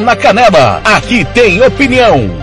Na Canela, aqui tem opinião.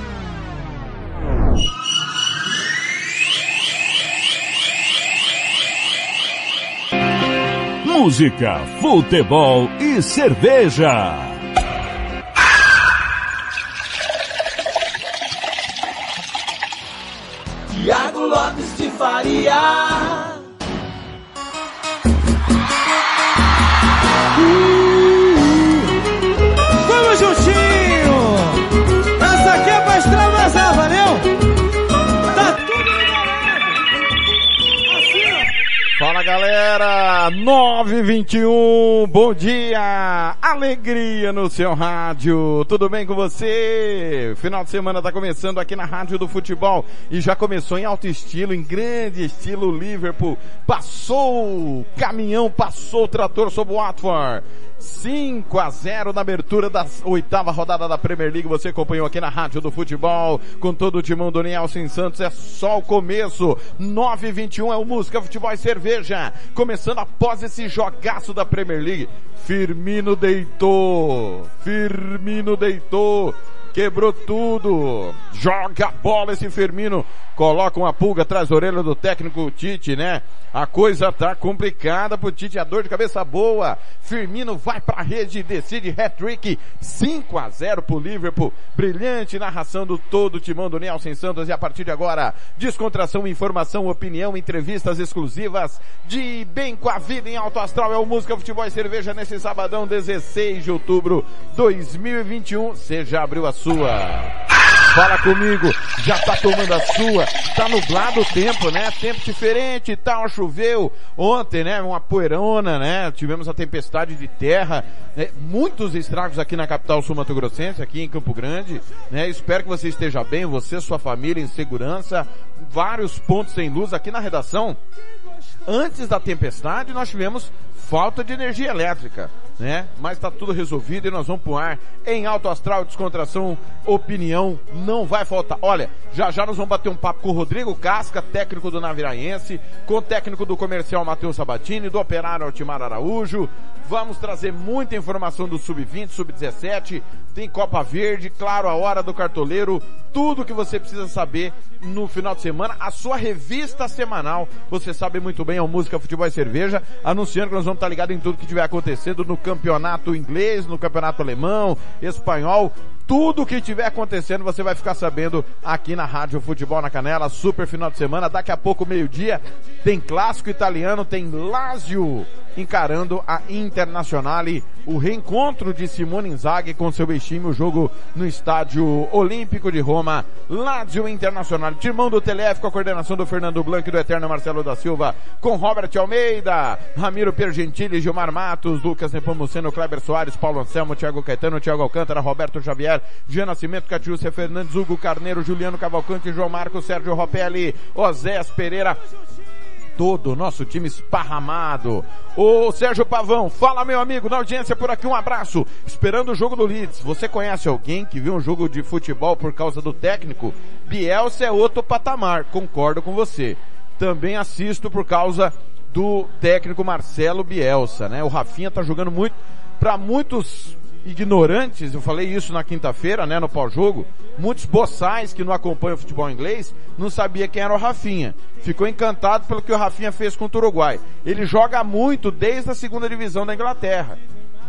Música, futebol e cerveja. Tiago Lopes de Faria. Vamos juntinho! Fala galera, 921, bom dia, alegria no seu rádio, tudo bem com você? Final de semana tá começando aqui na Rádio do Futebol e já começou em alto estilo, em grande estilo Liverpool, passou caminhão, passou o trator sobre o Watford, 5 a 0 na abertura da oitava rodada da Premier League. Você acompanhou aqui na Rádio do Futebol com todo o timão do Nelson Santos. É só o começo. 9:21 é o Música Futebol e Cerveja. Começando após esse jogaço da Premier League. Firmino deitou. Firmino deitou quebrou tudo. Joga a bola esse Firmino, coloca uma pulga atrás da orelha do técnico Tite, né? A coisa tá complicada pro Tite, a dor de cabeça boa. Firmino vai pra rede decide hat-trick 5 a 0 pro Liverpool. Brilhante narração do todo o timão do Nelson Santos e a partir de agora, descontração, informação, opinião, entrevistas exclusivas de bem com a vida em alto astral é o Música Futebol e Cerveja nesse sabadão 16 de outubro 2021. Você já abriu a sua? Fala comigo, já tá tomando a sua, tá nublado o tempo, né? Tempo diferente e tal, choveu ontem, né? Uma poeirona, né? Tivemos a tempestade de terra, né? muitos estragos aqui na capital sul-mato-grossense, aqui em Campo Grande, né? Espero que você esteja bem, você, sua família em segurança, vários pontos sem luz aqui na redação. Antes da tempestade, nós tivemos falta de energia elétrica né? Mas tá tudo resolvido e nós vamos pro ar em alto astral, descontração, opinião, não vai faltar. Olha, já já nós vamos bater um papo com o Rodrigo Casca, técnico do Naviraense, com o técnico do comercial Matheus Sabatini, do operário Altimar Araújo. Vamos trazer muita informação do Sub-20, Sub-17, tem Copa Verde, claro, a hora do cartoleiro, tudo que você precisa saber no final de semana, a sua revista semanal, você sabe muito bem, é o Música, Futebol e Cerveja, anunciando que nós vamos estar ligados em tudo que estiver acontecendo no campeonato inglês, no campeonato alemão, espanhol, tudo que estiver acontecendo você vai ficar sabendo aqui na Rádio Futebol na Canela, super final de semana, daqui a pouco meio-dia tem clássico italiano, tem Lazio encarando a Internazionale, o reencontro de Simone Inzaghi com seu time, o jogo no estádio Olímpico de Roma, Lazio Internacional, timão do Telef com a coordenação do Fernando Blanco e do Eterno Marcelo da Silva, com Robert Almeida, Ramiro Pergentili, Gilmar Matos, Lucas Nepomuceno, Kleber Soares, Paulo Anselmo, Thiago Caetano, Thiago Alcântara, Roberto Xavier, Jean Nascimento, Catiúcia Fernandes, Hugo Carneiro, Juliano Cavalcante, João Marcos, Sérgio Ropelli, Osés Pereira, todo, nosso time esparramado. Ô Sérgio Pavão, fala meu amigo, na audiência por aqui, um abraço. Esperando o jogo do Leeds. Você conhece alguém que viu um jogo de futebol por causa do técnico? Bielsa é outro patamar, concordo com você. Também assisto por causa do técnico Marcelo Bielsa, né? O Rafinha tá jogando muito. Para muitos ignorantes, eu falei isso na quinta-feira, né, no pós-jogo, muitos boçais que não acompanham o futebol inglês não sabia quem era o Rafinha. Ficou encantado pelo que o Rafinha fez contra o Uruguai. Ele joga muito desde a segunda divisão da Inglaterra.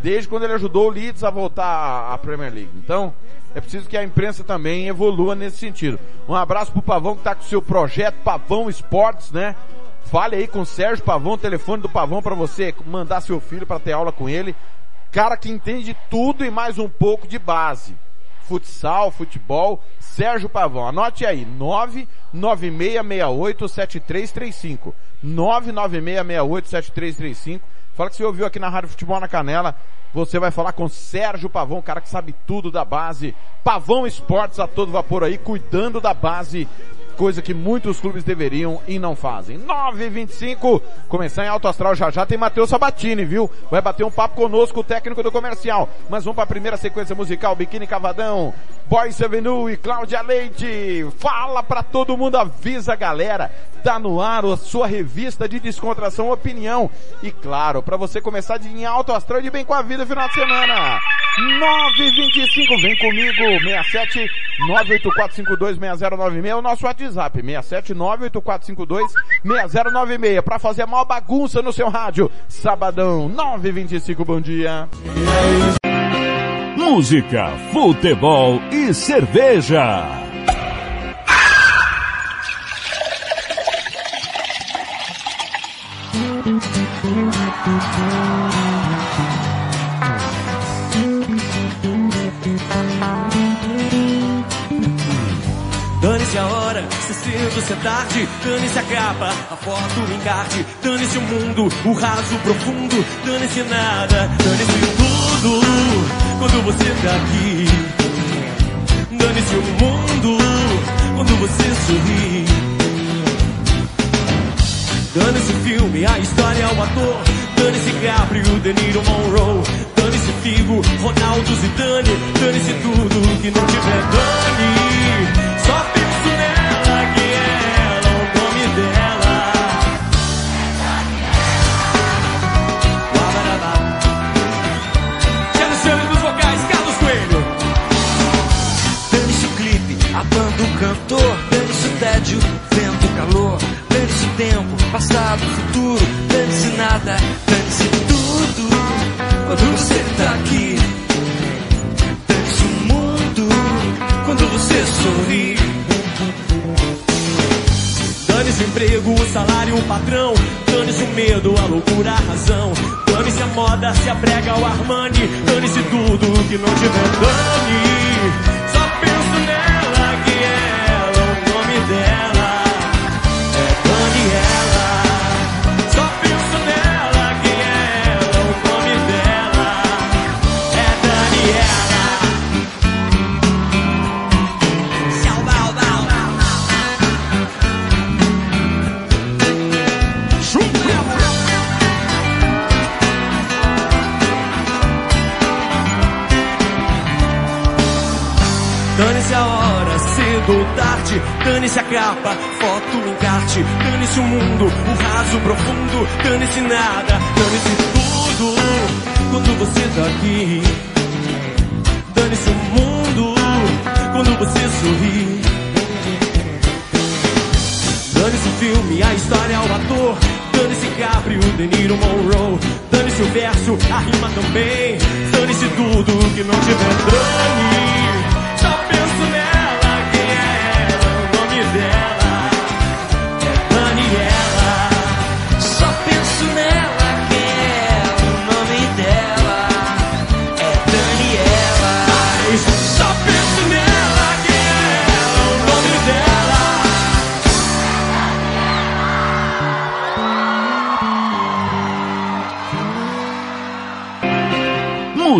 Desde quando ele ajudou o Leeds a voltar à Premier League. Então, é preciso que a imprensa também evolua nesse sentido. Um abraço pro Pavão que está com o seu projeto Pavão Esportes, né? Fale aí com o Sérgio Pavão, telefone do Pavão para você mandar seu filho para ter aula com ele cara que entende tudo e mais um pouco de base. Futsal, futebol, Sérgio Pavão. Anote aí, 996687335. 996687335. Fala que você ouviu aqui na Rádio Futebol na Canela. Você vai falar com Sérgio Pavão, cara que sabe tudo da base. Pavão Esportes a todo vapor aí, cuidando da base coisa que muitos clubes deveriam e não fazem. 9:25 começar em Alto Astral já já tem Matheus Sabatini, viu? Vai bater um papo conosco o técnico do comercial. Mas vamos para a primeira sequência musical, Biquíni Cavadão, Boyce Avenue e Cláudia Leite. Fala para todo mundo, avisa a galera. Tá no ar a sua revista de descontração opinião. E claro, para você começar de em alto astral e de bem com a vida final de semana. 925, vem comigo, 67 984526096, o nosso WhatsApp, 67 984526096, para fazer a maior bagunça no seu rádio. Sabadão, 925, bom dia. Música, futebol e cerveja. Dane-se a hora, se cedo, se é tarde, dane-se a capa, a foto, o encarte, dane-se o mundo, o raso profundo, dane-se nada, dane-se tudo, quando você tá aqui. Dane-se o mundo, quando você sorri. Dane-se o filme, a história, o ator, dane-se Gabriel, De Niro, Monroe, dane-se Figo, Ronaldo, Zidane, dane-se tudo que não tiver dane. Só cantor. Dane-se o tédio, vento, calor. O tempo, passado, futuro. Nada, tudo. Quando você tá aqui. Dane-se o mundo. Quando você sorri. O emprego, o salário, o patrão. Dane-se o medo, a loucura, a razão. Dane-se a moda, se a prega, o Armani. Dane-se tudo que não tiver dane. Só penso nela, que ela, o nome dela é Daniela. Dane-se a capa, foto, encarte, dane-se o mundo, o raso profundo, dane-se nada, dane-se tudo, quando você tá aqui. Dane-se o mundo, quando você sorri. Dane-se o filme, a história, o ator. Dane-se Gabriel, De Niro, Monroe. Dane-se o verso, a rima também. Dane-se tudo que não tiver dane.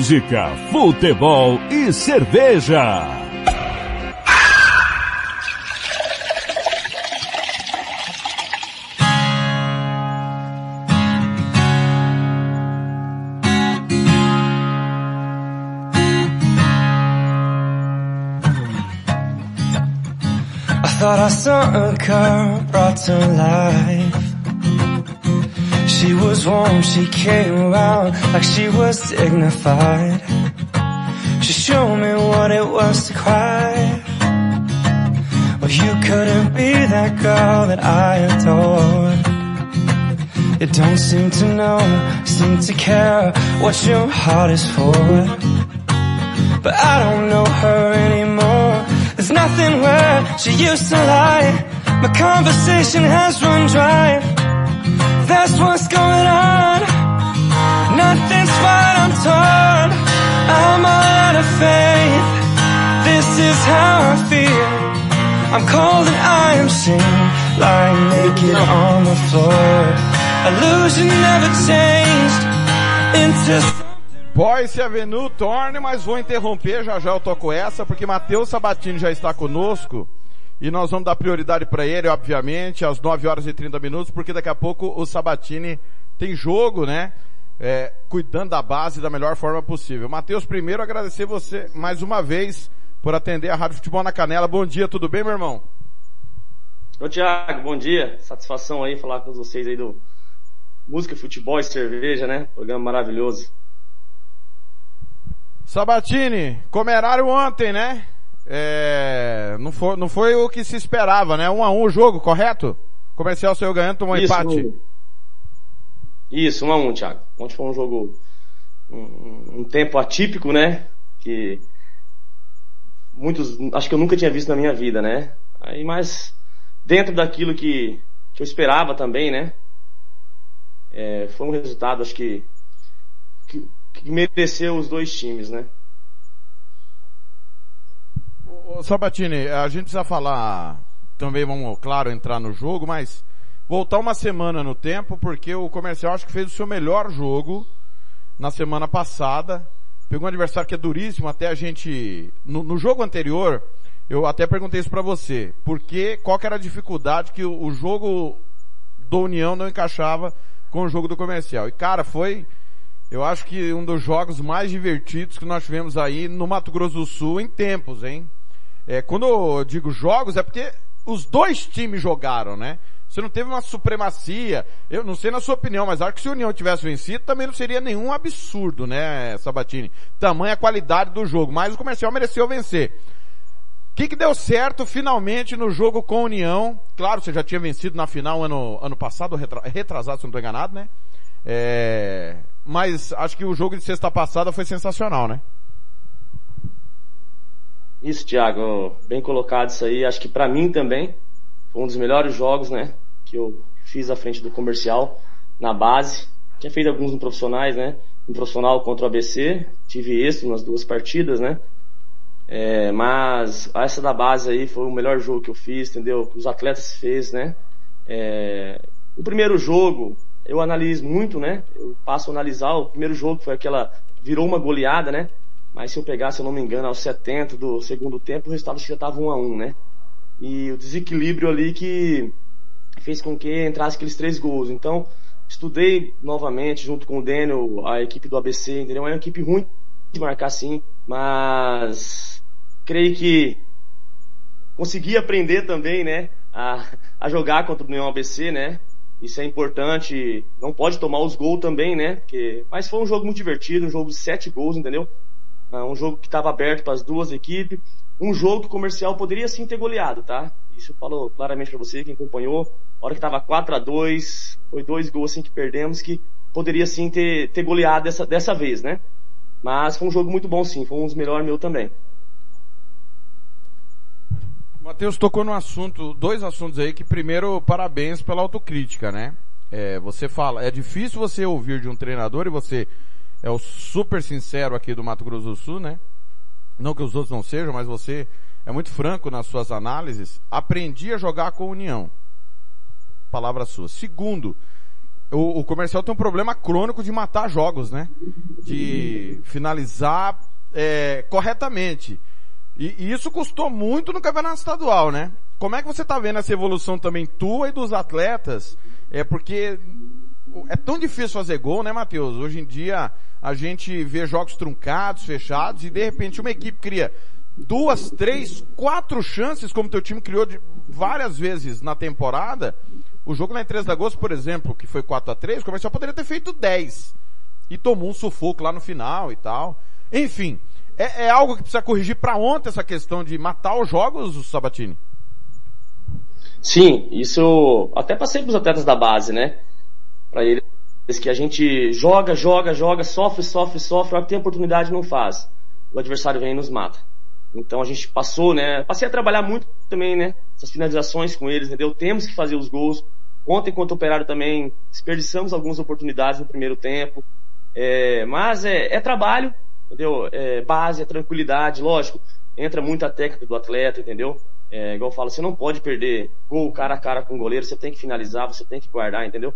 música, futebol e cerveja. I thought I saw a girl brought to life. She was warm, she came around like she was dignified. She showed me what it was to cry. Well, you couldn't be that girl that I adored. You don't seem to know, seem to care what your heart is for. But I don't know her anymore. There's nothing where she used to lie. My conversation has run dry. That's what's going on. Nothing's fine, I'm torn. I'm all out of faith. This is how I feel. I'm cold and I am lying naked on the floor. Illusion never changed into Boyce Avenue, torne, mas vou interromper, já já eu toco essa, porque Matheus Sabatini já está conosco. E nós vamos dar prioridade para ele, obviamente, às 9 horas e 30 minutos, porque daqui a pouco o Sabatini tem jogo, né? É, cuidando da base da melhor forma possível. Matheus, primeiro agradecer você mais uma vez por atender a Rádio Futebol na Canela. Bom dia, tudo bem, meu irmão? Ô Thiago, bom dia. Satisfação aí falar com vocês aí do Música, Futebol e Cerveja, né? Programa maravilhoso. Sabatini, comerário ontem, né? É, não, foi, não foi o que se esperava, né? Um a um o jogo, correto? Comercial saiu ganhando, tomou Isso, empate. um- Isso, um a um, Thiago. Ontem foi um jogo, um, um tempo atípico, né? Que muitos, acho que eu nunca tinha visto na minha vida, né? Aí, mas dentro daquilo que, que eu esperava também, né? É, foi um resultado, acho que, que, que mereceu os dois times, né? Sabatini, a gente precisa falar, também vamos, claro, entrar no jogo, mas voltar uma semana no tempo, porque o comercial acho que fez o seu melhor jogo na semana passada. Pegou um adversário que é duríssimo, até a gente, no, no jogo anterior, eu até perguntei isso pra você, porque qual que era a dificuldade que o, o jogo do União não encaixava com o jogo do comercial. E cara, foi, eu acho que um dos jogos mais divertidos que nós tivemos aí no Mato Grosso do Sul em tempos, hein? É, quando eu digo jogos, é porque os dois times jogaram, né? Você não teve uma supremacia. Eu não sei na sua opinião, mas acho que se o União tivesse vencido, também não seria nenhum absurdo, né, Sabatini? Tamanha qualidade do jogo. Mas o comercial mereceu vencer. O que, que deu certo finalmente no jogo com a União? Claro, você já tinha vencido na final ano, ano passado, retra- retrasado, se não estou enganado, né? É, mas acho que o jogo de sexta passada foi sensacional, né? Isso, Thiago, bem colocado isso aí. Acho que pra mim também foi um dos melhores jogos, né? Que eu fiz à frente do comercial na base. Tinha feito alguns no profissionais, né? No profissional contra o ABC, tive êxito nas duas partidas, né? É, mas essa da base aí foi o melhor jogo que eu fiz, entendeu? Que os atletas fez, né? É, o primeiro jogo eu analiso muito, né? Eu passo a analisar o primeiro jogo que foi aquela virou uma goleada, né? Mas se eu pegar, se eu não me engano, aos 70 do segundo tempo, o resultado já estava 1 a 1 né? E o desequilíbrio ali que fez com que entrasse aqueles três gols. Então, estudei novamente junto com o Daniel, a equipe do ABC, entendeu? É uma equipe ruim de marcar sim, mas creio que consegui aprender também, né? A, a jogar contra o União ABC, né? Isso é importante. Não pode tomar os gols também, né? Porque, mas foi um jogo muito divertido, um jogo de sete gols, entendeu? Ah, um jogo que estava aberto para as duas equipes. Um jogo que o comercial poderia sim ter goleado, tá? Isso eu falo claramente para você, quem acompanhou. Hora que estava 4 a 2 foi dois gols assim que perdemos, que poderia sim ter, ter goleado dessa, dessa vez, né? Mas foi um jogo muito bom sim, foi um dos melhores meu também. Matheus tocou no assunto, dois assuntos aí que primeiro, parabéns pela autocrítica, né? É, você fala, é difícil você ouvir de um treinador e você é o super sincero aqui do Mato Grosso do Sul, né? Não que os outros não sejam, mas você é muito franco nas suas análises. Aprendi a jogar com união. Palavra sua. Segundo, o, o comercial tem um problema crônico de matar jogos, né? De finalizar é, corretamente. E, e isso custou muito no campeonato estadual, né? Como é que você tá vendo essa evolução também tua e dos atletas? É porque é tão difícil fazer gol, né, Matheus? Hoje em dia a gente vê jogos truncados, fechados e de repente uma equipe cria duas, três, quatro chances como teu time criou de, várias vezes na temporada, o jogo lá em 3 de agosto, por exemplo, que foi 4 a 3 o comercial poderia ter feito 10. E tomou um sufoco lá no final e tal. Enfim, é, é algo que precisa corrigir para ontem essa questão de matar os jogos, Sabatini. Sim, isso até passei para os atletas da base, né? Para eles que a gente joga, joga, joga, sofre, sofre, sofre, a tem oportunidade não faz. O adversário vem e nos mata. Então a gente passou, né? Passei a trabalhar muito também, né? Essas finalizações com eles, entendeu? Temos que fazer os gols. Ontem, quanto operário também, desperdiçamos algumas oportunidades no primeiro tempo. É, mas é, é, trabalho, entendeu? É base, é tranquilidade, lógico. Entra muita técnica do atleta, entendeu? É, igual eu falo, você não pode perder gol cara a cara com o goleiro, você tem que finalizar, você tem que guardar, entendeu?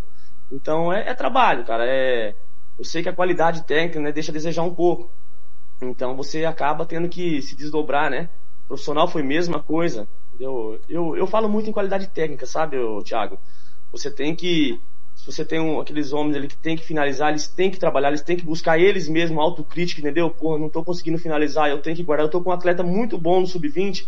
Então é, é trabalho, cara. É, eu sei que a qualidade técnica né, deixa a desejar um pouco. Então você acaba tendo que se desdobrar, né? O profissional foi a mesma coisa. Eu, eu, eu falo muito em qualidade técnica, sabe, Thiago? Você tem que, se você tem um, aqueles homens ali que tem que finalizar, eles têm que trabalhar, eles têm que buscar eles mesmos, autocrítica, entendeu? Pô, não tô conseguindo finalizar, eu tenho que guardar. Eu tô com um atleta muito bom no sub-20,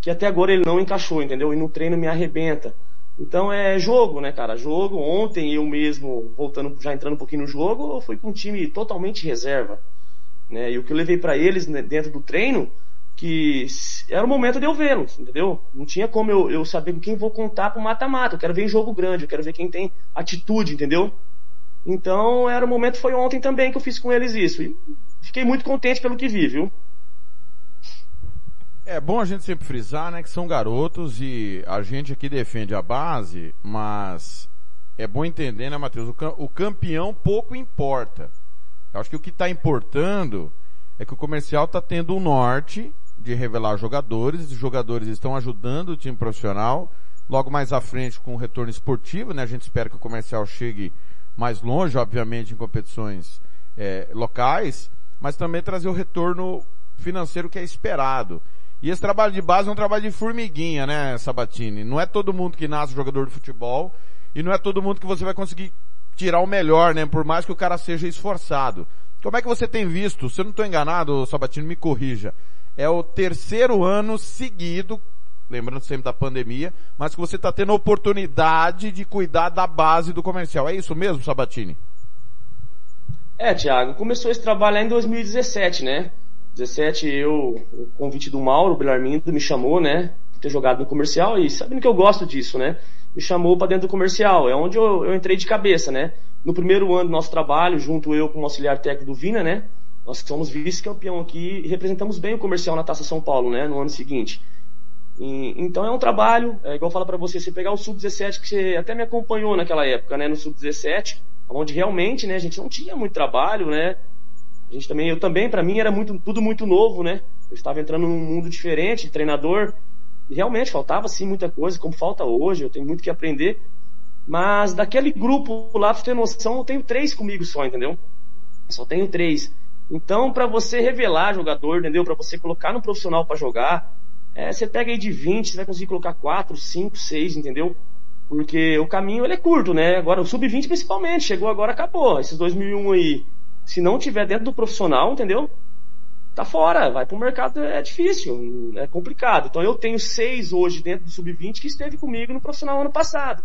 que até agora ele não encaixou, entendeu? E no treino me arrebenta. Então é jogo, né, cara? Jogo. Ontem eu mesmo, voltando, já entrando um pouquinho no jogo, eu fui com um time totalmente reserva. Né? E o que eu levei para eles né, dentro do treino, que era o momento de eu vê-los, entendeu? Não tinha como eu, eu saber com quem vou contar pro mata-mata. Eu quero ver em jogo grande, eu quero ver quem tem atitude, entendeu? Então, era o momento, foi ontem também que eu fiz com eles isso. E fiquei muito contente pelo que vi, viu? É bom a gente sempre frisar, né, que são garotos e a gente aqui defende a base, mas é bom entender, né, Matheus? O, campeão pouco importa. Eu acho que o que está importando é que o comercial está tendo um norte de revelar jogadores, os jogadores estão ajudando o time profissional. Logo mais à frente com o retorno esportivo, né? A gente espera que o comercial chegue mais longe, obviamente, em competições é, locais, mas também trazer o retorno financeiro que é esperado. E esse trabalho de base é um trabalho de formiguinha, né, Sabatini? Não é todo mundo que nasce jogador de futebol e não é todo mundo que você vai conseguir tirar o melhor, né? Por mais que o cara seja esforçado. Como é que você tem visto? Se eu não estou enganado, Sabatino, me corrija. É o terceiro ano seguido, lembrando sempre da pandemia, mas que você está tendo a oportunidade de cuidar da base do comercial. É isso mesmo, Sabatini? É, Thiago, começou esse trabalho em 2017, né? 17 eu, o convite do Mauro Belarmindo me chamou, né? Ter jogado no comercial e sabendo que eu gosto disso, né? me chamou para dentro do comercial. É onde eu, eu, entrei de cabeça, né? No primeiro ano do nosso trabalho, junto eu com o auxiliar técnico do Vina, né? Nós somos vice-campeão aqui e representamos bem o comercial na Taça São Paulo, né? No ano seguinte. E, então é um trabalho, é igual falar para você, você pegar o Sub-17, que você até me acompanhou naquela época, né? No Sub-17, onde realmente, né? A gente não tinha muito trabalho, né? A gente também, eu também, para mim era muito, tudo muito novo, né? Eu estava entrando num mundo diferente, treinador, e realmente faltava sim muita coisa, como falta hoje, eu tenho muito que aprender. Mas daquele grupo lá, pra ter noção, eu tenho três comigo só, entendeu? Só tenho três. Então, para você revelar jogador, entendeu? Para você colocar no profissional para jogar, é, você pega aí de 20, você vai conseguir colocar 4, 5, 6, entendeu? Porque o caminho ele é curto, né? Agora, o sub-20 principalmente, chegou agora, acabou. Esses 2001 aí, se não tiver dentro do profissional, entendeu? tá fora, vai para o mercado, é difícil, é complicado. Então eu tenho seis hoje dentro do sub-20 que esteve comigo no profissional ano passado.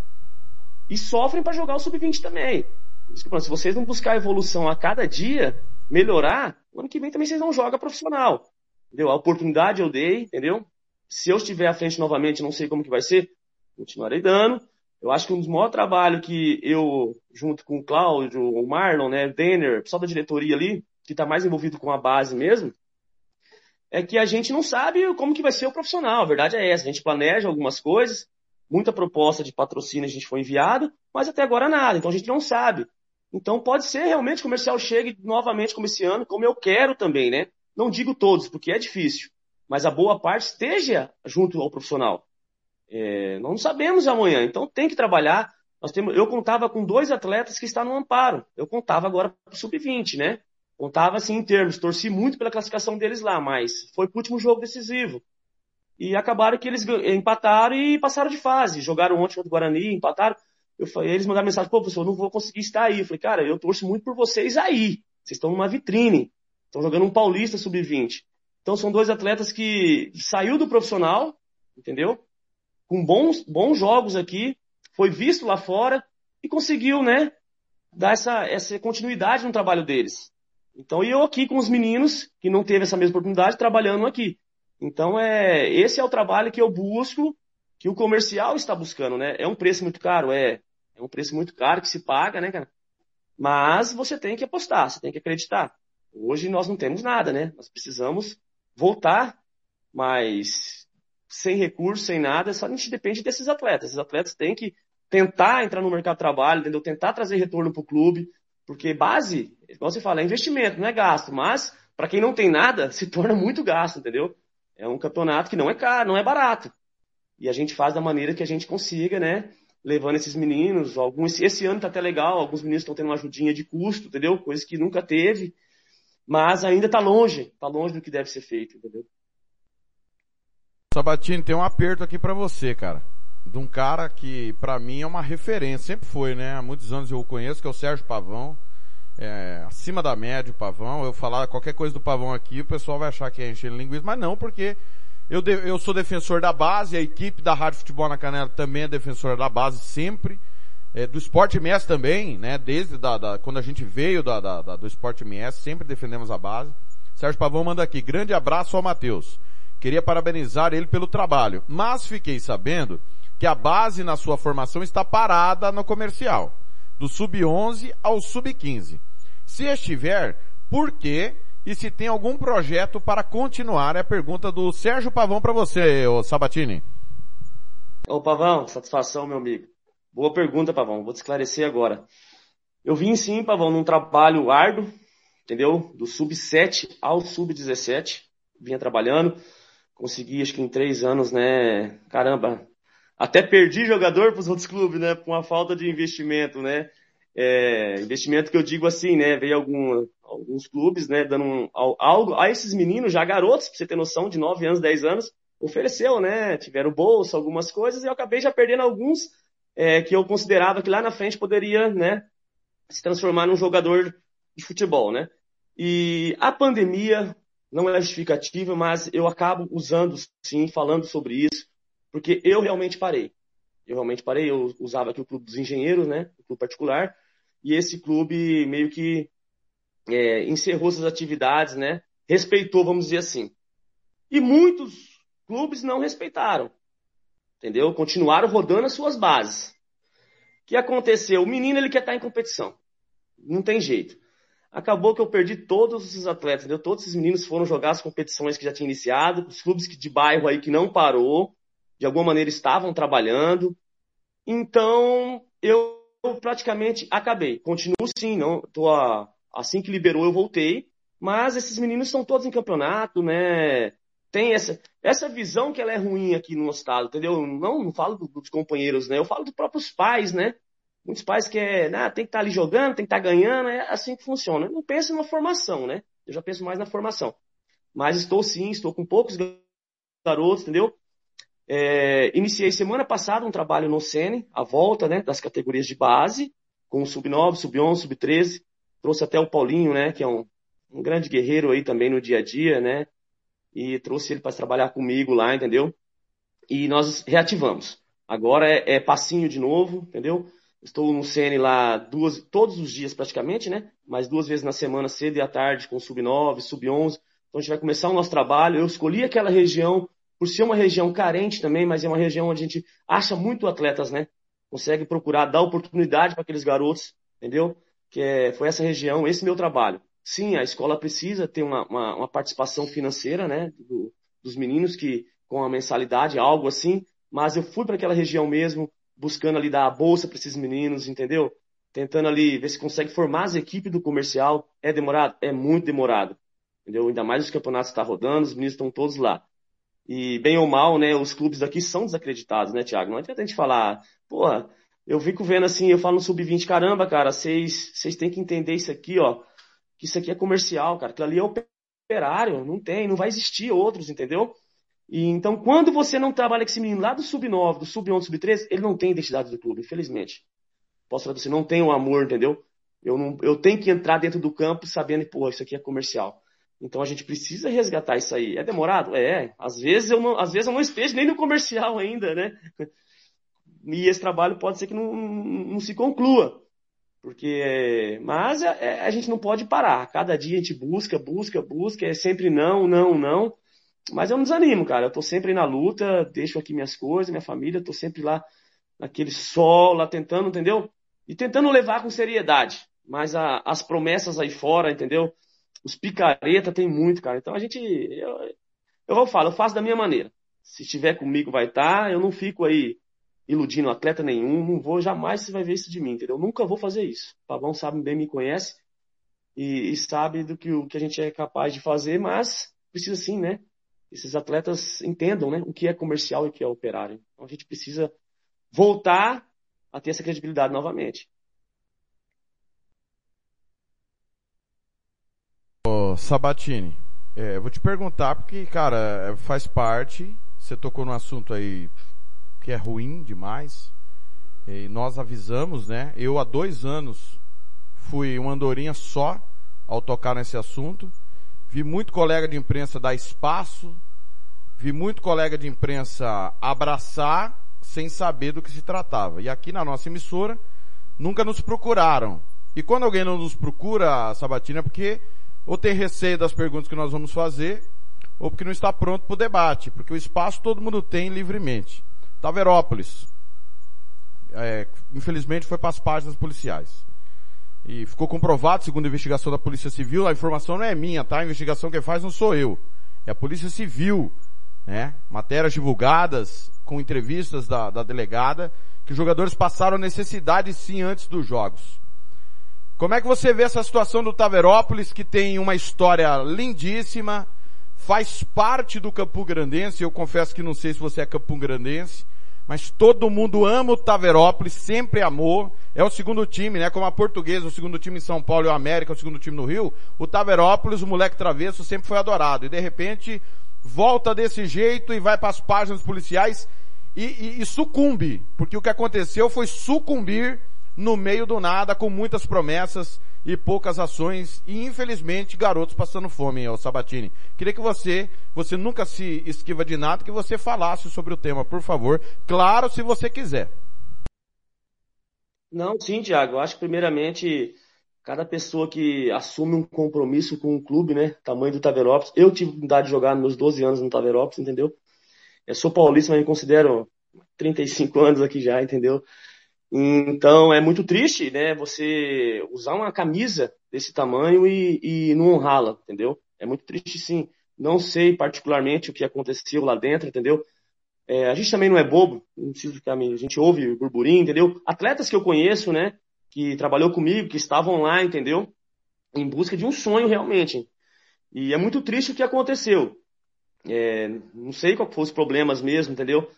E sofrem para jogar o sub-20 também. Se vocês não buscar evolução a cada dia, melhorar, o ano que vem também vocês não jogam profissional. Entendeu? A oportunidade eu dei, entendeu? Se eu estiver à frente novamente, não sei como que vai ser, continuarei dando. Eu acho que um dos maiores trabalhos que eu, junto com o Cláudio, o Marlon, né, o Denner, pessoal da diretoria ali, que está mais envolvido com a base mesmo, é que a gente não sabe como que vai ser o profissional. A verdade é essa. A gente planeja algumas coisas, muita proposta de patrocínio a gente foi enviado, mas até agora nada. Então a gente não sabe. Então pode ser realmente que o comercial chegue novamente como esse ano, como eu quero também, né? Não digo todos, porque é difícil, mas a boa parte esteja junto ao profissional. É, não sabemos amanhã, então tem que trabalhar. Nós temos, eu contava com dois atletas que estão no amparo. Eu contava agora para o sub-20, né? Contava assim em termos, torci muito pela classificação deles lá, mas foi pro último jogo decisivo. E acabaram que eles empataram e passaram de fase. Jogaram ontem contra o Guarani, empataram. Eu falei, eles mandaram mensagem, pô, professor, eu não vou conseguir estar aí. Eu falei, cara, eu torço muito por vocês aí. Vocês estão numa vitrine. Estão jogando um paulista sub-20. Então são dois atletas que saiu do profissional, entendeu? Com bons, bons jogos aqui, foi visto lá fora e conseguiu, né, dar essa, essa continuidade no trabalho deles. Então, e eu aqui com os meninos, que não teve essa mesma oportunidade, trabalhando aqui. Então, é, esse é o trabalho que eu busco, que o comercial está buscando, né? É um preço muito caro, é. É um preço muito caro que se paga, né, cara? Mas você tem que apostar, você tem que acreditar. Hoje nós não temos nada, né? Nós precisamos voltar, mas sem recursos, sem nada, só a gente depende desses atletas. Esses atletas têm que tentar entrar no mercado de trabalho, entendeu? Tentar trazer retorno para o clube, porque base, igual você fala, é investimento, não é gasto, mas para quem não tem nada, se torna muito gasto, entendeu? É um campeonato que não é caro, não é barato. E a gente faz da maneira que a gente consiga, né? Levando esses meninos, alguns, esse ano tá até legal, alguns meninos estão tendo uma ajudinha de custo, entendeu? Coisa que nunca teve, mas ainda tá longe, tá longe do que deve ser feito, entendeu? Sabatini, tem um aperto aqui para você, cara de um cara que para mim é uma referência, sempre foi, né? Há muitos anos eu o conheço, que é o Sérgio Pavão. É, acima da média o Pavão. Eu falar qualquer coisa do Pavão aqui, o pessoal vai achar que é encher linguiça, mas não, porque eu, de, eu sou defensor da base, a equipe da Rádio Futebol na Canela também é defensora da base sempre. É, do Esporte MS também, né? Desde da, da, quando a gente veio da, da, do Esporte MS, sempre defendemos a base. Sérgio Pavão manda aqui, grande abraço ao Matheus. Queria parabenizar ele pelo trabalho, mas fiquei sabendo que a base na sua formação está parada no comercial, do sub-11 ao sub-15. Se estiver, por quê? E se tem algum projeto para continuar? É a pergunta do Sérgio Pavão para você, ô Sabatini. Ô Pavão, satisfação, meu amigo. Boa pergunta, Pavão. Vou te esclarecer agora. Eu vim sim, Pavão, num trabalho árduo, entendeu? Do sub-7 ao sub-17. Vinha trabalhando. Consegui, acho que em três anos, né? Caramba, até perdi jogador para os outros clubes, né? Por uma falta de investimento, né? É, investimento que eu digo assim, né? Veio algum, alguns clubes, né? Dando um, algo a esses meninos, já garotos, para você ter noção, de 9 anos, 10 anos, ofereceu, né? Tiveram bolsa, algumas coisas, e eu acabei já perdendo alguns é, que eu considerava que lá na frente poderia, né? Se transformar num jogador de futebol, né? E a pandemia não é justificativa, mas eu acabo usando, sim, falando sobre isso, porque eu realmente parei. Eu realmente parei, eu usava aqui o clube dos engenheiros, né? O clube particular, e esse clube meio que é, encerrou suas atividades, né? Respeitou, vamos dizer assim. E muitos clubes não respeitaram, entendeu? Continuaram rodando as suas bases. O que aconteceu? O menino ele quer estar em competição, não tem jeito. Acabou que eu perdi todos os atletas, entendeu? Todos esses meninos foram jogar as competições que já tinham iniciado, os clubes de bairro aí que não parou, de alguma maneira estavam trabalhando. Então, eu praticamente acabei. Continuo sim, não, tô a, assim que liberou eu voltei, mas esses meninos estão todos em campeonato, né? Tem essa, essa visão que ela é ruim aqui no estado, entendeu? Não, não falo dos companheiros, né? Eu falo dos próprios pais, né? Muitos pais querem, ah, tem que estar tá ali jogando, tem que estar tá ganhando, é assim que funciona. Eu não penso na formação, né? Eu já penso mais na formação. Mas estou sim, estou com poucos garotos, entendeu? É, iniciei semana passada um trabalho no Sene, a volta né, das categorias de base, com o Sub-9, Sub-11, Sub-13. Trouxe até o Paulinho, né, que é um, um grande guerreiro aí também no dia a dia, né? E trouxe ele para trabalhar comigo lá, entendeu? E nós reativamos. Agora é, é passinho de novo, entendeu? Estou no CN lá duas, todos os dias praticamente, né? Mas duas vezes na semana, cedo e à tarde, com Sub-9, Sub-11. Então a gente vai começar o nosso trabalho. Eu escolhi aquela região por ser uma região carente também, mas é uma região onde a gente acha muito atletas, né? Consegue procurar dar oportunidade para aqueles garotos, entendeu? Que é, foi essa região, esse meu trabalho. Sim, a escola precisa ter uma, uma, uma participação financeira, né? Do, dos meninos que com a mensalidade, algo assim, mas eu fui para aquela região mesmo, buscando ali dar a bolsa para esses meninos, entendeu? Tentando ali ver se consegue formar as equipes do comercial. É demorado? É muito demorado. Entendeu? Ainda mais os campeonatos estão tá rodando, os meninos estão todos lá. E bem ou mal, né, os clubes aqui são desacreditados, né, Thiago? Não adianta a gente falar, porra, eu fico vendo assim, eu falo no sub-20, caramba, cara, vocês têm que entender isso aqui, ó, que isso aqui é comercial, cara, que ali é operário, não tem, não vai existir outros, entendeu? E então, quando você não trabalha com esse menino lá do sub-9, do sub-11, sub-13, ele não tem identidade do clube, infelizmente. Posso falar você, não tem o amor, entendeu? Eu, não, eu tenho que entrar dentro do campo sabendo, pô, isso aqui é comercial. Então a gente precisa resgatar isso aí. É demorado? É. Às vezes eu não, às vezes eu não esteja nem no comercial ainda, né? E esse trabalho pode ser que não, não se conclua. Porque, mas a, é, é, a gente não pode parar. Cada dia a gente busca, busca, busca. É sempre não, não, não. Mas eu não desanimo, cara. Eu tô sempre na luta, deixo aqui minhas coisas, minha família, tô sempre lá naquele sol, lá tentando, entendeu? E tentando levar com seriedade. Mas a, as promessas aí fora, entendeu? Os picareta tem muito, cara. Então a gente. Eu, eu vou falar, eu faço da minha maneira. Se estiver comigo, vai estar. Tá. Eu não fico aí iludindo atleta nenhum. Não vou, jamais você vai ver isso de mim, entendeu? Eu nunca vou fazer isso. O Pavão sabe bem, me conhece. E, e sabe do que, o que a gente é capaz de fazer, mas precisa sim, né? Esses atletas entendam, né? O que é comercial e o que é operário. Então a gente precisa voltar a ter essa credibilidade novamente. Sabatini, é, vou te perguntar porque, cara, é, faz parte. Você tocou no assunto aí que é ruim demais. E nós avisamos, né? Eu há dois anos fui uma andorinha só ao tocar nesse assunto. Vi muito colega de imprensa dar espaço, vi muito colega de imprensa abraçar sem saber do que se tratava. E aqui na nossa emissora nunca nos procuraram. E quando alguém não nos procura, Sabatina, é porque ou tem receio das perguntas que nós vamos fazer, ou porque não está pronto para o debate, porque o espaço todo mundo tem livremente. Taverópolis, é, infelizmente foi para as páginas policiais. E ficou comprovado, segundo a investigação da Polícia Civil, a informação não é minha, tá? A investigação quem faz não sou eu. É a Polícia Civil, né? Matérias divulgadas, com entrevistas da, da delegada, que os jogadores passaram necessidade sim antes dos jogos. Como é que você vê essa situação do Taverópolis, que tem uma história lindíssima, faz parte do Campo Grandense, eu confesso que não sei se você é Campo Grandense, mas todo mundo ama o Taverópolis, sempre amou, é o segundo time, né, como a Portuguesa, o segundo time em São Paulo e o América, o segundo time no Rio, o Taverópolis, o moleque travesso, sempre foi adorado, e de repente, volta desse jeito e vai para as páginas policiais e, e, e sucumbe, porque o que aconteceu foi sucumbir no meio do nada, com muitas promessas e poucas ações, e infelizmente garotos passando fome, ó, Sabatini. Queria que você, você nunca se esquiva de nada, que você falasse sobre o tema, por favor. Claro, se você quiser. Não, sim, Tiago. Eu acho que primeiramente cada pessoa que assume um compromisso com um clube, né, tamanho do Taverópolis. Eu tive oportunidade de jogar nos 12 anos no Taverópolis, entendeu? Eu sou paulista, mas me considero 35 anos aqui já, entendeu? Então é muito triste, né, você usar uma camisa desse tamanho e, e não honrá-la, entendeu? É muito triste sim. Não sei particularmente o que aconteceu lá dentro, entendeu? É, a gente também não é bobo, não precisa ficar, a gente ouve burburinho, entendeu? Atletas que eu conheço, né, que trabalhou comigo, que estavam lá, entendeu? Em busca de um sonho realmente. E é muito triste o que aconteceu. É, não sei qual foram os problemas mesmo, entendeu?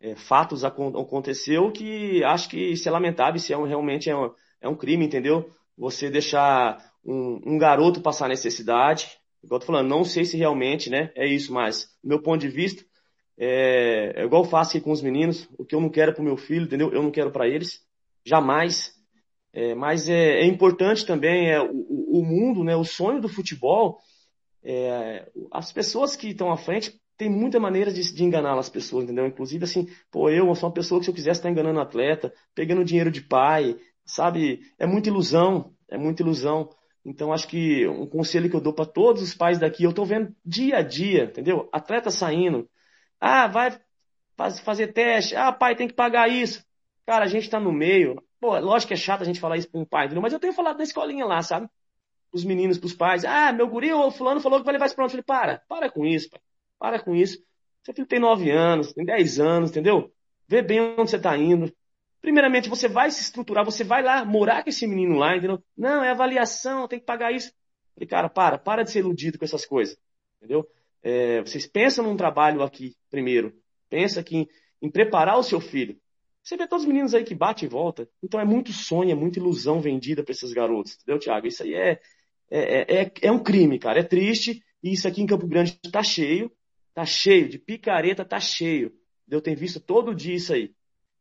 É, fatos aconteceu que acho que isso é lamentável, isso é um, realmente é um, é um crime, entendeu? Você deixar um, um garoto passar necessidade, igual eu tô falando, não sei se realmente, né, é isso, mas do meu ponto de vista, é, é igual eu faço aqui com os meninos, o que eu não quero pro meu filho, entendeu? Eu não quero para eles, jamais. É, mas é, é, importante também é, o, o, mundo, né, o sonho do futebol, é, as pessoas que estão à frente tem muita maneira de, de enganar as pessoas, entendeu? Inclusive, assim, pô, eu sou uma pessoa que se eu quisesse estar enganando atleta, pegando dinheiro de pai, sabe? É muita ilusão, é muita ilusão. Então, acho que um conselho que eu dou para todos os pais daqui, eu tô vendo dia a dia, entendeu? Atleta saindo. Ah, vai fazer teste. Ah, pai, tem que pagar isso. Cara, a gente tá no meio. Pô, lógico que é chato a gente falar isso para um pai, entendeu? Mas eu tenho falado na escolinha lá, sabe? Os meninos, pros pais. Ah, meu guri, o fulano falou que vai levar isso pronto. Eu falei, para, para com isso, pai. Para com isso. Seu filho tem 9 anos, tem 10 anos, entendeu? Vê bem onde você está indo. Primeiramente, você vai se estruturar, você vai lá morar com esse menino lá, entendeu? Não, é avaliação, tem que pagar isso. Falei, cara, para, para de ser iludido com essas coisas, entendeu? É, vocês pensam num trabalho aqui primeiro. Pensa aqui em, em preparar o seu filho. Você vê todos os meninos aí que bate e volta. Então é muito sonho, é muita ilusão vendida para esses garotos, entendeu, Tiago? Isso aí é, é, é, é um crime, cara. É triste. E isso aqui em Campo Grande está cheio. Tá cheio, de picareta tá cheio. Eu tenho visto todo dia isso aí.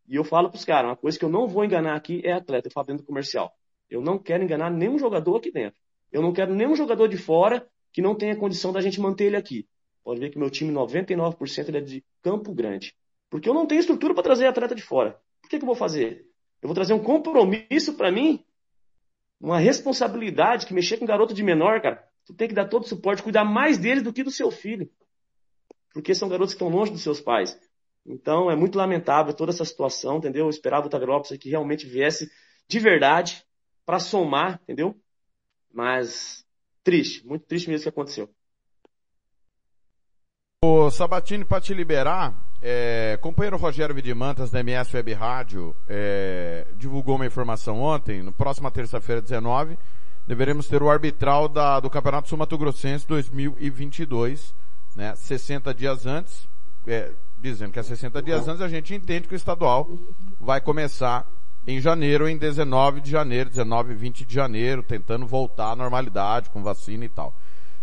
E eu falo pros caras, uma coisa que eu não vou enganar aqui é atleta, eu falo dentro do comercial. Eu não quero enganar nenhum jogador aqui dentro. Eu não quero nenhum jogador de fora que não tem a condição da gente manter ele aqui. Pode ver que meu time, 99% ele é de Campo Grande. Porque eu não tenho estrutura para trazer atleta de fora. Por que, que eu vou fazer? Eu vou trazer um compromisso para mim, uma responsabilidade que mexer com um garoto de menor, cara. Tu tem que dar todo o suporte, cuidar mais deles do que do seu filho. Porque são garotos que estão longe dos seus pais. Então é muito lamentável toda essa situação, entendeu? Eu esperava o Taverópolis que realmente viesse de verdade para somar, entendeu? Mas triste, muito triste mesmo que aconteceu. O Sabatini, para te liberar, é, companheiro Rogério Vidimantas, da MS Web Rádio, é, divulgou uma informação ontem, no próxima terça-feira, 19, deveremos ter o arbitral da, do Campeonato Sul Mato Grossense 2022, né, 60 dias antes, é, dizendo que é 60 dias antes, a gente entende que o estadual vai começar em janeiro, em 19 de janeiro, 19 e 20 de janeiro, tentando voltar à normalidade com vacina e tal.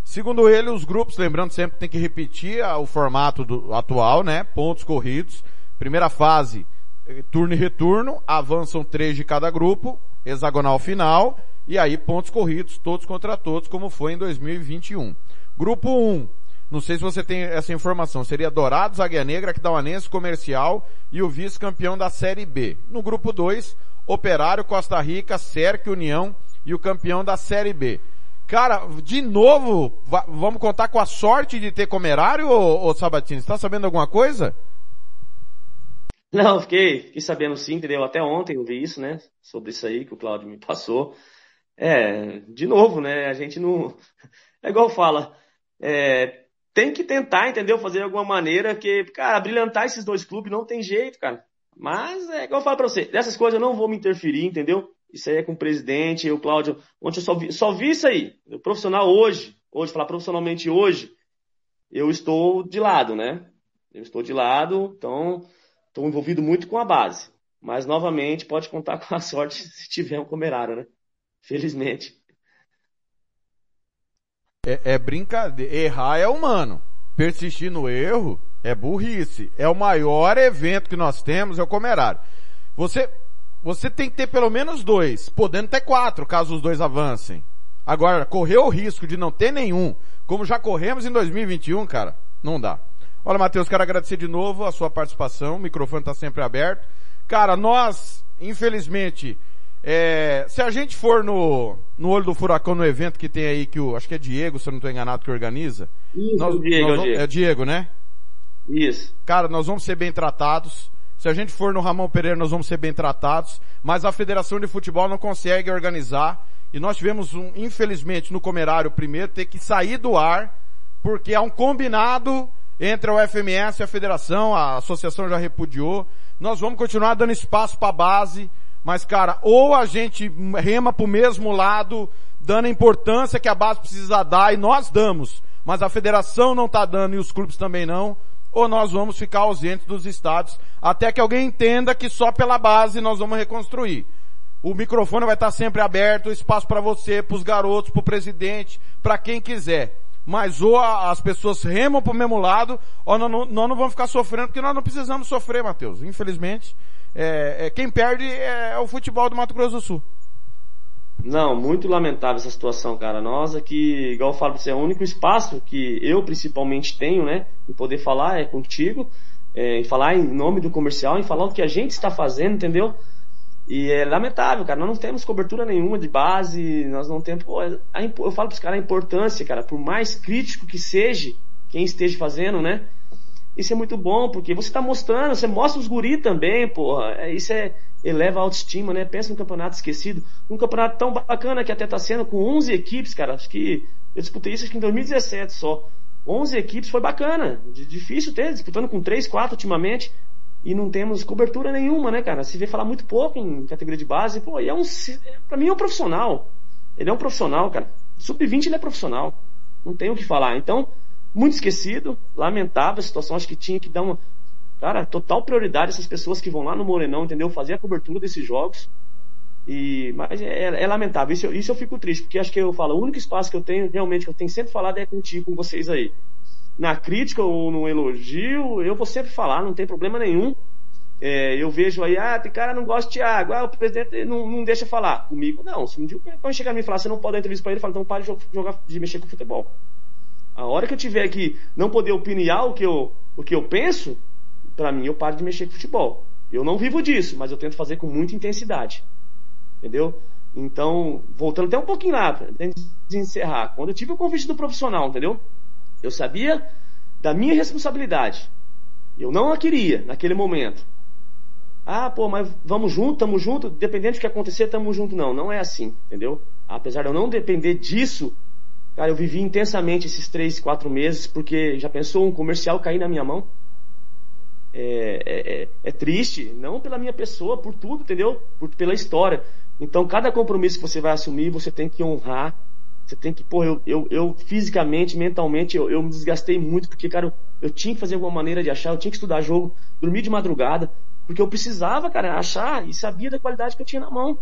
Segundo ele, os grupos, lembrando sempre que tem que repetir o formato do, atual, né? Pontos corridos. Primeira fase, eh, turno e retorno, avançam três de cada grupo, hexagonal final, e aí pontos corridos, todos contra todos, como foi em 2021. Grupo 1, não sei se você tem essa informação, seria Dourados, Águia Negra, Aquidauanense, Comercial e o vice-campeão da Série B. No grupo 2, Operário, Costa Rica, Cerque, União e o campeão da Série B. Cara, de novo, vamos contar com a sorte de ter comerário, ô, ô Sabatini? Você tá sabendo alguma coisa? Não, fiquei, fiquei sabendo sim, entendeu? Até ontem eu vi isso, né? Sobre isso aí que o Claudio me passou. É, de novo, né? A gente não. É igual fala. É, tem que tentar, entendeu? Fazer de alguma maneira que, cara, brilhantar esses dois clubes não tem jeito, cara. Mas é igual eu falo pra você, dessas coisas eu não vou me interferir, entendeu? Isso aí é com o presidente, eu, Cláudio. Ontem eu só vi, só vi isso aí. O profissional hoje, hoje, falar profissionalmente hoje, eu estou de lado, né? Eu estou de lado, então estou envolvido muito com a base. Mas novamente pode contar com a sorte se tiver um comerário, né? Felizmente. É, é brincadeira. Errar é humano. Persistir no erro é burrice. É o maior evento que nós temos, é o comerário. Você, você tem que ter pelo menos dois, podendo ter quatro, caso os dois avancem. Agora, correr o risco de não ter nenhum, como já corremos em 2021, cara, não dá. Olha, Matheus, quero agradecer de novo a sua participação, o microfone está sempre aberto. Cara, nós, infelizmente, é, se a gente for no, no olho do furacão no evento que tem aí, que o, acho que é Diego, se eu não estou enganado, que organiza. Isso, nós, Diego, nós vamos, é Diego, né? Isso. Cara, nós vamos ser bem tratados. Se a gente for no Ramon Pereira, nós vamos ser bem tratados, mas a Federação de Futebol não consegue organizar. E nós tivemos um, infelizmente, no Comerário primeiro, ter que sair do ar, porque há um combinado entre a UFMS e a Federação, a associação já repudiou. Nós vamos continuar dando espaço para a base, mas cara, ou a gente rema para o mesmo lado, dando a importância que a base precisa dar, e nós damos, mas a federação não está dando e os clubes também não, ou nós vamos ficar ausentes dos estados até que alguém entenda que só pela base nós vamos reconstruir. O microfone vai estar sempre aberto, espaço para você, para os garotos, para o presidente, para quem quiser. Mas ou as pessoas remam para o mesmo lado, ou nós não, nós não vamos ficar sofrendo, porque nós não precisamos sofrer, Matheus. Infelizmente, é, é, quem perde é o futebol do Mato Grosso do Sul. Não, muito lamentável essa situação, cara. Nós aqui, igual eu falo pra você, é o único espaço que eu principalmente tenho, né? Em poder falar é contigo, é, em falar em nome do comercial, em falar o que a gente está fazendo, entendeu? E é lamentável, cara. Nós não temos cobertura nenhuma de base, nós não temos. Pô, a, eu falo pros caras a importância, cara, por mais crítico que seja quem esteja fazendo, né? Isso é muito bom, porque você está mostrando, você mostra os guri também, porra. É, isso é, eleva a autoestima, né? Pensa no campeonato esquecido. Um campeonato tão bacana que até está sendo com 11 equipes, cara. Acho que eu disputei isso acho que em 2017 só. 11 equipes foi bacana. Difícil ter, disputando com 3, 4 ultimamente. E não temos cobertura nenhuma, né, cara? Se vê falar muito pouco em categoria de base. Pô, e é um. Pra mim é um profissional. Ele é um profissional, cara. Sub-20 ele é profissional. Não tem o que falar. Então, muito esquecido. Lamentável a situação. Acho que tinha que dar uma Cara, total prioridade essas pessoas que vão lá no Morenão, entendeu? Fazer a cobertura desses jogos. E, mas é, é, é lamentável, isso, isso eu fico triste, porque acho que eu falo, o único espaço que eu tenho, realmente, que eu tenho sempre falado é contigo, com vocês aí. Na crítica ou no elogio, eu vou sempre falar, não tem problema nenhum. É, eu vejo aí, ah, tem cara não gosta de Thiago, ah, o presidente não, não deixa falar. Comigo, não. Se um dia alguém chegar e falar, você não pode dar entrevista pra ele, fala, então pare de jogar, de mexer com futebol. A hora que eu tiver que não poder opinar o que eu, o que eu penso, para mim eu paro de mexer com futebol. Eu não vivo disso, mas eu tento fazer com muita intensidade. Entendeu? Então, voltando até um pouquinho lá, antes de encerrar, quando eu tive o convite do profissional, entendeu? Eu sabia da minha responsabilidade. Eu não a queria naquele momento. Ah, pô, mas vamos junto, tamo junto, dependente do que acontecer, tamo junto. Não, não é assim, entendeu? Apesar de eu não depender disso, cara, eu vivi intensamente esses três, quatro meses, porque já pensou um comercial cair na minha mão? É, é, é, é triste, não pela minha pessoa, por tudo, entendeu? Por, pela história. Então, cada compromisso que você vai assumir, você tem que honrar. Você tem que, pô, eu, eu, eu fisicamente, mentalmente, eu, eu me desgastei muito, porque, cara, eu, eu tinha que fazer alguma maneira de achar, eu tinha que estudar jogo, dormir de madrugada, porque eu precisava, cara, achar e sabia da qualidade que eu tinha na mão.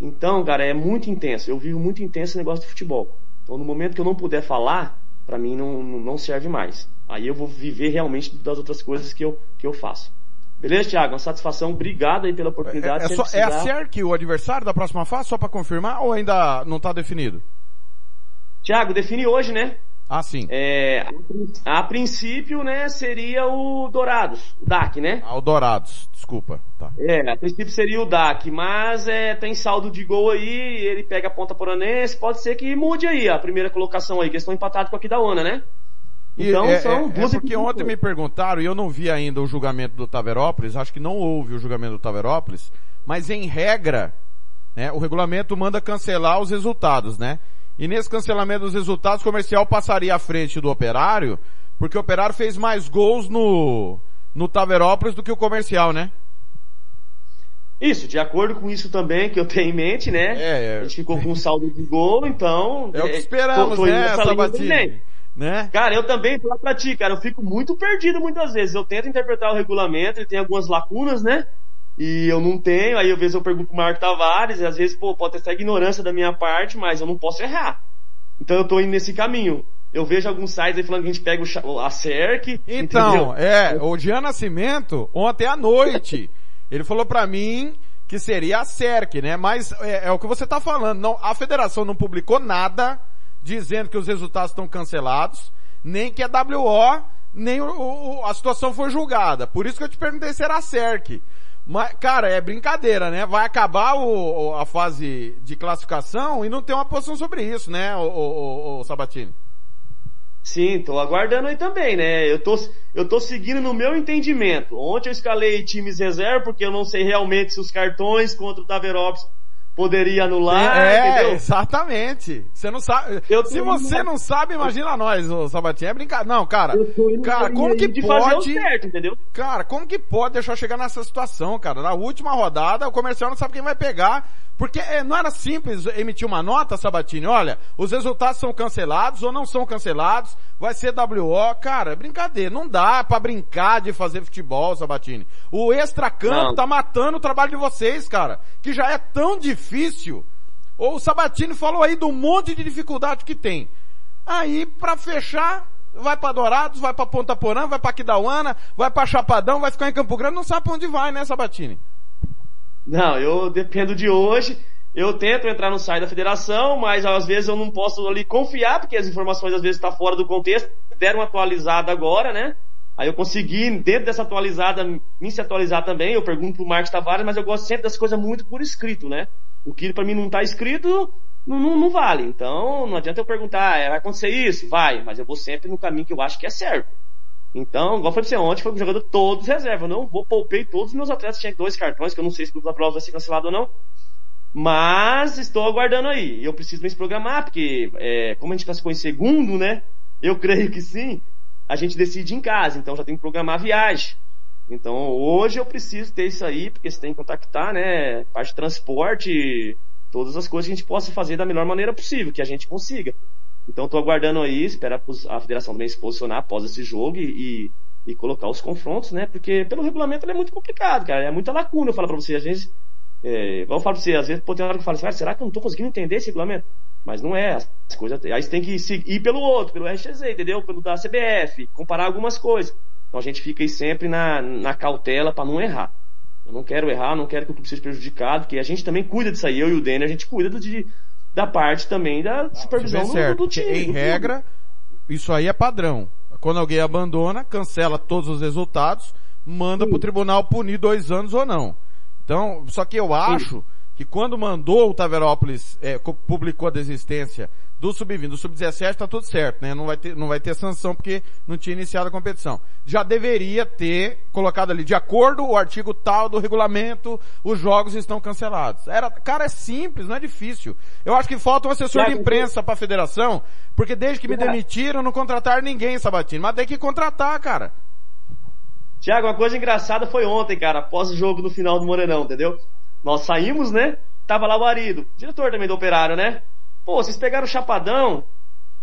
Então, cara, é muito intenso. Eu vivo muito intenso o negócio de futebol. Então, no momento que eu não puder falar, para mim não, não serve mais. Aí eu vou viver realmente das outras coisas que eu, que eu faço. Beleza, Thiago? Uma satisfação. Obrigado aí pela oportunidade. É, é, só, é a CERC o adversário da próxima fase, só para confirmar, ou ainda não está definido? Thiago, define hoje, né? Ah, sim. É, a, a, princípio, né, seria o Dourados, o DAC, né? Ah, o Dourados, desculpa. Tá. É, a princípio seria o DAC, mas é, tem saldo de gol aí, ele pega a ponta poranense, pode ser que mude aí a primeira colocação aí, que eles estão empatados com a Aquidauana, né? Então é, são é, duas é porque ontem me perguntaram, e eu não vi ainda o julgamento do Taverópolis, acho que não houve o julgamento do Taverópolis, mas em regra, né, o regulamento manda cancelar os resultados, né? E nesse cancelamento dos resultados, o comercial passaria à frente do operário, porque o operário fez mais gols no, no Taverópolis do que o comercial, né? Isso, de acordo com isso também que eu tenho em mente, né? É, é. A gente ficou com um saldo de gol, então. É o que esperamos, foi, né, Sabatini? né? Cara, eu também, lá pra ti, cara, eu fico muito perdido muitas vezes. Eu tento interpretar o regulamento, ele tem algumas lacunas, né? E eu não tenho, aí às vezes eu pergunto pro Marco Tavares, e às vezes, pô, pode ter essa ignorância da minha parte, mas eu não posso errar. Então eu tô indo nesse caminho. Eu vejo alguns sites aí falando que a gente pega o, a CERC. Então, entendeu? é, o Jean Nascimento, ontem à noite, ele falou pra mim que seria a CERC, né? Mas é, é o que você tá falando. Não, a federação não publicou nada dizendo que os resultados estão cancelados, nem que a WO, nem o, o, a situação foi julgada. Por isso que eu te perguntei se era a CERC. Mas, cara, é brincadeira, né? Vai acabar o, a fase de classificação e não tem uma posição sobre isso, né, o, o, o Sabatini? Sim, tô aguardando aí também, né? Eu tô, eu tô seguindo no meu entendimento. Ontem eu escalei times reserva porque eu não sei realmente se os cartões contra o Taverópolis poderia anular, é, entendeu? exatamente. Você não sabe. Se você não sabe, imagina nós, o Sabatinho. É brincadeira. Não, cara. Cara, como que pode. Certo, cara, como que pode deixar chegar nessa situação, cara? Na última rodada, o comercial não sabe quem vai pegar. Porque é, não era simples emitir uma nota, Sabatini, olha, os resultados são cancelados ou não são cancelados, vai ser WO, cara, é brincadeira, não dá para brincar de fazer futebol, Sabatini. O extracampo tá matando o trabalho de vocês, cara, que já é tão difícil. O Sabatini falou aí do monte de dificuldade que tem. Aí, para fechar, vai para Dourados, vai para Ponta Porã, vai para Quidauana, vai para Chapadão, vai ficar em Campo Grande, não sabe pra onde vai, né, Sabatini? Não, eu dependo de hoje. Eu tento entrar no site da federação, mas às vezes eu não posso ali confiar, porque as informações às vezes estão tá fora do contexto. Deram uma atualizada agora, né? Aí eu consegui, dentro dessa atualizada, me se atualizar também. Eu pergunto pro Marcos Tavares, mas eu gosto sempre das coisas muito por escrito, né? O que para mim não tá escrito, não, não, não, vale. Então, não adianta eu perguntar, ah, vai acontecer isso? Vai, mas eu vou sempre no caminho que eu acho que é certo. Então, igual foi pra você ontem, foi um jogador todos reserva. Eu não vou poupei todos os meus atletas, tinha dois cartões, que eu não sei se o prova vai ser cancelado ou não. Mas estou aguardando aí. Eu preciso me programar, porque é, como a gente classificou em segundo, né? Eu creio que sim. A gente decide em casa, então já tem que programar a viagem. Então hoje eu preciso ter isso aí, porque você tem que contactar, né? Parte de transporte, todas as coisas que a gente possa fazer da melhor maneira possível, que a gente consiga. Então estou aguardando aí, esperar a federação também se posicionar após esse jogo e, e, colocar os confrontos, né? Porque pelo regulamento é muito complicado, cara. É muita lacuna, eu falo para você. Às vezes, é, eu falo pra você, às vezes pô, tem hora que eu falo assim, será que eu não tô conseguindo entender esse regulamento? Mas não é, as coisas. Aí você tem que ir pelo outro, pelo RXZ, entendeu? Pelo da CBF, comparar algumas coisas. Então a gente fica aí sempre na, na cautela para não errar. Eu não quero errar, não quero que o clube seja prejudicado, porque a gente também cuida disso aí, eu e o Denner, a gente cuida de, da parte também da supervisão do, do, time. Em do regra, isso aí é padrão. Quando alguém abandona, cancela todos os resultados, manda pro tribunal punir dois anos ou não. Então, só que eu acho que quando mandou o Taverópolis, é, co- publicou a desistência do Sub-20, do Sub-17, tá tudo certo, né? Não vai ter, não vai ter sanção porque não tinha iniciado a competição. Já deveria ter colocado ali, de acordo o artigo tal do regulamento, os jogos estão cancelados. Era, cara, é simples, não é difícil. Eu acho que falta um assessor de imprensa pra federação, porque desde que me demitiram, não contrataram ninguém, Sabatini. Mas tem que contratar, cara. Tiago, uma coisa engraçada foi ontem, cara, após o jogo no final do Morenão, entendeu? Nós saímos, né? Tava lá o Arido, diretor também do operário, né? Pô, vocês pegaram o chapadão?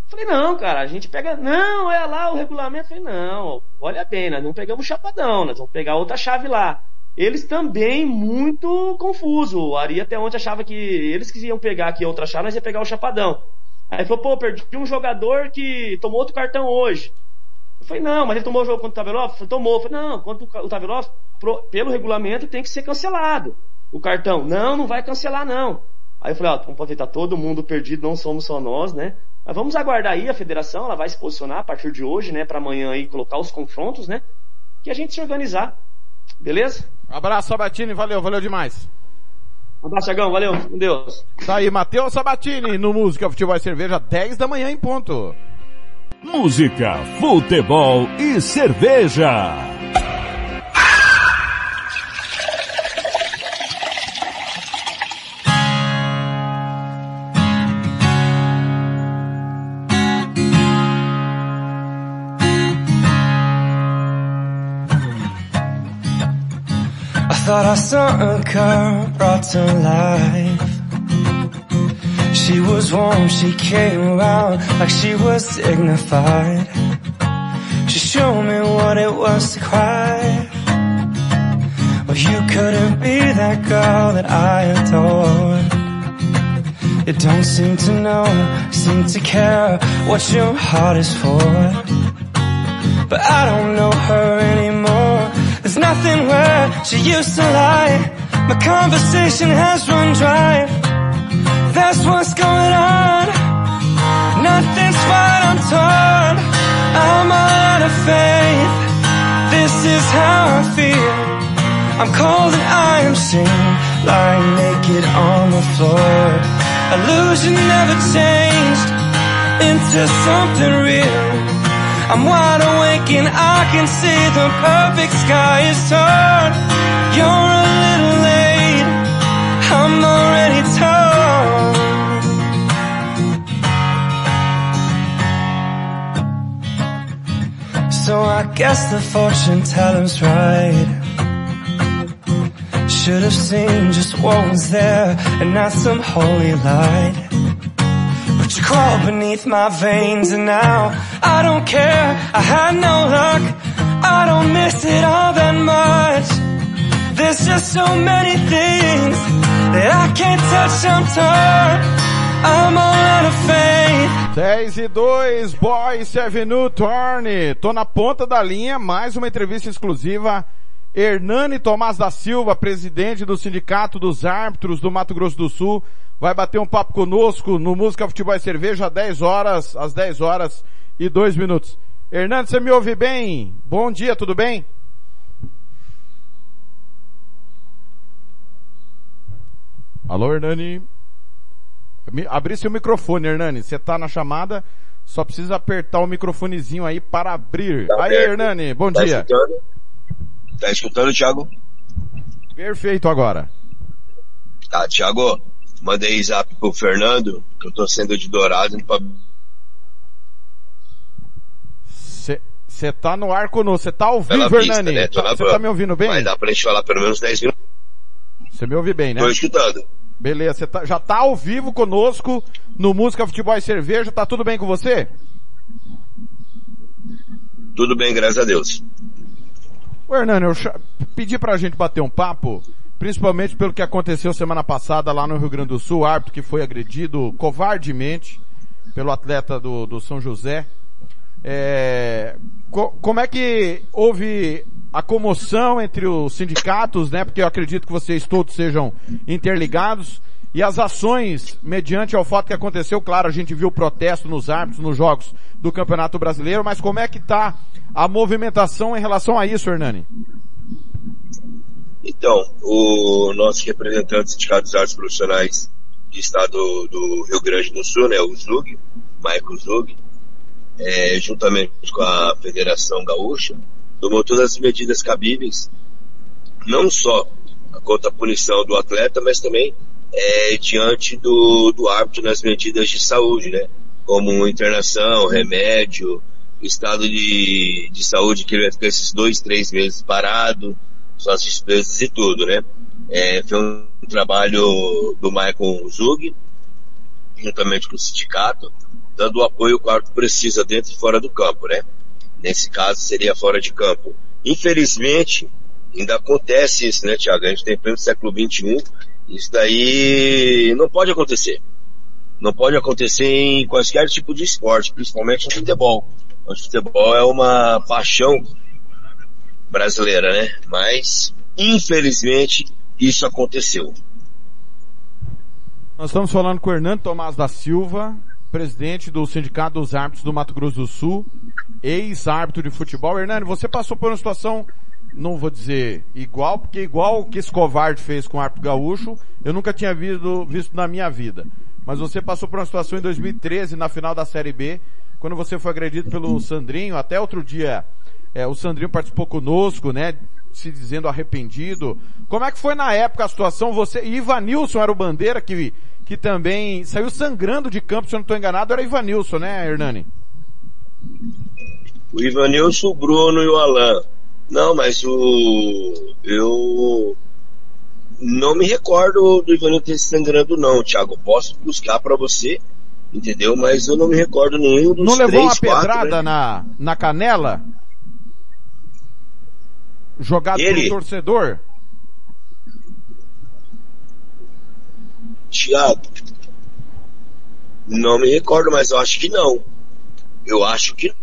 Falei, não, cara, a gente pega. Não, é lá o regulamento. Falei, não, olha bem, nós não pegamos o chapadão, nós vamos pegar outra chave lá. Eles também muito confuso. O Ari até ontem achava que eles que iam pegar aqui outra chave, nós ia pegar o chapadão. Aí falou, pô, perdi um jogador que tomou outro cartão hoje. Eu falei, não, mas ele tomou o jogo contra o falei, tomou. Falei, não, contra o pro- pelo regulamento tem que ser cancelado o cartão. Não, não vai cancelar não. Aí eu falei, ó, vamos aproveitar todo mundo perdido, não somos só nós, né? Mas vamos aguardar aí a federação, ela vai se posicionar a partir de hoje, né, para amanhã aí colocar os confrontos, né? Que a gente se organizar. Beleza? Abraço, Sabatini, valeu, valeu demais. Um abraço, Thiagão, valeu, com Deus. Tá aí, Matheus Sabatini, no Música Futebol e Cerveja, 10 da manhã em ponto. Música, futebol e cerveja. Thought I saw a girl brought to life. She was warm, she came around like she was dignified. She showed me what it was to cry. Well, you couldn't be that girl that I adored. You don't seem to know, seem to care what your heart is for. But I don't know her anymore. Nothing where she used to lie. My conversation has run dry. That's what's going on. Nothing's fine, I'm torn. I'm all out of faith. This is how I feel. I'm cold and I am seen, lying naked on the floor. Illusion never changed into something real. I'm wide awake and I can see the perfect sky is torn. You're a little late, I'm already torn. So I guess the fortune teller's right. Should have seen just what was there and not some holy light. Crawled beneath my veins and now I don't care. I had no luck. I don't miss it all that much. There's just so many things that I can't touch. I'm torn. I'm all out of faith. 10 e 2, Boys Avenue Torne. Tô na ponta da linha, mais uma entrevista exclusiva. Hernani Tomás da Silva, presidente do Sindicato dos Árbitros do Mato Grosso do Sul, vai bater um papo conosco no Música Futebol e Cerveja às 10 horas, às 10 horas e 2 minutos. Hernani, você me ouve bem? Bom dia, tudo bem? Alô, Hernani? Abri seu microfone, Hernani. Você tá na chamada, só precisa apertar o microfonezinho aí para abrir. Tá aí. Hernani, bom Tá dia. escutando? Tá escutando, Thiago? Perfeito agora. Tá, Thiago, mandei zap pro Fernando, que eu tô sendo de Dourado, indo pra... Você tá no ar conosco, você tá ao vivo, Hernani. né? Você van. tá me ouvindo bem? Vai dar pra gente falar pelo menos 10 minutos. Você me ouve bem, né? Tô escutando. Beleza, você tá- já tá ao vivo conosco no Música, Futebol e Cerveja, tá tudo bem com você? Tudo bem, graças a Deus. Ô Hernani, eu pedi pra gente bater um papo, principalmente pelo que aconteceu semana passada lá no Rio Grande do Sul, árbitro que foi agredido covardemente pelo atleta do, do São José. É, co- como é que houve a comoção entre os sindicatos, né? Porque eu acredito que vocês todos sejam interligados. E as ações mediante ao fato que aconteceu, claro, a gente viu protesto nos árbitros, nos jogos do Campeonato Brasileiro, mas como é que está a movimentação em relação a isso, Hernani? Então, o nosso representante Sindicato dos Artes Profissionais do Estado do Rio Grande do Sul, né, o ZUG, Michael Zug, é, juntamente com a Federação Gaúcha, tomou todas as medidas cabíveis, não só contra a punição do atleta, mas também é, diante do, do árbitro nas medidas de saúde, né? Como internação, remédio, estado de, de saúde que ele vai ficar esses dois, três meses parado, suas despesas e tudo, né? É, foi um trabalho do Michael Zug, juntamente com o sindicato, dando o apoio que o precisa dentro e fora do campo, né? Nesse caso seria fora de campo. Infelizmente, ainda acontece isso, né, Tiago? A gente tem pleno século XXI, isso daí não pode acontecer. Não pode acontecer em qualquer tipo de esporte, principalmente no futebol. O futebol é uma paixão brasileira, né? Mas, infelizmente, isso aconteceu. Nós estamos falando com o Hernando Tomás da Silva, presidente do Sindicato dos Árbitros do Mato Grosso do Sul, ex-árbitro de futebol. Hernani, você passou por uma situação, não vou dizer igual, porque igual o que esse covarde fez com o árbitro gaúcho, eu nunca tinha visto, visto na minha vida. Mas você passou por uma situação em 2013, na final da Série B, quando você foi agredido pelo Sandrinho, até outro dia, é, o Sandrinho participou conosco, né, se dizendo arrependido. Como é que foi na época a situação? Você, e Ivanilson era o bandeira que que também saiu sangrando de campo, se eu não estou enganado, era Ivanilson, né, Hernani? O Ivanilson, o Bruno e o Alain. Não, mas o. Eu. Não me recordo do Ivanilson ter sangrando, não, Thiago. Posso buscar para você, entendeu? Mas eu não me recordo nenhum dos Não levou três, uma quatro, pedrada né? na, na canela? Jogado Ele? pelo torcedor? Thiago. Não me recordo, mas eu acho que não. Eu acho que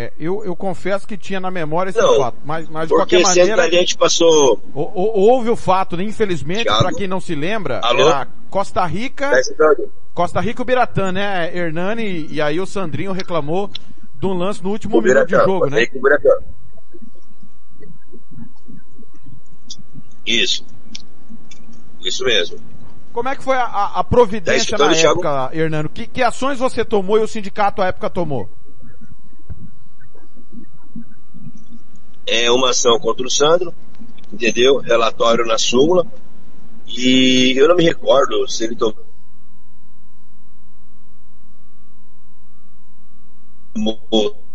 É, eu, eu confesso que tinha na memória esse Não, fato, mas, mas de qualquer maneira, a gente passou. houve o fato, né, infelizmente, para quem não se lembra, Alô? era Costa Rica, Tá? Costa Rica e o Biratã, né, Hernani, e aí o Sandrinho reclamou de um lance no último minuto de jogo, né? Isso. Isso mesmo. Como é que foi a, a- providência Tá na época, Hernando? Que, que ações você tomou e o sindicato à época tomou? É uma ação contra o Sandro, entendeu? Relatório na súmula. E eu não me recordo se ele tomou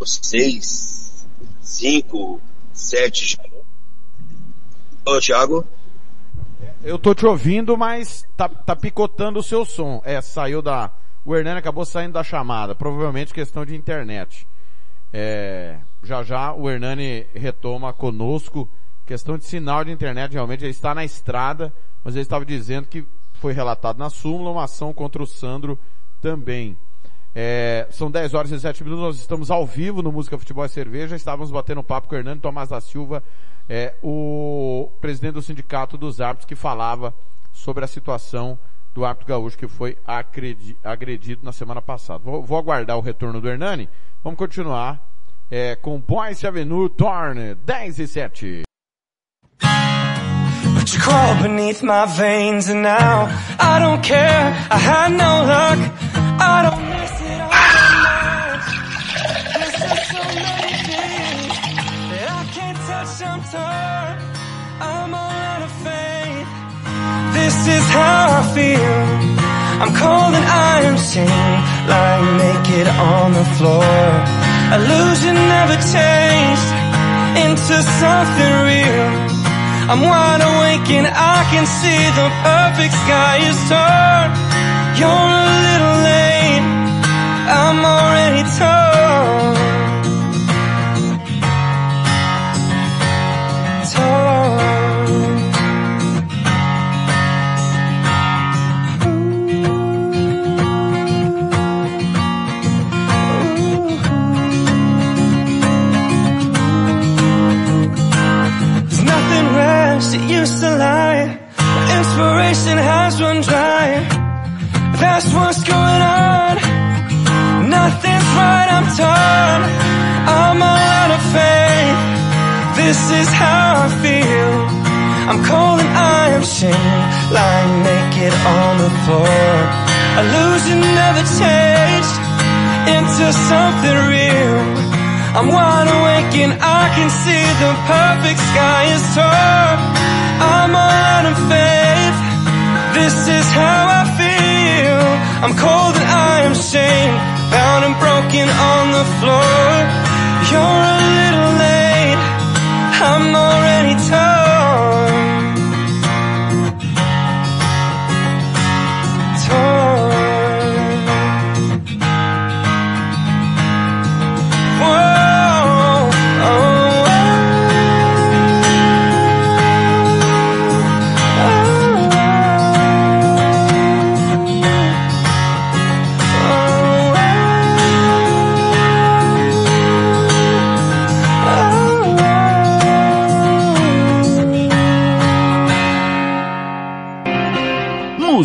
seis, cinco, sete. Ô, Thiago? Eu tô te ouvindo, mas tá, tá picotando o seu som. É, saiu da... O Hernani acabou saindo da chamada. Provavelmente questão de internet. É, já já o Hernani retoma conosco. Questão de sinal de internet, realmente ele está na estrada, mas ele estava dizendo que foi relatado na súmula uma ação contra o Sandro também. É, são 10 horas e 7 minutos, nós estamos ao vivo no Música Futebol e Cerveja, estávamos batendo papo com o Hernando Tomás da Silva, é, o presidente do Sindicato dos Árbitros, que falava sobre a situação do árbitro gaúcho que foi agredido na semana passada. Vou, vou aguardar o retorno do Hernani, vamos continuar é, com Boyce Avenue Torne, 10 e 7. But you crawl beneath my veins and now I don't care. I had no luck. I don't miss it all that much. So many things that I can't touch. I'm torn. I'm all faith. This is how I feel. I'm cold and I am chained, lying naked on the floor. Illusion never changed into something real. I'm wide awake and I can see the perfect sky is torn. You're a little late, I'm already torn. times she used to lie. Inspiration has run dry. That's what's going on. Nothing's right, I'm torn. I'm all out of faith. This is how I feel. I'm cold and I am shamed Lying naked on the floor. Illusion never changed Into something real. I'm wide awake and I can see the perfect sky is torn. I'm out of faith. This is how I feel. I'm cold and I am shamed, bound and broken on the floor. You're a little late. I'm already torn.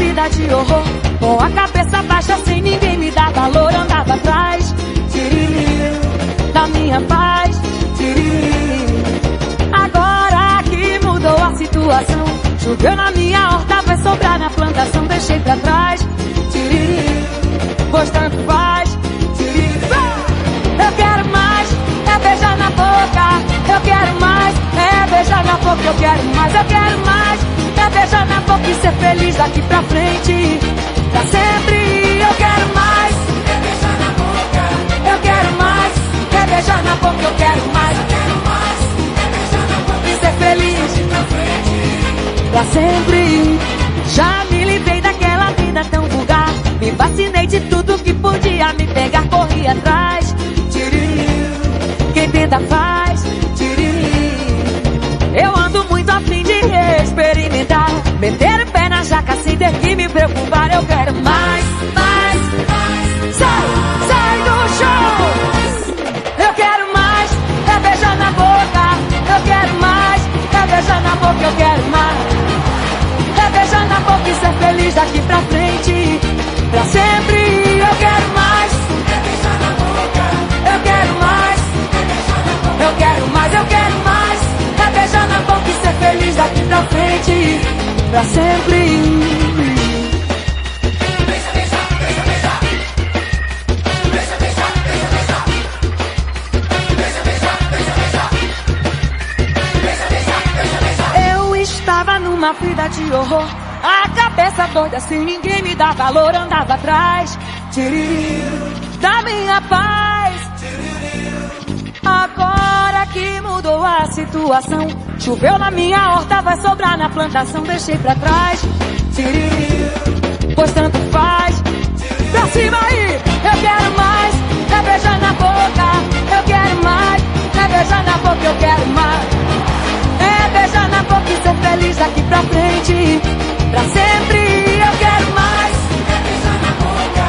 Vida de horror. Com a cabeça baixa sem ninguém me dar valor Andava atrás. Tiriri, da minha paz. Tiriri. Agora que mudou a situação Choveu na minha horta, vai sobrar na plantação Deixei pra trás. Tiriri, pois tanto faz. Tiriri. Eu quero mais, é beijar na boca. Eu quero mais, é beijar na boca Eu quero mais, eu quero mais É beijar na boca e ser feliz daqui pra frente. Pra sempre eu quero mais. É beijar na boca Eu quero mais, é beijar na boca Eu quero mais, eu quero mais beijar na boca e ser feliz. Daqui pra frente Pra sempre. Já me livrei daquela vida tão vulgar. Me vacinei de tudo que podia me pegar. Corri atrás. Quem tenta faz experimentar. Meter o pé na jaca sem ter que me preocupar Eu quero mais, mais, mais. Sai, sai do chão. Eu quero mais, é beijar na boca. Eu quero mais, é beijar na boca Eu quero mais. É beijar na boca e ser feliz daqui pra frente pra frente. Pra sempre. Numa vida de horror. A cabeça doida, sem ninguém me dar valor, andava atrás. Da minha paz. Agora que mudou a situação Choveu na minha horta, vai sobrar na plantação Deixei pra trás. Pois tanto faz. Pra cima aí, eu quero mais. É beijar na boca, eu quero mais. É beijar na boca, eu quero mais. É beijar na boca e ser feliz daqui pra frente. Pra sempre, eu quero mais. É beijar na boca,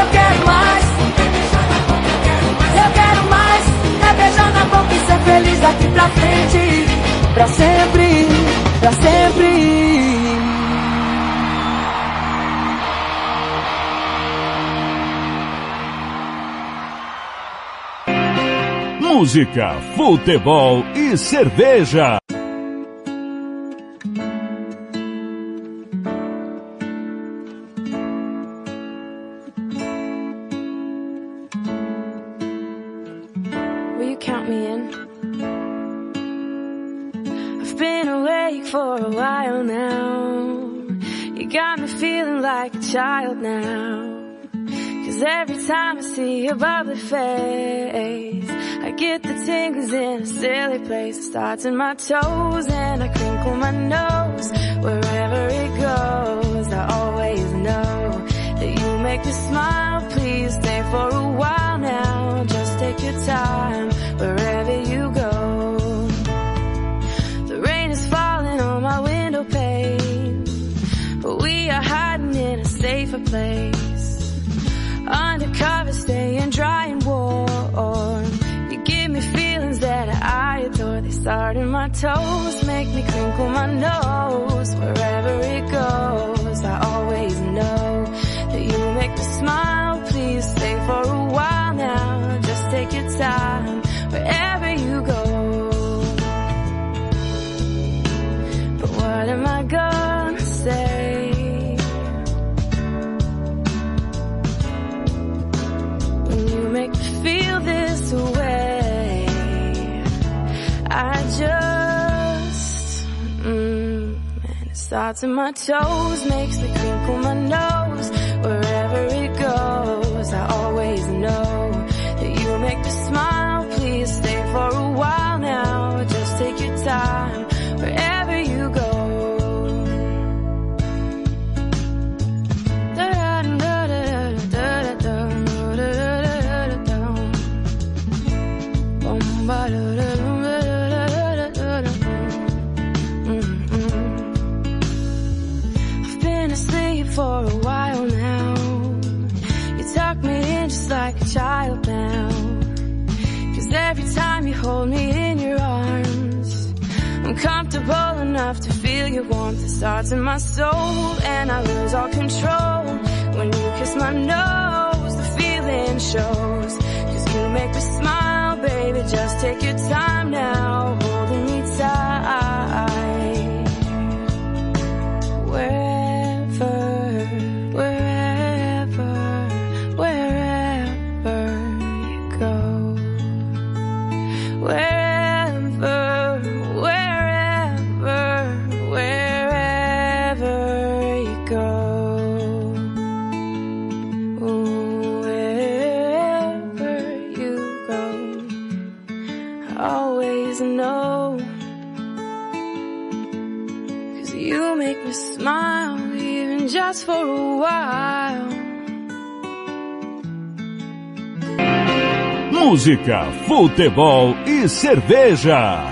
eu quero mais, é beijar na boca e ser feliz daqui pra frente. Pra sempre, pra sempre. Música, futebol e cerveja. time I see your bubbly face, I get the tingles in a silly place. It starts in my toes and I crinkle my nose. Wherever it goes, I always know that you make me smile. Please stay for a while now. Just take your time. Undercover, staying dry and warm. You give me feelings that I adore. They start in my toes, make me crinkle my nose. Wherever it goes, I always know that you make me smile. Please stay for a while now. Just take your time, starts in my toes, makes me crinkle my nose. Wherever it goes, I always know that you make me smile. Please stay for a while now. Just take your time, wherever Comfortable enough to feel your warmth. It starts in my soul and I lose all control. When you kiss my nose, the feeling shows. Cause you make me smile, baby. Just take your time now, holding me tight. Música, futebol e cerveja.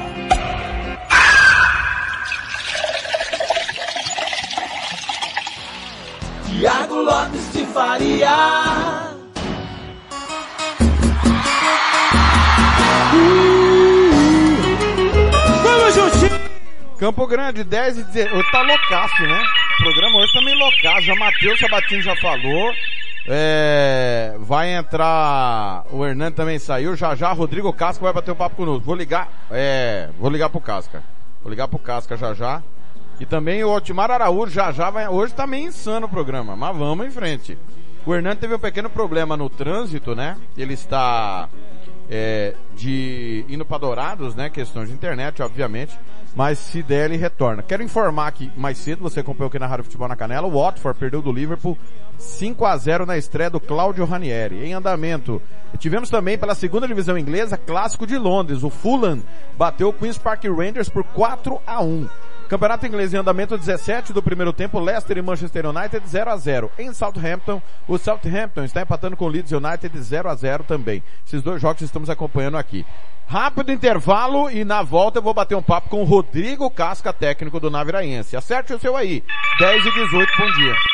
Tiago Lopes de Faria. Vamos! Campo Grande, 10 e 16. Tá loucaço, né? O programa hoje tá meio loucaço. Já Matheus Sabatini já falou. É, vai entrar, o Hernando também saiu, já já Rodrigo Casca vai bater um papo conosco. Vou ligar, é, vou ligar pro Casca. Vou ligar pro Casca já já. E também o Otmar Araújo já já vai, hoje tá meio insano o programa, mas vamos em frente. O Hernando teve um pequeno problema no trânsito, né? Ele está é, de indo para Dourados, né? Questões de internet, obviamente. Mas se der, ele retorna. Quero informar que mais cedo, você acompanhou aqui na Rádio Futebol na Canela, o Watford perdeu do Liverpool 5 a 0 na estreia do Cláudio Ranieri. Em andamento. Tivemos também pela segunda divisão inglesa, clássico de Londres. O Fulham bateu o Queen's Park Rangers por 4 a 1. Campeonato inglês em andamento 17 do primeiro tempo, Leicester e Manchester United 0 a 0. Em Southampton, o Southampton está empatando com o Leeds United 0 a 0 também. Esses dois jogos estamos acompanhando aqui. Rápido intervalo e na volta eu vou bater um papo com o Rodrigo Casca, técnico do Naviraense. Acerte o seu aí. 10 e 18, bom dia.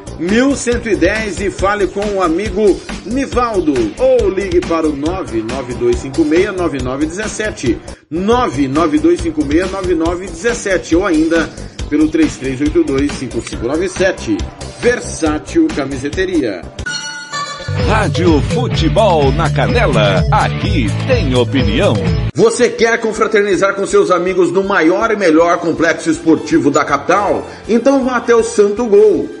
1110 e fale com o amigo Nivaldo ou ligue para o 992569917 992569917 ou ainda pelo 33825597 Versátil Camiseteria Rádio Futebol na Canela, aqui tem opinião. Você quer confraternizar com seus amigos no maior e melhor complexo esportivo da capital? Então vá até o Santo Gol.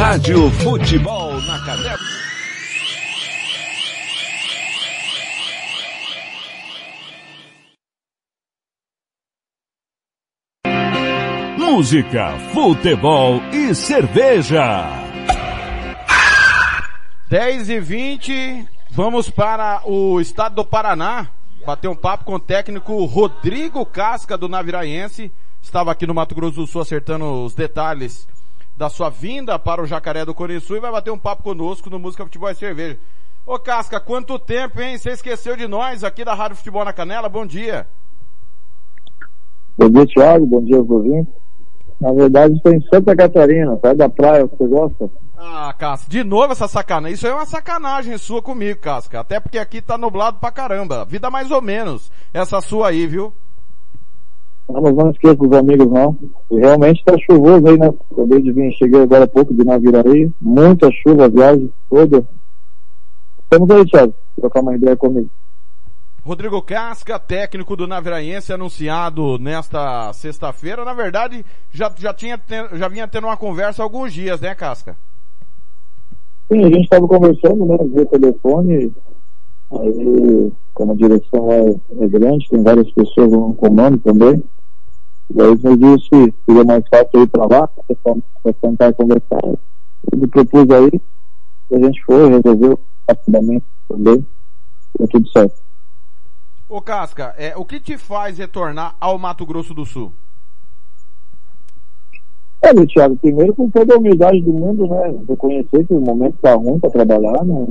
Rádio Futebol na Canela. Música, futebol e cerveja. 10 e 20, vamos para o estado do Paraná, bater um papo com o técnico Rodrigo Casca do Naviraense. Estava aqui no Mato Grosso do Sul acertando os detalhes da sua vinda para o Jacaré do Coriçu e vai bater um papo conosco no Música Futebol e Cerveja. Ô Casca, quanto tempo, hein? Você esqueceu de nós aqui da Rádio Futebol na Canela? Bom dia. Bom dia, Thiago. Bom dia, ouvintes. Na verdade, estou em Santa Catarina, perto da praia, você gosta? Ah, Casca, de novo essa sacanagem. Isso aí é uma sacanagem sua comigo, Casca. Até porque aqui tá nublado pra caramba. Vida mais ou menos. Essa sua aí, viu? Não, mas não esqueça dos amigos, não. E realmente está chuvoso aí, né? Acabei de vir, cheguei agora há pouco de Naviraí. Muita chuva, a viagem toda. Estamos aí, Thiago. Trocar uma ideia comigo. Rodrigo Casca, técnico do Naviraense, anunciado nesta sexta-feira. Na verdade, já, já, tinha, já vinha tendo uma conversa há alguns dias, né, Casca? Sim, a gente estava conversando, né, via telefone. Aí, como a direção é, é grande, tem várias pessoas no comando também. E aí me disse que seria mais fácil ir para lá, para tentar conversar. Ele propus aí, a gente foi, resolveu rapidamente também, deu tudo certo. Ô Casca, é, o que te faz retornar ao Mato Grosso do Sul? É, meu Thiago, primeiro com toda a humildade do mundo, né? Reconhecer que o momento tá ruim para trabalhar, né?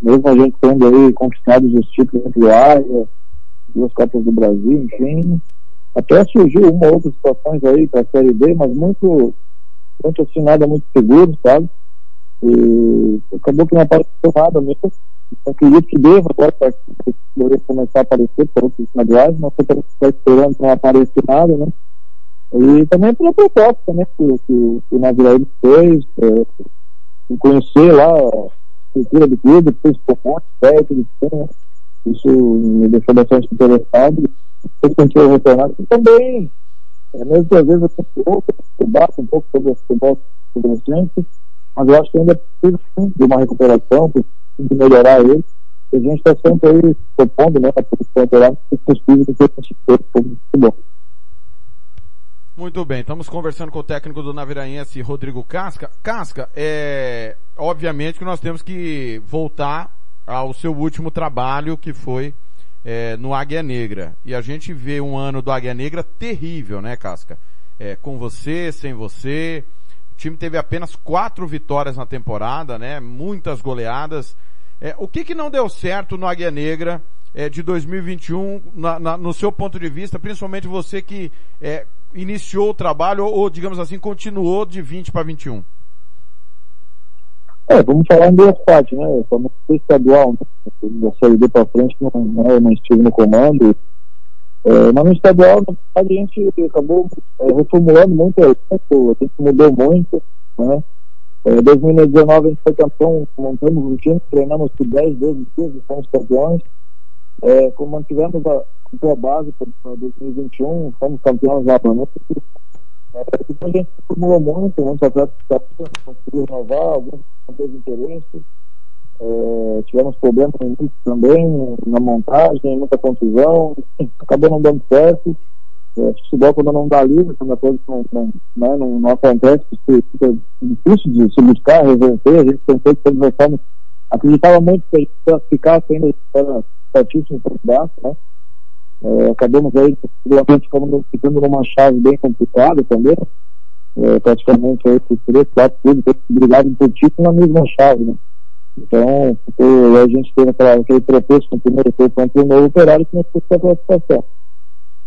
mesmo a gente tendo aí conquistado os títulos entre área, duas Copas do Brasil, enfim. Até surgiu uma ou outra situações aí para a Série B, mas muito, muito assim, nada muito seguro, sabe? E acabou que não apareceu nada mesmo. Acredito que deva agora para começar a aparecer por outros estaduais, mas você está esperando não aparecer nada, né? E também pela proposta né, que, que, que o fez, é, conhecer lá cultura do clube, fez ponto, técnico, né? isso me deixou bastante interessado. Eu tentei retornar e também, é, mesmo que às vezes eu pouco, eu bato um pouco sobre o futebol adolescente, mas eu acho que ainda precisa sim, de uma recuperação, de melhorar ele. E a gente está sempre aí propondo, né, para melhorar o possível do que a gente fez futebol. Muito bem, estamos conversando com o técnico do Naviraense, Rodrigo Casca. Casca, é, obviamente que nós temos que voltar ao seu último trabalho, que foi é, no Águia Negra. E a gente vê um ano do Águia Negra terrível, né, Casca? É, com você, sem você. O time teve apenas quatro vitórias na temporada, né? Muitas goleadas. É, o que que não deu certo no Águia Negra é, de 2021, na, na, no seu ponto de vista, principalmente você que é, iniciou o trabalho ou, ou, digamos assim, continuou de 20 para 21? É, vamos falar em duas partes, né? Eu não fui estadual, né? da Série D para frente, não, né? eu não estive no comando. É, mas no estadual, a gente acabou é, reformulando muito, a gente mudou muito, né? Em é, 2019 a gente foi campeão, montamos um time, treinamos por 10, 12 dias e fomos campeões. É, mantivemos a, a base para 2021, fomos campeões lá para nós. É, a gente formulou muito, muitos atletas conseguiram renovar, alguns não teve interesse. É, tivemos problemas também, na montagem, muita confusão, acabou não dando certo. É, futebol quando não dá livre, quando a coisa não, não, né, não, não acontece, fica difícil de se buscar, reverter, a gente pensou que o adversário acreditava muito que ele classificasse ainda era certíssimo candidato, né? É, acabamos aí, possivelmente, ficando numa chave bem complicada também, é, praticamente aí por três, quatro clubes brigaram por título na mesma chave, né? Então, a gente teve aquela, aquele tropeço com o primeiro tempo contra o novo operário que não foi a classificação.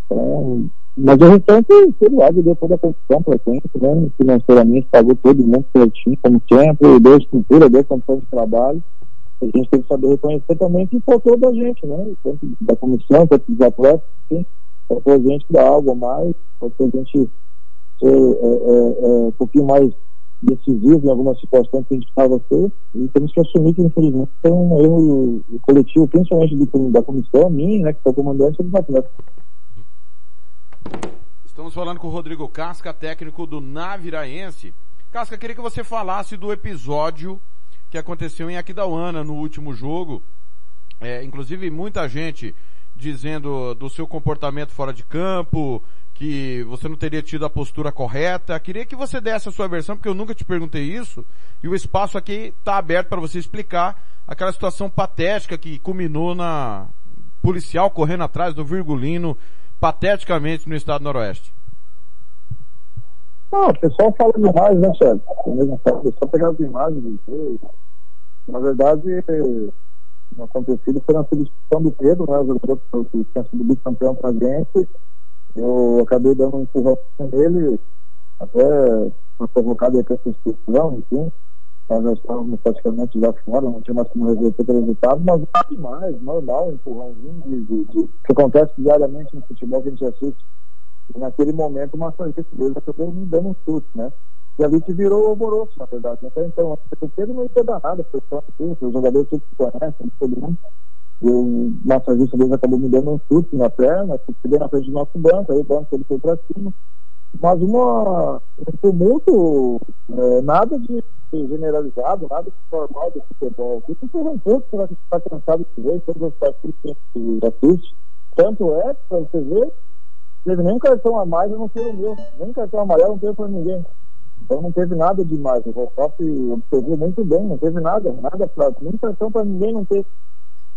Então, mas o restante, o lá, deu toda a condição para gente, né? financeiramente, pagou todo mundo certinho, como sempre, deu estrutura, deu condição de trabalho. A gente tem que saber reconhecer também que faltou da gente, né? Tanto da comissão, tanto dos atletas. Faltou a gente dar algo a mais, faltou a gente ser é, é, é, um pouquinho mais decisivo em algumas situações que a gente estava ser, e temos que assumir que, infelizmente, tem um erro coletivo, principalmente do, da comissão, minha, né, que está comandante dos atletas. Estamos falando com o Rodrigo Casca, técnico do Naviraense. Casca, queria que você falasse do episódio que aconteceu em Aquidauana no último jogo. É, inclusive, muita gente dizendo do seu comportamento fora de campo, que você não teria tido a postura correta. Queria que você desse a sua versão, porque eu nunca te perguntei isso, e o espaço aqui está aberto para você explicar aquela situação patética que culminou na policial correndo atrás do Virgulino pateticamente no estado do Noroeste? Não, o pessoal fala demais, né, Sérgio? Só pegar as imagens. Na verdade, o acontecido foi na substituição do Pedro, né, o jogador que tinha sido bicampeão para a gente. Eu acabei dando um empurrão nele, até foi provocado com essa substituição, enfim. Nós já estávamos praticamente já fora, não tinha mais como resolver o resultado, mas nada demais, normal, empurrãozinho de, de, de, que acontece diariamente no futebol que a gente assiste. E naquele momento, uma sargento dele acabou me dando um chute, né? E ali que virou alvoroço, na verdade. Até então, o Pedro não entendeu nada, foi só assim, os jogadores todos se conhecem, todo mundo. E o massagista dele acabou me dando um chute na perna, fiquei na frente do nosso banco, aí o banco ele foi para cima mas uma, um tumulto, é, nada de generalizado, nada de formal do futebol. Isso foi um pouco para que está cansado de ver, todos os partidos que assiste. Tanto é, para você ver, teve nem cartão a mais, eu não sei o meu. Nem cartão amarelo não teve para ninguém. Então não teve nada demais. O Rocop observou muito bem, não teve nada, nada para cartão para ninguém não teve.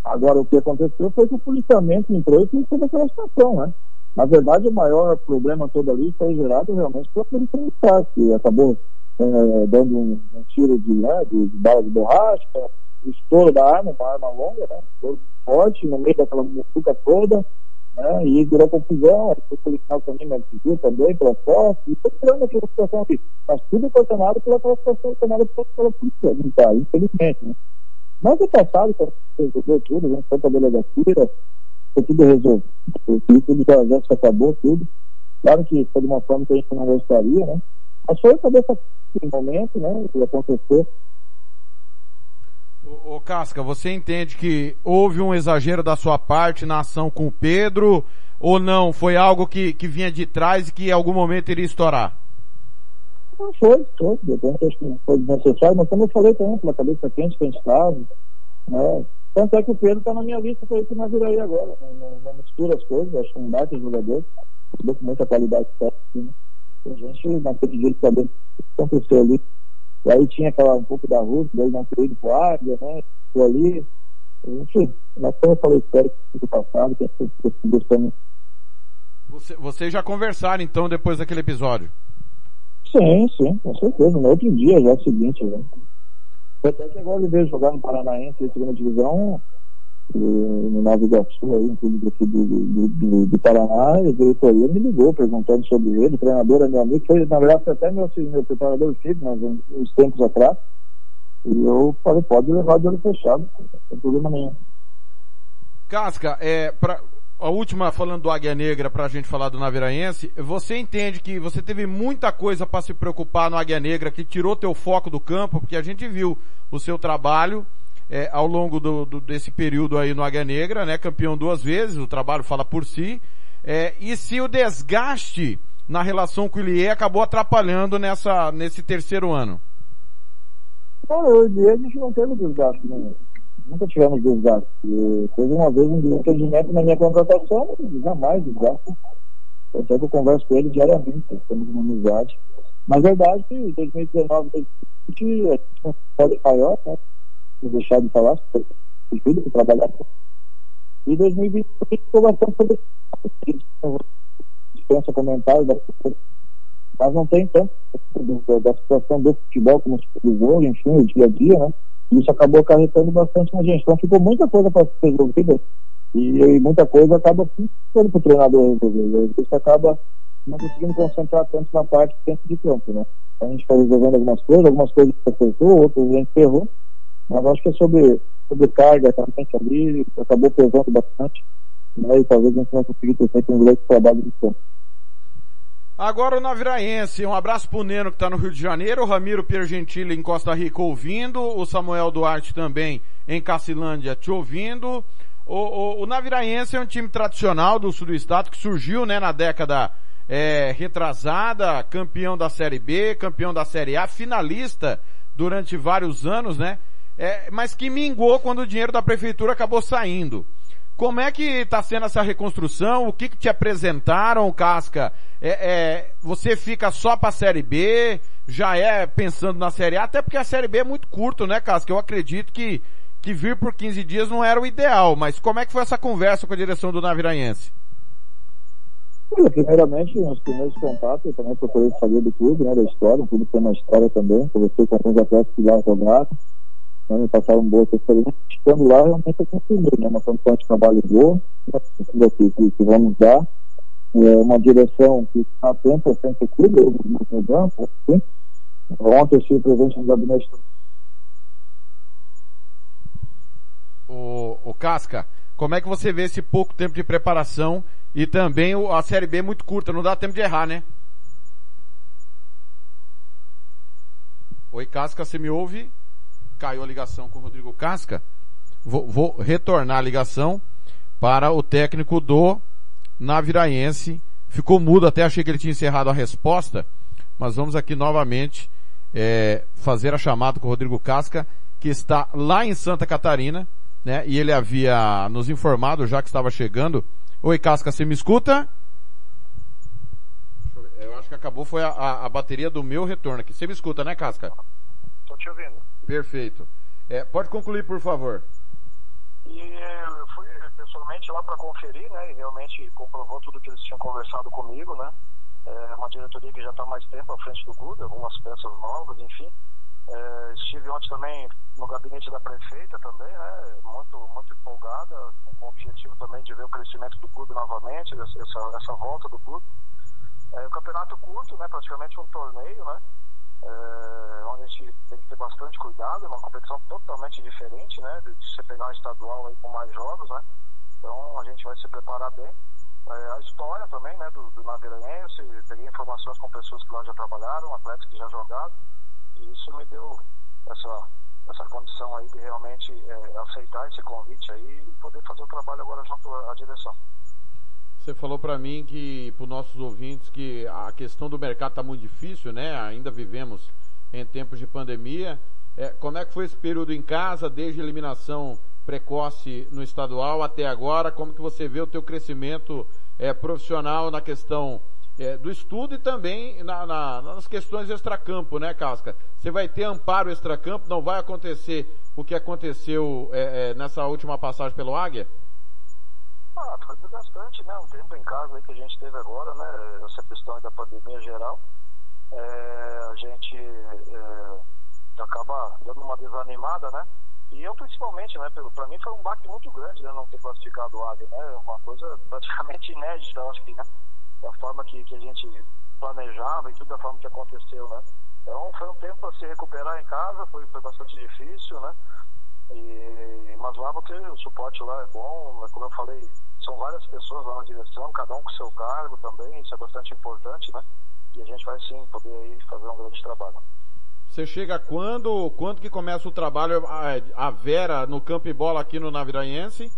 Agora o que aconteceu foi que o policiamento entrou e fez aquela situação, né? Na verdade, o maior problema todo ali foi gerado realmente pela polícia militar, que acabou é, dando um, um, tiro de, né, de, de, bala de borracha, o estouro da arma, uma arma longa, né, estouro forte, no meio daquela mutuca toda, né, e virou confusão, o policial também me atingiu também pela força, e foi criando aquela situação aqui. Mas tudo coordenado pela situação tomada pela polícia militar, infelizmente, né. Mas o passado, quando resolveu tudo, gente foi para a delegacia, foi tudo resolvido. Tudo já, já se acabou, tudo. Claro que foi de uma forma que a gente não gostaria, né? Mas foi cabeça no momento, né? O que aconteceu. Ô, Casca, você entende que houve um exagero da sua parte na ação com o Pedro ou não? Foi algo que, que vinha de trás e que em algum momento iria estourar? Não foi, foi. Repente acho que foi necessário, mas como eu falei também, pela cabeça quente que a gente né? Tanto é que o Pedro está na minha lista para ir o Viraí agora. Não, não, mistura as coisas, acho que um baita jogador, com muita qualidade técnica. Né? A gente, naquele dia, sabendo o que aconteceu ali. E aí tinha aquela, um pouco da Rússia, daí não ter ido para o Águia, né? Ficou ali. Enfim, mas como eu falei, espero que tudo passado, que a gente gostando. Você, vocês já conversaram então depois daquele episódio? Sim, sim, com certeza. No outro dia, já é o seguinte, né? Até que agora ele veio jogar no Paranaense, segunda divisão, no Nova Iguaçu, aí, um clube aqui do, do, do, do Paraná, e a diretoria me ligou perguntando sobre ele. O treinador é meu amigo, foi, na verdade, foi até meu, meu preparador físico, mas uns tempos atrás. E eu falei, pode levar de olho fechado, não tem problema nenhum. Casca, é, pra, a última falando do Águia Negra para a gente falar do Naviraense, você entende que você teve muita coisa para se preocupar no Águia Negra que tirou teu foco do campo, porque a gente viu o seu trabalho é, ao longo do, do, desse período aí no Águia Negra, né, campeão duas vezes, o trabalho fala por si, é, e se o desgaste na relação com o Ilie acabou atrapalhando nessa, nesse terceiro ano? Não, eu e a gente não teve desgaste, né? nunca tivemos desgaste. Teve uma vez um entendimento na minha contratação, jamais desgaste. Que eu converso com ele diariamente, temos uma amizade. Na verdade, em 2019, 2020, a gente pode maior, né? Deixar de falar, porque ajuda para trabalhar. E 2020 ficou bastante sobre dispensa comentários, mas não tem tanto da, situação do futebol como se jogo, enfim, o dia a dia, né? Isso acabou acarretando bastante na gente. Então ficou muita coisa para ser resolvida e, e, muita coisa acaba ficando para o treinador resolver. Isso acaba não conseguindo concentrar tanto na parte dentro de campo, né? A gente está resolvendo algumas coisas, algumas coisas acertou, outras a gente errou, mas acho que é sobre, sobre carga também ali, acabou pesando bastante, né? E talvez a gente não consiga ter feito um grande trabalho de campo. Agora o Naviraense, um abraço pro Neno que tá no Rio de Janeiro, o Ramiro Piergentili em Costa Rica ouvindo, o Samuel Duarte também em Cacilândia te ouvindo. O, o, o Naviraense é um time tradicional do sul do estado que surgiu, né, na década é, retrasada, campeão da Série B, campeão da Série A, finalista durante vários anos, né? É, mas que mingou quando o dinheiro da prefeitura acabou saindo. Como é que está sendo essa reconstrução? O que, que te apresentaram, Casca? É, é, você fica só para a Série B? Já é pensando na Série A? Até porque a Série B é muito curto, né, Casca? Eu acredito que, que vir por 15 dias não era o ideal, mas como é que foi essa conversa com a direção do Naviraense? Primeiramente, nos primeiros contatos, eu também procurei saber do clube, né, da história, o clube tem uma história também, conversei com alguns atletas que lá jogaram, né, me passaram boas experiências. Estando lá, realmente eu consegui, né, uma condição de trabalho boa, né, que, que, que vamos dar, é uma direção que está atenta sempre o clube, eu no campo, assim. Ontem eu estive presente no gabinete o, o Casca, como é que você vê esse pouco tempo de preparação e também a Série B é muito curta, não dá tempo de errar, né? Oi, Casca, você me ouve? Caiu a ligação com o Rodrigo Casca. Vou, vou retornar a ligação para o técnico do Naviraense. Ficou mudo, até achei que ele tinha encerrado a resposta, mas vamos aqui novamente é, fazer a chamada com o Rodrigo Casca, que está lá em Santa Catarina, né? E ele havia nos informado já que estava chegando. Oi, Casca, você me escuta? Eu, acho que acabou foi a, a, a, bateria do meu retorno aqui. Você me escuta, né, Casca? Estou te ouvindo. Perfeito. É, pode concluir, por favor. E eu fui pessoalmente lá para conferir, né? E realmente comprovou tudo que eles tinham conversado comigo, né? É uma diretoria que já está mais tempo à frente do clube, algumas peças novas, enfim. É, estive ontem também no gabinete da prefeita também, né? Muito, muito empolgada, com o objetivo também de ver o crescimento do clube novamente, essa, essa volta do clube. É, o campeonato curto, né? Praticamente um torneio, né? É, onde a gente tem que ter bastante cuidado, é uma competição totalmente diferente, né, de você pegar um estadual aí com mais jogos, né, então a gente vai se preparar bem. É, a história também, né, do, do peguei informações com pessoas que lá já trabalharam, atletas que já jogaram, e isso me deu essa, essa condição aí de realmente é, aceitar esse convite aí e poder fazer o trabalho agora junto à direção. Você falou para mim que, para os nossos ouvintes, que a questão do mercado está muito difícil, né? Ainda vivemos em tempos de pandemia. É, como é que foi esse período em casa, desde a eliminação precoce no estadual até agora? Como que você vê o teu crescimento é, profissional na questão é, do estudo e também na, na, nas questões extracampo, né, Casca? Você vai ter amparo extracampo, não vai acontecer o que aconteceu é, é, nessa última passagem pelo Águia? Ah, foi desgastante, né? Um tempo em casa que a gente teve agora, né? Essa questão da pandemia geral. É, a gente é, acaba dando uma desanimada, né? E eu principalmente, né? Para mim foi um baque muito grande, né? Não ter classificado o AD, né? Uma coisa praticamente inédita, acho que, né? Da forma que, que a gente planejava e tudo da forma que aconteceu, né? Então foi um tempo para se recuperar em casa, foi, foi bastante difícil, né? E, mas lá você, o suporte lá é bom, como eu falei, são várias pessoas lá na direção, cada um com seu cargo também, isso é bastante importante, né? E a gente vai sim poder aí fazer um grande trabalho. Você chega quando? Quando que começa o trabalho, a, Vera, no campo e bola aqui no Naviraense?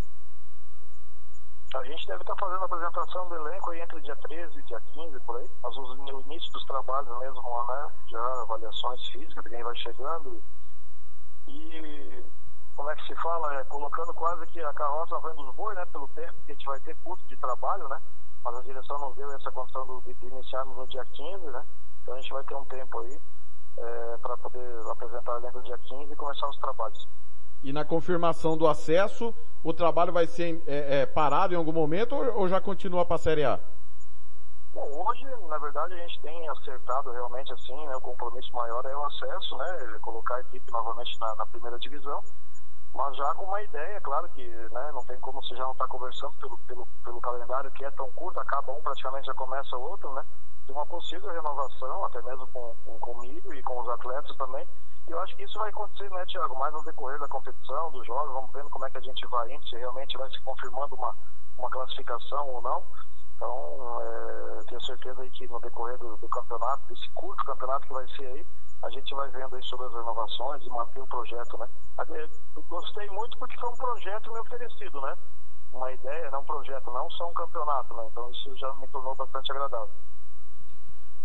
A gente deve estar fazendo a apresentação do elenco aí entre dia 13 e dia 15, por aí. Mas os, no início dos trabalhos mesmo, né? Já avaliações físicas, quem vai chegando. E como é que se fala, é, colocando quase que a carroça na frente dos bois, né, pelo tempo que a gente vai ter custo de trabalho, né, mas a direção nos deu essa condição do- de, de iniciarmos no dia 15, né, então a gente vai ter um tempo aí é, para poder apresentar o elenco no dia 15 e começar os trabalhos. E na confirmação do acesso, o trabalho vai ser é, é, parado em algum momento ou, ou já continua para a Série A? Bom, hoje, na verdade, a gente tem acertado realmente assim, né, o compromisso maior é o acesso, né, colocar a equipe novamente na, na primeira divisão, mas já com uma ideia, claro que né, não tem como você já não estar conversando pelo, pelo, pelo calendário que é tão curto, acaba um praticamente já começa o outro, né, de uma possível renovação, até mesmo com, com, comigo e com os atletas também, e eu acho que isso vai acontecer, né, Thiago, mais no decorrer da competição, dos jogos, vamos vendo como é que a gente vai indo, se realmente vai se confirmando uma, uma classificação ou não. Então, é, tenho certeza aí que no decorrer do, do campeonato, desse curto campeonato que vai ser aí, a gente vai vendo aí sobre as renovações e manter o projeto, né? Até, eu Gostei muito porque foi um projeto me oferecido, né? Uma ideia, não um projeto, não só um campeonato, né? Então isso já me tornou bastante agradável.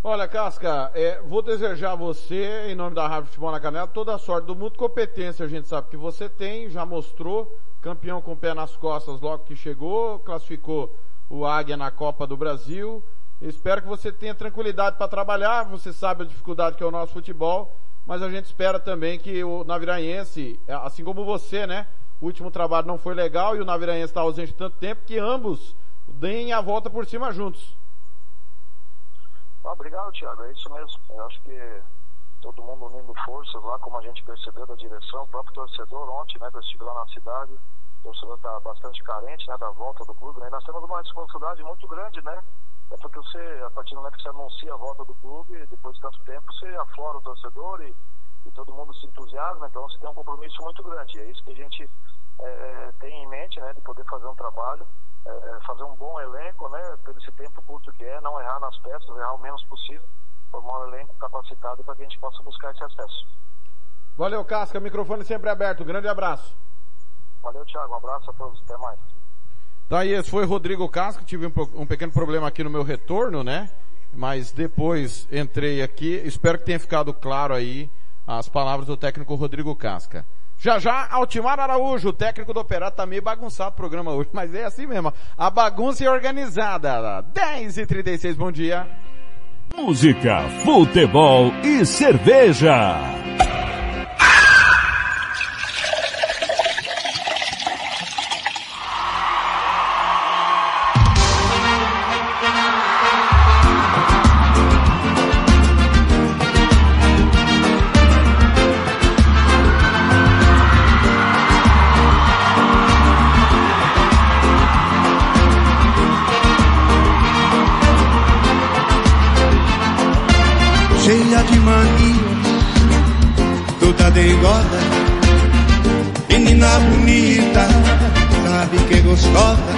Olha, Casca, é, vou desejar a você, em nome da Rádio Futebol na Canela, toda a sorte do mundo. Competência a gente sabe que você tem, já mostrou, campeão com o pé nas costas logo que chegou, classificou o Águia na Copa do Brasil. Espero que você tenha tranquilidade para trabalhar, você sabe a dificuldade que é o nosso futebol, mas a gente espera também que o Naviraense, assim como você, né? O último trabalho não foi legal e o Naviraense está ausente tanto tempo que ambos deem a volta por cima juntos. Ah, obrigado, Thiago. É isso mesmo. Eu acho que todo mundo unindo forças lá, como a gente percebeu da direção, o próprio torcedor ontem, né, que eu estive lá na cidade, o torcedor está bastante carente, né, da volta do clube, né, nós temos uma responsabilidade muito grande, né, é porque você, a partir do momento que você anuncia a volta do clube, depois de tanto tempo, você aflora o torcedor e, e todo mundo se entusiasma, então você tem um compromisso muito grande, é isso que a gente é, tem em mente, né, de poder fazer um trabalho, é, fazer um bom elenco, né, pelo esse tempo curto que é, não errar nas peças, errar o menos possível, formar um elenco capacitado para que a gente possa buscar esse acesso. Valeu, Casca. Microfone sempre aberto. Grande abraço. Valeu, Thiago. Um abraço a todos. Até mais. Tá aí, esse foi Rodrigo Casca. Tive um, um pequeno problema aqui no meu retorno, né? Mas depois entrei aqui. Espero que tenha ficado claro aí as palavras do técnico Rodrigo Casca. Já já, Altimar Araújo, o técnico do Operário, tá meio bagunçado o programa hoje, mas é assim mesmo. A bagunça é organizada. 10 e 36 bom dia. Música, futebol e cerveja. Cheia de manias, toda dengosa, menina bonita, sabe que é gostosa.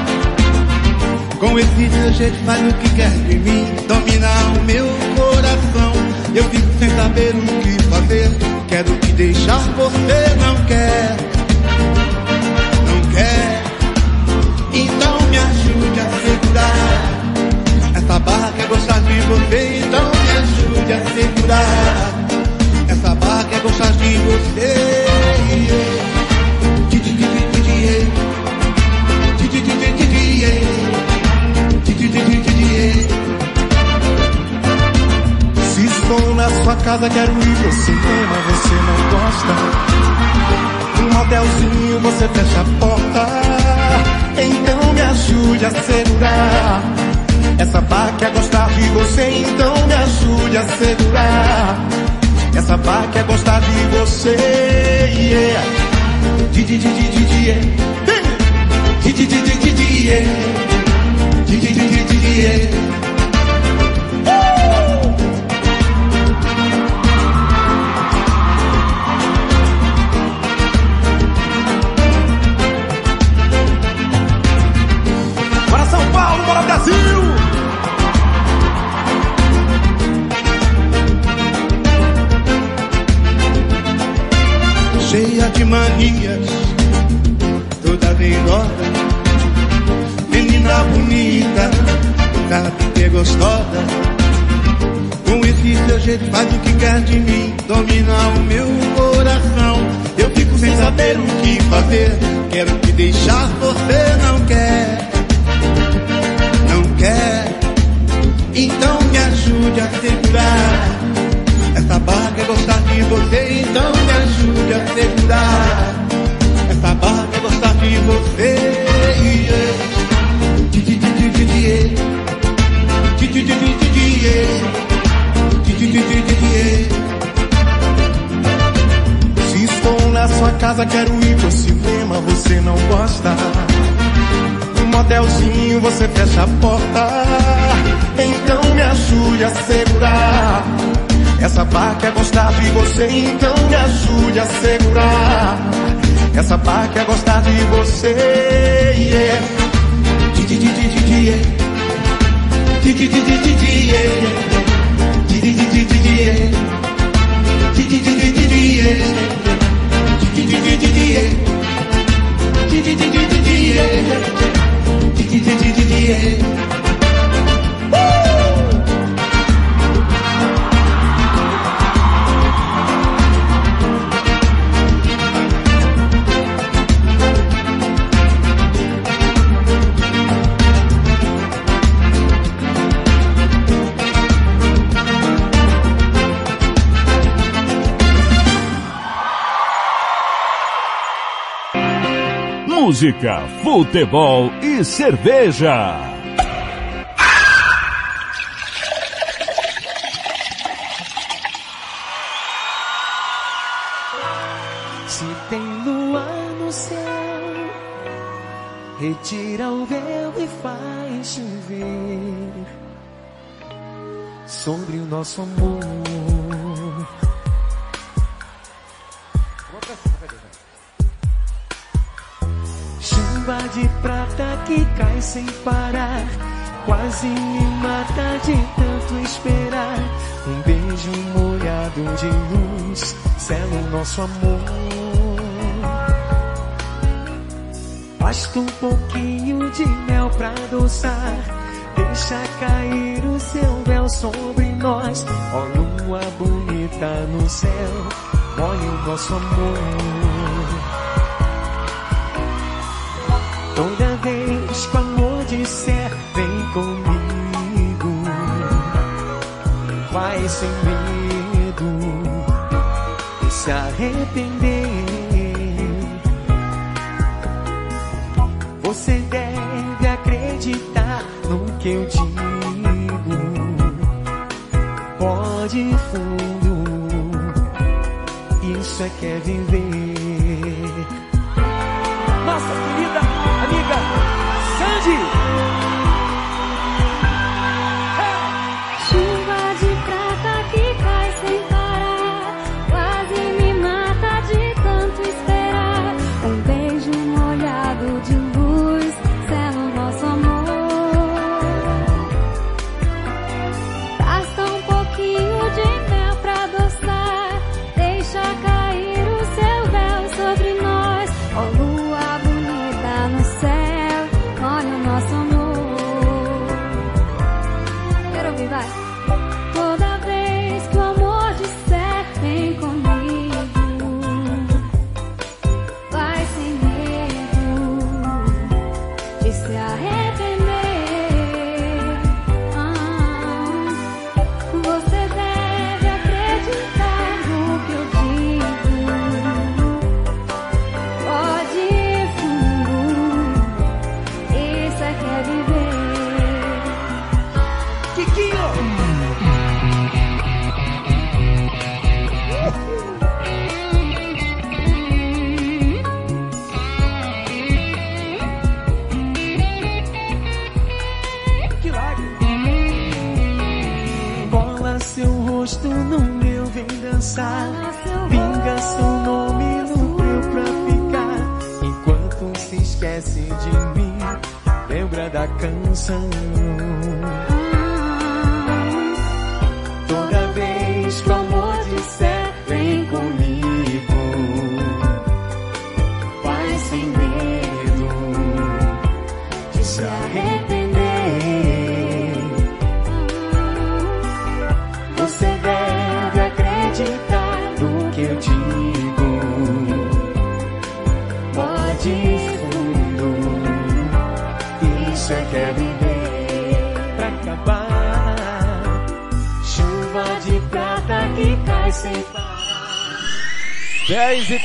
Com esse seu jeito faz o que quer de mim, dominar o meu coração. Eu fico sem saber o que fazer, quero te deixar, você não quer, não quer. Então me ajude a segurar essa barra quer gostar de você, ajude a segurar. Essa barra quer gostar de você. Eh. Eh. Eh. Se estou na sua casa, quero ir pro cinema, você não gosta. Um motelzinho, você fecha a porta. Então me ajude a segurar. Essa barra quer gostar de você, então me ajude a segurar. Essa barra quer gostar de você, yeah. Di, di, di, di, di, di, yeah. Di, di, di, di, di, di. Di, di, di, di, di, Brasil! Cheia de manias, toda dengosa, menina bonita, que é gostosa. Com esse seu jeito faz o que quer de mim, domina o meu coração. Eu fico sem saber o que fazer, quero te deixar, você não quer. Não quer, então me ajude a segurar. Essa barra é gostar de você, então me ajude a segurar. Essa barra é gostar de você. Se estou na sua casa, quero ir pro cinema, você não gosta. No motelzinho você fecha a porta. Então me ajude a segurar. Essa barra quer gostar de você, então me ajude a segurar. Essa barra quer gostar de você, yeah. Música, futebol e cerveja. Se tem lua no céu, retira o véu e faz chover sobre o nosso amor. Chuva de prata que cai sem parar, quase me mata de tanto esperar. Um beijo molhado de luz, sela o nosso amor. Basta um pouquinho de mel pra adoçar. Deixa cair o seu véu sobre nós. Ó lua bonita no céu, molhe o nosso amor. Sem medo e se arrepender. Você deve acreditar no que eu digo. Pode fundo, isso é que é viver. Nossa querida amiga Sandy.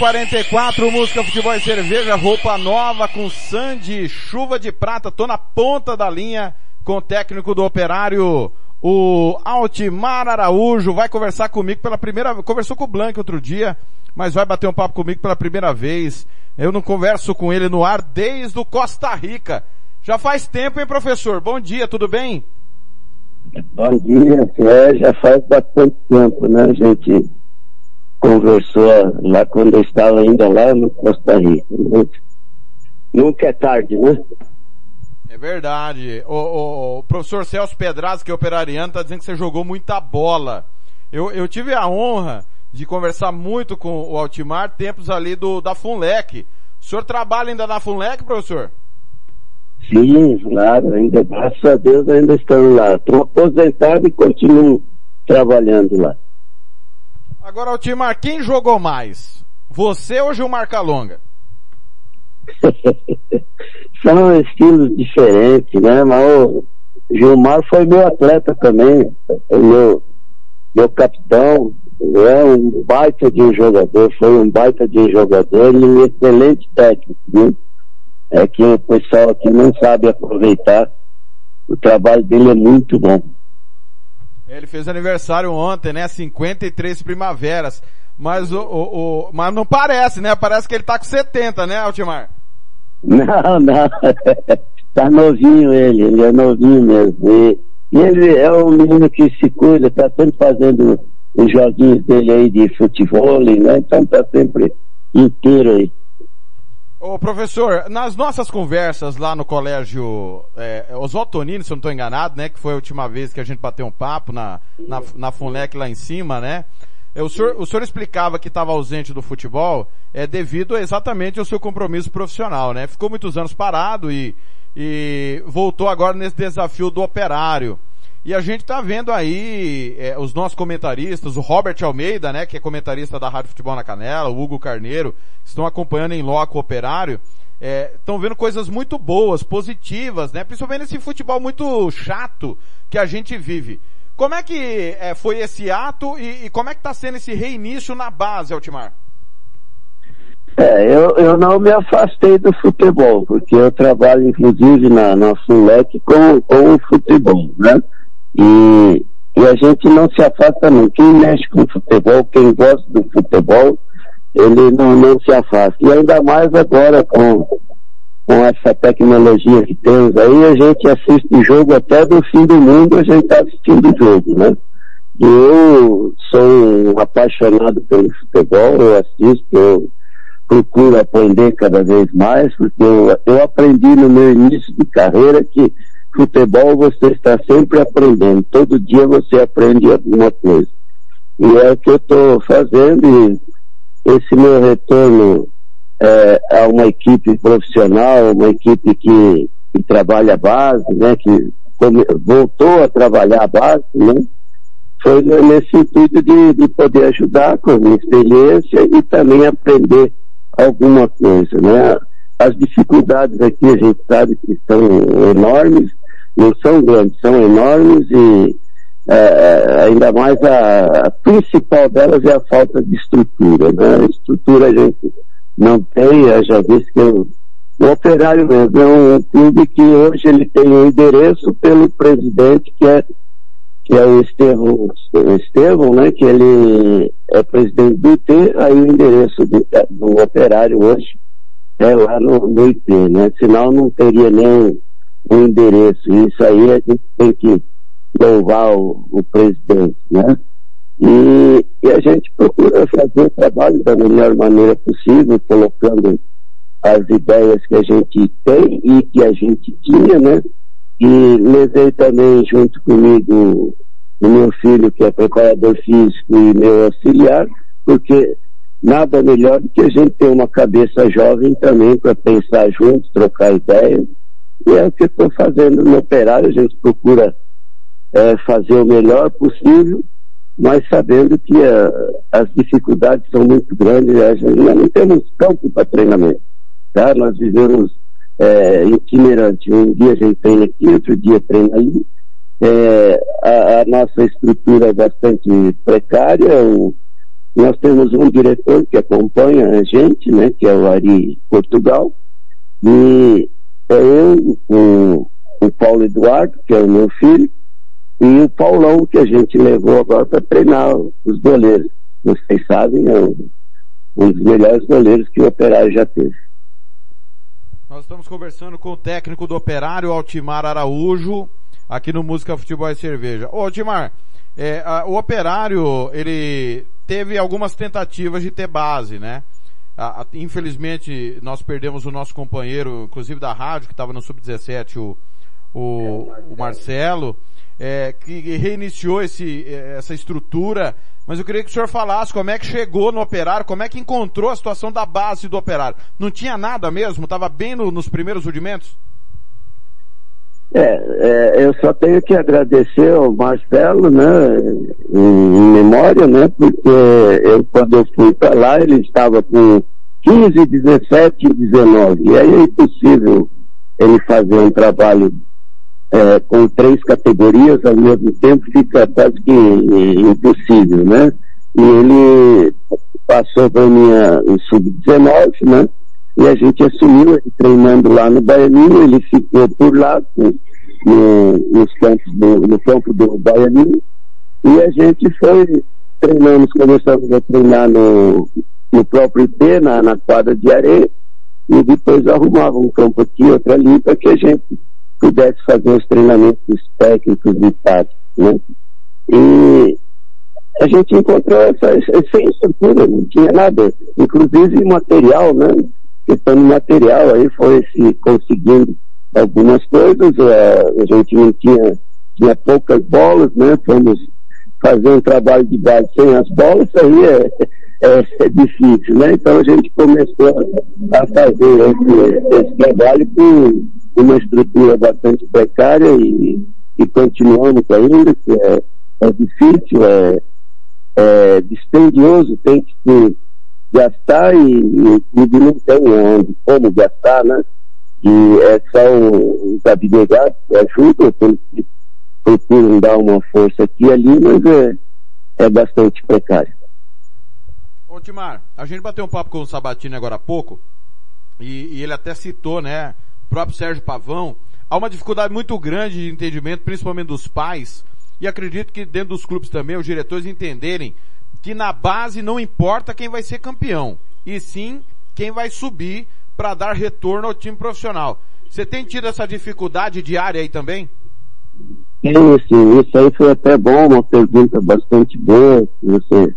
10 e 44 música, futebol e cerveja, roupa nova com Sandy, chuva de prata, tô na ponta da linha com o técnico do operário, o Altimar Araújo, vai conversar comigo pela primeira conversou com o Blank outro dia, mas vai bater um papo comigo pela primeira vez. Eu não converso com ele no ar desde o Costa Rica. Já faz tempo, hein, professor? Bom dia, tudo bem? Bom dia, é, já faz bastante tempo, né, gente? Conversou lá quando eu estava ainda lá no Costa Rica. Nunca é tarde, né? É verdade. O, o, o professor Celso Pedraz, que é operariano, está dizendo que você jogou muita bola. Eu, eu tive a honra de conversar muito com o Altimar, tempos ali do, da Funlec. O senhor trabalha ainda na Funlec, professor? Sim, claro, ainda, graças a Deus ainda estamos lá. Estou aposentado e continuo trabalhando lá. Agora, Altimar, quem jogou mais? Você ou Gilmar Calonga? São estilos diferentes, né? Mas o Gilmar foi meu atleta também, meu, meu capitão, é um baita de um jogador, foi um baita de um jogador e um excelente técnico, viu? É que o pessoal aqui não sabe aproveitar, o trabalho dele é muito bom. Ele fez aniversário ontem, né? 53 primaveras. Mas o, o, o, mas não parece, né? Parece que ele tá com 70, né, Altimar? Não, não. tá novinho ele, ele é novinho mesmo. E, ele é um menino que se cuida, tá sempre fazendo os joguinhos dele aí de futebol, né? Então tá sempre inteiro aí. Ô professor, nas nossas conversas lá no colégio é, Oswaldo Tonini, se eu não estou enganado, né? Que foi a última vez que a gente bateu um papo na, na, na FUNLEC lá em cima, né? É, o senhor, o senhor explicava que estava ausente do futebol é devido exatamente ao seu compromisso profissional, né? Ficou muitos anos parado e, e voltou agora nesse desafio do operário. E a gente está vendo aí é, os nossos comentaristas, o Robert Almeida, né, que é comentarista da Rádio Futebol na Canela, o Hugo Carneiro, estão acompanhando em loco o operário, estão é, vendo coisas muito boas, positivas, né, principalmente nesse futebol muito chato que a gente vive. Como é que é, foi esse ato e, e como é que está sendo esse reinício na base, Altimar? É, eu, eu não me afastei do futebol, porque eu trabalho inclusive na, na FULEC com, com o futebol, né? E, e a gente não se afasta não. Quem mexe com futebol, quem gosta do futebol, ele não, não se afasta. E ainda mais agora com, com essa tecnologia que temos aí, a gente assiste jogo até do fim do mundo, a gente está assistindo jogo, né? E eu sou um apaixonado pelo futebol, eu assisto, eu procuro aprender cada vez mais, porque eu, eu aprendi no meu início de carreira que futebol você está sempre aprendendo, todo dia você aprende alguma coisa. E é o que eu estou fazendo e esse meu retorno é, a uma equipe profissional, uma equipe que, que trabalha a base, né, que voltou a trabalhar a base, né, foi nesse intuito de, de poder ajudar com a minha experiência e também aprender alguma coisa, né. As dificuldades aqui a gente sabe que são enormes, não são grandes, são enormes e é, é, ainda mais a, a, principal delas é a falta de estrutura. Né? A estrutura a gente não tem, eu já disse que o operário mesmo é um clube que hoje ele tem um endereço pelo presidente que é que é o Estevão, Estevão, né, que ele é presidente do IT, aí o endereço do, do operário hoje é lá no, no IT, né, senão não teria nem o endereço. Isso aí a gente tem que louvar o, o presidente, né? E, e, a gente procura fazer o trabalho da melhor maneira possível, colocando as ideias que a gente tem e que a gente tinha, né? E levei também junto comigo o meu filho, que é preparador físico e meu auxiliar, porque nada melhor do que a gente ter uma cabeça jovem também para pensar juntos, trocar ideias e é o que estou fazendo no operário, a gente procura é, fazer o melhor possível, mas sabendo que é, as dificuldades são muito grandes, gente, nós não temos campo para treinamento. Tá? Nós vivemos é, itinerante. Um dia a gente treina aqui, outro dia treina ali. É, a, a, nossa estrutura é bastante precária. O, nós temos um diretor que acompanha a gente, né, que é o Ari Portugal, e é eu, o, o Paulo Eduardo, que é o meu filho, e o Paulão, que a gente levou agora para treinar os goleiros. Vocês sabem, é um, dos melhores goleiros que o Operário já teve. Nós estamos conversando com o técnico do Operário, Altimar Araújo, aqui no Música Futebol e Cerveja. Ô, Altimar, é, a, o Operário, ele teve algumas tentativas de ter base, né? A, a, infelizmente, nós perdemos o nosso companheiro, inclusive da rádio, que estava no Sub-17, o, o, o Marcelo, é, que reiniciou esse, é, essa estrutura, mas eu queria que o senhor falasse como é que chegou no operário, como é que encontrou a situação da base do operário. Não tinha nada mesmo? Estava bem no, nos primeiros rudimentos? É, é, eu só tenho que agradecer ao Marcelo, né, em, em memória, né, porque eu, quando eu fui para lá, ele estava com 15, 17 19, e aí é impossível ele fazer um trabalho é, com três categorias ao mesmo tempo, fica quase que impossível, né, e ele passou para minha sub-19, né, e a gente assumiu ele treinando lá no Baianinho, ele ficou por lá no, nos campos do, no campo do Baianinho e a gente foi treinamos, começamos a treinar no, no próprio IP, na, na quadra de areia e depois arrumava um campo aqui, outro ali, para que a gente pudesse fazer os treinamentos técnicos e táticos, né? E a gente encontrou essa, essa estrutura, não tinha nada, inclusive material, né? Questão de material aí foi se conseguindo algumas coisas, é, a gente não tinha, tinha poucas bolas, né? Fomos fazer um trabalho de base sem as bolas, isso aí é, é, é difícil, né? Então a gente começou a fazer esse, esse trabalho com uma estrutura bastante precária e, e continuamos ainda, que é, é difícil, é, é dispendioso, tem que gastar e, e clube não tem onde, como gastar, né? E é só os abnegados que ajudam, que procuram dar uma força aqui e ali, mas é, é bastante precário. Ô Timar, a gente bateu um papo com o Sabatini agora há pouco, e, e ele até citou, né, o próprio Sérgio Pavão, há uma dificuldade muito grande de entendimento, principalmente dos pais, e acredito que dentro dos clubes também, os diretores entenderem que na base não importa quem vai ser campeão, e sim quem vai subir para dar retorno ao time profissional. Você tem tido essa dificuldade diária aí também? Sim, isso aí foi até bom, uma pergunta bastante boa que você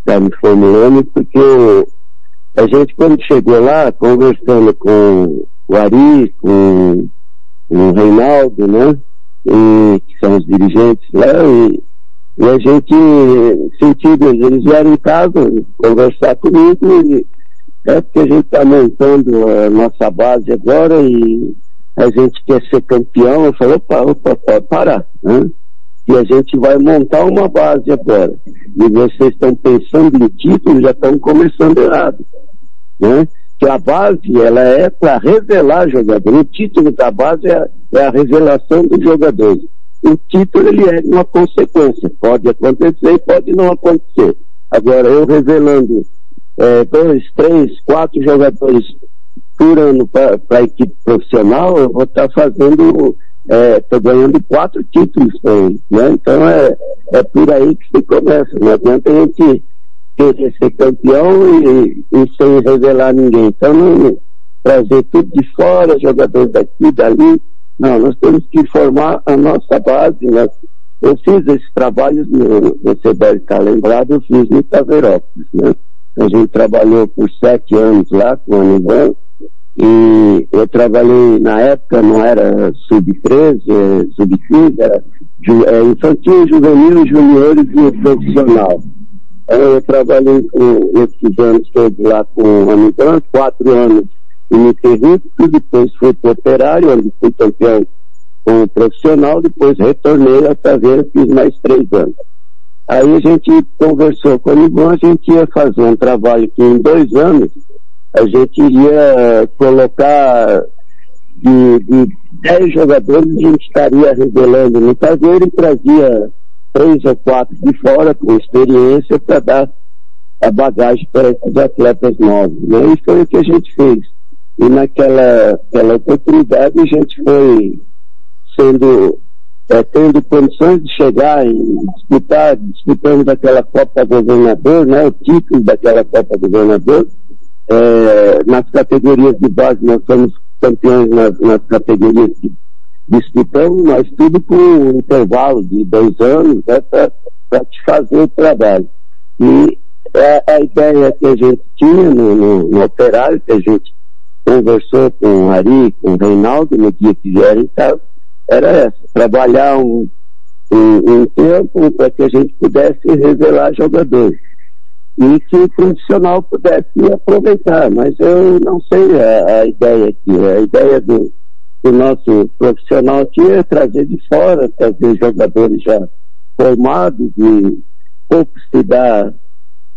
está me formulando, porque a gente quando chegou lá, conversando com o Ari, com o Reinaldo, né, e, que são os dirigentes lá, e e a gente sentiu, eles vieram em casa conversar comigo e é porque a gente está montando a nossa base agora e a gente quer ser campeão. Eu falei, opa, opa, pode parar, né? E a gente vai montar uma base agora. E vocês estão pensando em título, já estão começando errado, né? Que a base, ela é para revelar jogador. O título da base é, é a revelação dos jogadores o título ele é uma consequência. Pode acontecer pode não acontecer. Agora, eu revelando é, dois, três, quatro jogadores por ano para a equipe profissional, eu vou estar tá fazendo, estou é, ganhando quatro títulos para ele. Né? Então é, é por aí que se começa. Não adianta a gente querer ser campeão e, e sem revelar ninguém. Então, não, trazer tudo de fora, jogadores daqui, dali não, nós temos que formar a nossa base. Né? Eu fiz esses trabalhos, você deve estar lembrado, eu fiz no Taverópolis. Né? A gente trabalhou por sete anos lá com a Anivan e eu trabalhei, na época não era sub-13, é, sub-15, era é, infantil, juvenil, juniores e profissional. Então, eu trabalhei com esses anos todos lá com a Anivan, quatro anos ininterrupto, depois fui para o operário, onde fui campeão como profissional, depois retornei a Taveira, fiz mais três anos. Aí a gente conversou com o Ivan, a gente ia fazer um trabalho que em dois anos a gente ia colocar de, de 10 jogadores a gente estaria revelando no taveiro e trazia três ou quatro de fora com experiência para dar a bagagem para esses atletas novos. Né? E foi o que a gente fez. E naquela aquela oportunidade a gente foi sendo, é, tendo condições de chegar e disputar, disputando daquela Copa Governador, né, o título daquela Copa Governador. É, nas categorias de base nós somos campeões nas, nas categorias que disputamos, mas tudo com um intervalo de dois anos né, para te fazer o trabalho. E a, a, ideia que a gente tinha no, no, no operário, que a gente conversou com o Ari, com o Reinaldo no dia que vieram casa, era essa, trabalhar um, um, um tempo para que a gente pudesse revelar jogadores. E que o profissional pudesse aproveitar, mas eu não sei a, a ideia aqui. A ideia do, do nosso profissional aqui é trazer de fora, trazer jogadores já formados e pouco se dá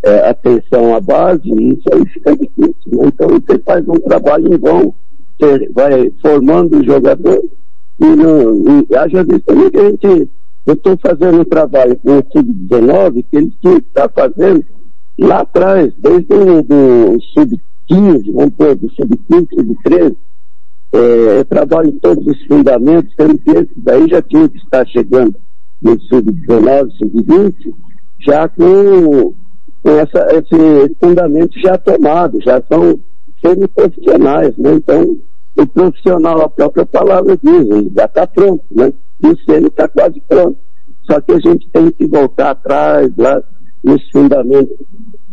é, atenção à base, isso aí fica difícil. Né? Então você faz um trabalho em vão, você vai formando o jogador, e, não, e haja visto também que a gente, eu estou fazendo um trabalho com o Sub-19 que eles tinham que estar fazendo lá atrás, desde o do Sub-15, vamos pôr, do Sub-15, Sub-13, é, eu trabalho em todos os fundamentos, sendo que esses daí já tinham que estar chegando no Sub-19, Sub-20, já com essa, esse fundamento já tomado, já são semi-profissionais, né? Então, o profissional, a própria palavra diz, ele já está pronto, né? E o semi está quase pronto. Só que a gente tem que voltar atrás, lá nos fundamentos.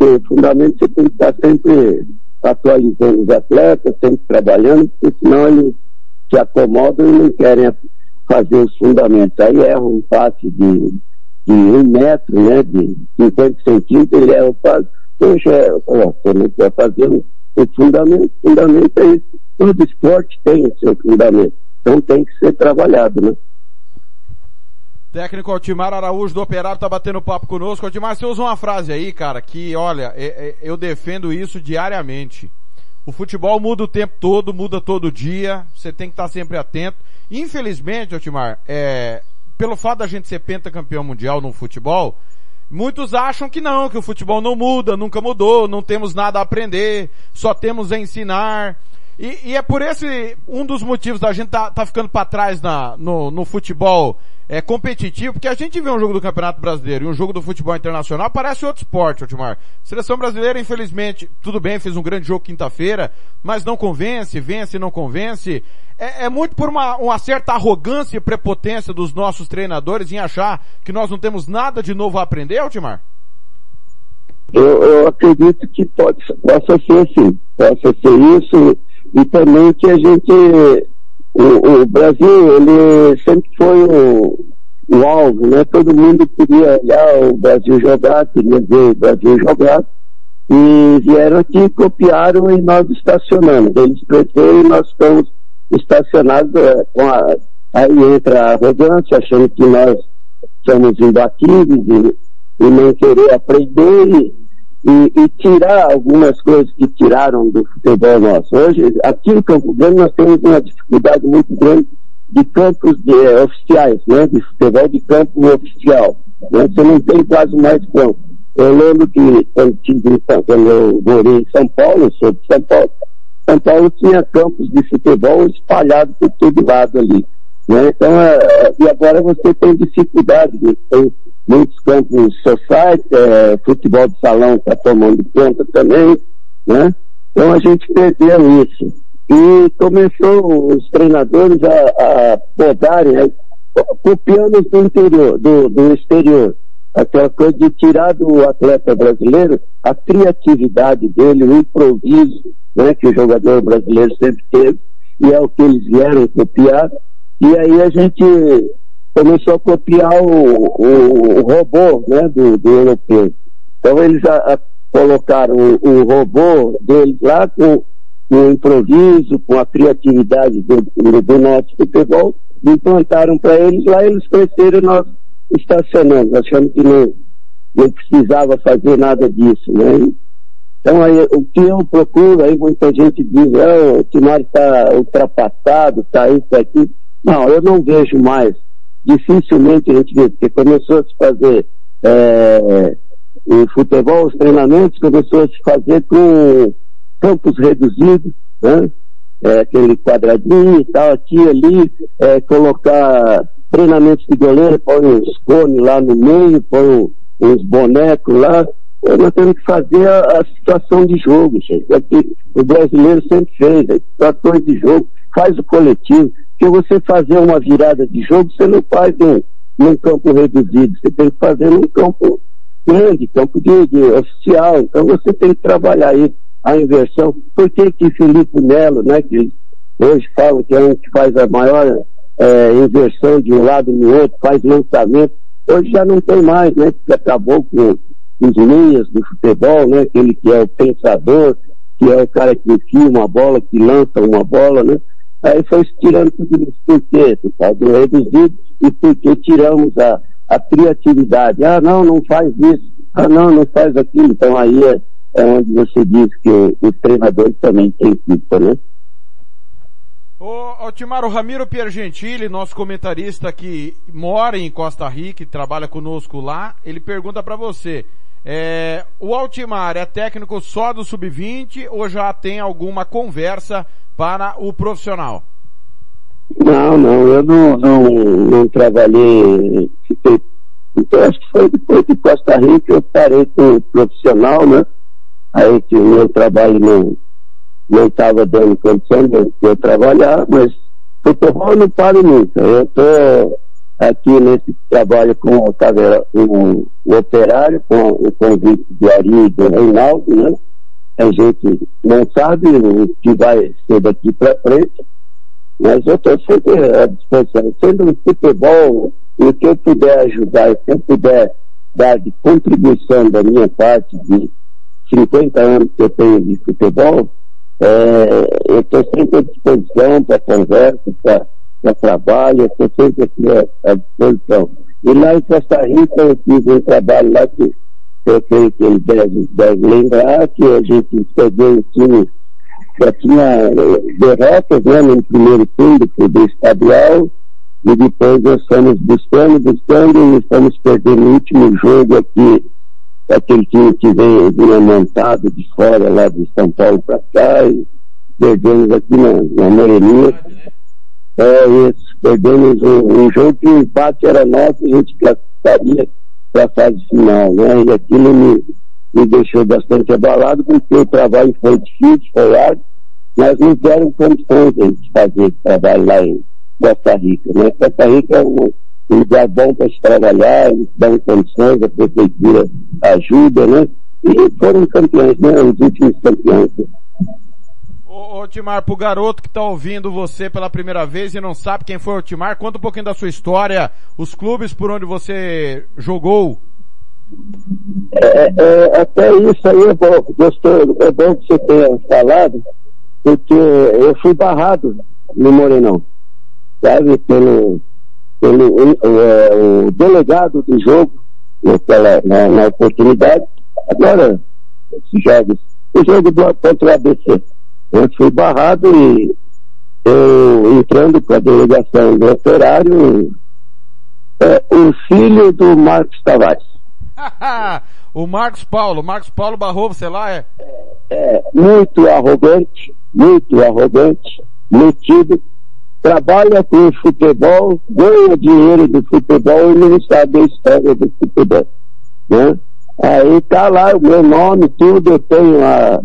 O fundamento você tem que estar sempre atualizando os atletas, sempre trabalhando, porque senão eles se acomodam e não querem fazer os fundamentos. Aí erram um passe de de um metro, né, de 50 centímetros, ele é o quase. Poxa, você não quer fazer o, fundamento, o fundamento é isso. Todo esporte tem o seu fundamento. Então tem que ser trabalhado, né? Técnico Altimar Araújo do Operário tá batendo papo conosco. Altimar, você usa uma frase aí, cara, que olha, é, é, eu defendo isso diariamente. O futebol muda o tempo todo, muda todo dia, você tem que estar sempre atento. Infelizmente, Altimar, é, pelo fato da gente ser pentacampeão mundial no futebol, muitos acham que não, que o futebol não muda, nunca mudou, não temos nada a aprender, só temos a ensinar. E, e é por esse um dos motivos da gente tá, tá ficando para trás na, no, no futebol é, competitivo, porque a gente vê um jogo do Campeonato Brasileiro e um jogo do futebol internacional, parece outro esporte, Otmar. Seleção brasileira, infelizmente, tudo bem, fez um grande jogo quinta-feira, mas não convence, vence, não convence. É, é muito por uma, uma certa arrogância e prepotência dos nossos treinadores em achar que nós não temos nada de novo a aprender, Otmar? Eu, eu acredito que pode, possa ser assim, possa ser isso, e também que a gente o, o Brasil, ele sempre foi o, o alvo, né? Todo mundo queria olhar o Brasil jogar, queria ver o Brasil jogar. E vieram aqui, copiaram e nós estacionamos. Eles cresceram e nós estamos estacionados é, com a, aí entra a arrogância, achando que nós somos imbatíveis e, e não querer aprender e, e, e, tirar algumas coisas que tiraram do futebol nosso. Hoje, aqui em Campo Grande, nós temos uma dificuldade muito grande de campos de, eh, oficiais, né? De futebol de campo oficial. Né? Você não tem quase mais campo. Eu lembro que quando, tive, quando eu morei em São Paulo, sou de São Paulo, São Paulo tinha campos de futebol espalhados por todo lado ali. Né? Então, é, e agora você tem dificuldade, né? tem muitos campos society, é, futebol de salão está tomando conta também, né? Então a gente perdeu isso. E começou os treinadores a, a podarem, né? copiando do interior, do, do exterior. Aquela coisa de tirar do atleta brasileiro a criatividade dele, o improviso, né, que o jogador brasileiro sempre teve, e é o que eles vieram copiar. E aí a gente começou a copiar o, o, o robô né, do, do, europeu. Então eles a, a colocaram o, o, robô deles lá com, o improviso, com a criatividade do, do nosso futebol, implantaram para eles lá, eles cresceram nós estacionamos, achando que não, não precisava fazer nada disso. Né? Então aí o que eu procuro, aí muita gente diz, ah, o Timar está ultrapassado, está isso, está aqui. Não, eu não vejo mais. Dificilmente a gente vê, porque começou a se fazer é, em futebol, os treinamentos começou a se fazer com campos reduzidos, né? É, aquele quadradinho e tal, aqui ali, é, colocar treinamentos de goleiro, põe uns cones lá no meio, põe uns bonecos lá. É, nós temos que fazer a, a situação de jogo, gente. Aqui, o brasileiro sempre fez, as situações de jogo, faz o coletivo. Porque você fazer uma virada de jogo, você não faz em, num campo reduzido, você tem que fazer num campo grande, campo de, de oficial. Então você tem que trabalhar aí a inversão. Por que que Felipe Melo, né, que hoje fala que é um que faz a maior é, inversão de um lado no outro, faz lançamento, hoje já não tem mais, né, que acabou com os linhas do futebol, né, aquele que é o pensador, que é o cara que enfia uma bola, que lança uma bola, né, aí foi tirando tudo isso. Por quê? Por do reduzido e porque tiramos a, a criatividade. Ah, não, não faz isso. Ah, não, não faz aquilo. Então aí é, é onde você diz que os treinadores também têm culpa, né? Ô, ô Timar, o Ramiro Piergentili, nosso comentarista que mora em Costa Rica e trabalha conosco lá, ele pergunta para você, é, o Altimar é técnico só do Sub-20 ou já tem alguma conversa para o profissional? Não, não, eu não, não, não trabalhei, fiquei, então acho que foi depois de Costa Rica eu parei com o profissional, né? Aí que o meu trabalho não não estava dando condição de eu trabalhar, mas futebol eu não paro nunca. Eu estou aqui nesse trabalho com o, o, o operário, com o convite de Ari e do Reinaldo, né? A gente não sabe o que vai ser daqui para frente, mas eu estou sempre à disposição. Sendo no futebol, o que eu puder ajudar, o que eu puder dar de contribuição da minha parte de 50 anos que eu tenho de futebol, é, eu estou sempre à disposição para conversa, para trabalho, eu estou sempre aqui à, disposição. E lá em Costa Rica eu fiz um trabalho lá que eu creio que ele deve, deve lembrar que a gente pegou um time já tinha eh, derrotas né, no primeiro turno do estadual e depois nós estamos buscando, buscando e estamos perdendo o último jogo aqui aquele time que veio, vinha montado de fora lá de São Paulo para cá e perdemos aqui na, na Moreninha. É perdemos um, um, jogo que o empate era nosso, a gente classificaria para a fase final, né? E aquilo me, me deixou bastante abalado porque o trabalho foi difícil, foi árduo, mas não deram condições de fazer esse trabalho lá em Costa Rica, né? Costa Rica é um lugar bom para se trabalhar, eles dão condições, a prefeitura ajuda, né? E foram campeões, né? Os últimos campeões. Ô, ô pro garoto que está ouvindo você pela primeira vez e não sabe quem foi o Timar, conta um pouquinho da sua história, os clubes por onde você jogou. É, é, até isso aí é bom, gostou, é bom que você tenha falado, porque eu fui barrado no Morenão, sabe, pelo, pelo é, o delegado do jogo naquela, na, na oportunidade. Agora, esses jogos, o jogo do, contra o ABC. Eu fui barrado e eu entrando com a delegação do operário, é, o filho do Marcos Tavares. o Marcos Paulo, Marcos Paulo barrou você lá, é? É, muito arrogante, muito arrogante, metido, trabalha com futebol, ganha dinheiro do futebol e não sabe a história do futebol. Né? Aí tá lá o meu nome, tudo, eu tenho a,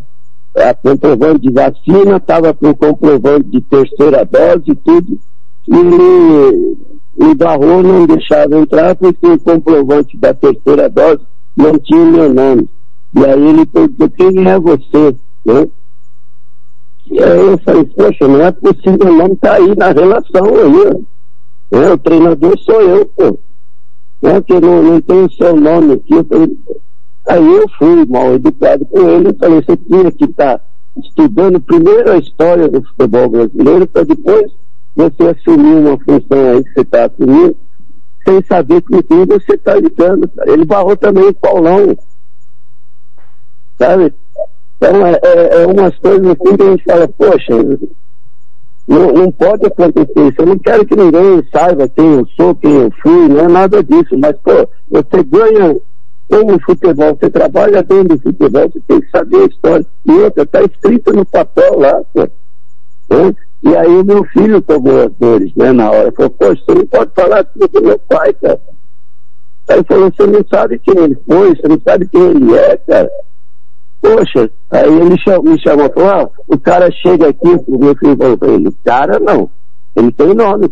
a comprovante de vacina, estava com comprovante de terceira dose, tudo, e ele me barrou, não deixava entrar, porque o comprovante da terceira dose não tinha meu nome. E aí ele perguntou, quem é você? Né? E aí eu falei, poxa, não é possível, o nome tá aí na relação aí. É, o treinador sou eu, pô. É que não, não tem o seu nome aqui. Eu falei, aí eu fui mal educado com ele e falei, você tinha que estar tá estudando primeiro a história do futebol brasileiro para depois você assumir uma função aí que você está assumindo, sem saber com quem você está lidando. Ele barrou também o Paulão. Sabe? Então, é, é, é umas coisas assim que a gente fala, poxa, não, não pode acontecer isso. Eu não quero que ninguém saiba quem eu sou, quem eu fui, não é nada disso. Mas, pô, você ganha como futebol, você trabalha dentro do futebol, você tem que saber a história. E outra, está escrito no papel lá, pô. Né? E aí o meu filho tomou as dores, né, na hora. Falou, poxa, você não pode falar tudo do meu pai, cara. Aí falou, você não sabe quem ele foi, você não sabe quem ele é, cara. Poxa, aí ele me chamou falou, ah, o cara chega aqui, o meu filho falou pra ele, cara não, ele tem nome.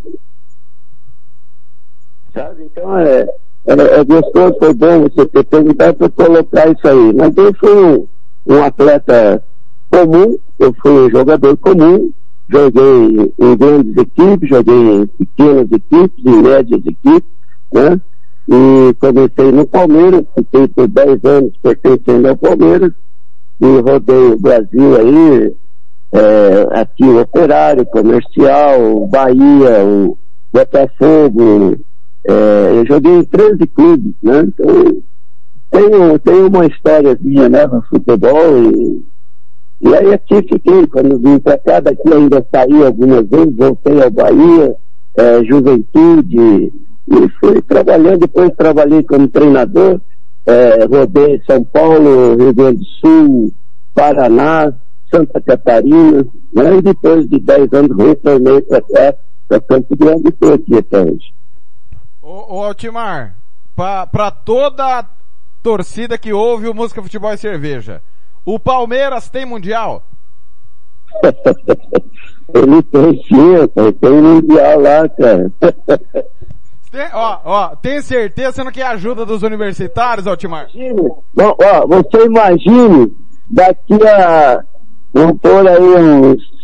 Sabe, então é, é, é gostoso, foi bom você ter perguntado para colocar isso aí. Mas eu fui um, um atleta comum, eu fui um jogador comum, joguei em grandes equipes, joguei em pequenas equipes, em médias equipes, né? E comecei no Palmeiras, fiquei por 10 anos pertencendo ao Palmeiras, e rodei o Brasil aí, é, aqui o Operário, Comercial, Bahia, o Botafogo, é, eu joguei em 13 clubes, né? Então, tenho, tenho uma históriazinha né, no futebol e, e aí aqui fiquei, quando vim para cá, daqui ainda saí algumas vezes, voltei ao Bahia, é, Juventude, e fui trabalhando, depois trabalhei como treinador, é, rodei São Paulo, Rio Grande do Sul, Paraná, Santa Catarina, né? e depois de 10 anos retornei para cá, para Campo Grande e estou aqui até hoje. Ô, ô Altimar, para toda a torcida que ouve o Música Futebol e Cerveja, o Palmeiras tem Mundial? Ele tem sim, tem Mundial lá, cara. Tem, ó, ó, tem certeza você não quer ajuda dos universitários, Altimar? Bom, ó, você imagine daqui a, vamos pôr aí uns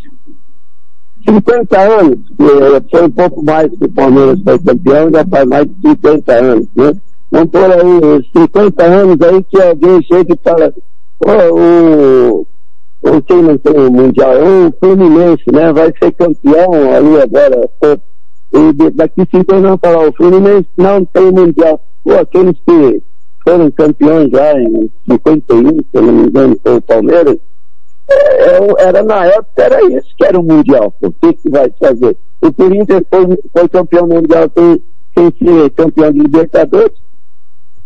50 anos, que foi um pouco mais que o Palmeiras foi campeão, já faz mais de 50 anos, né? Vamos pôr aí uns 50 anos aí que alguém chega e fala, o, o quem não tem o Mundial, é o Fluminense, né? Vai ser campeão ali agora, e daqui cinco anos vão falar, o Fluminense não tem mundial. Pô, aqueles que foram campeões já em 51, se eu não me engano, foi o Palmeiras, era na época, era isso que era o Mundial. O que, que vai fazer? O Corinthians foi, foi campeão mundial sem, sem ser campeão de Libertadores.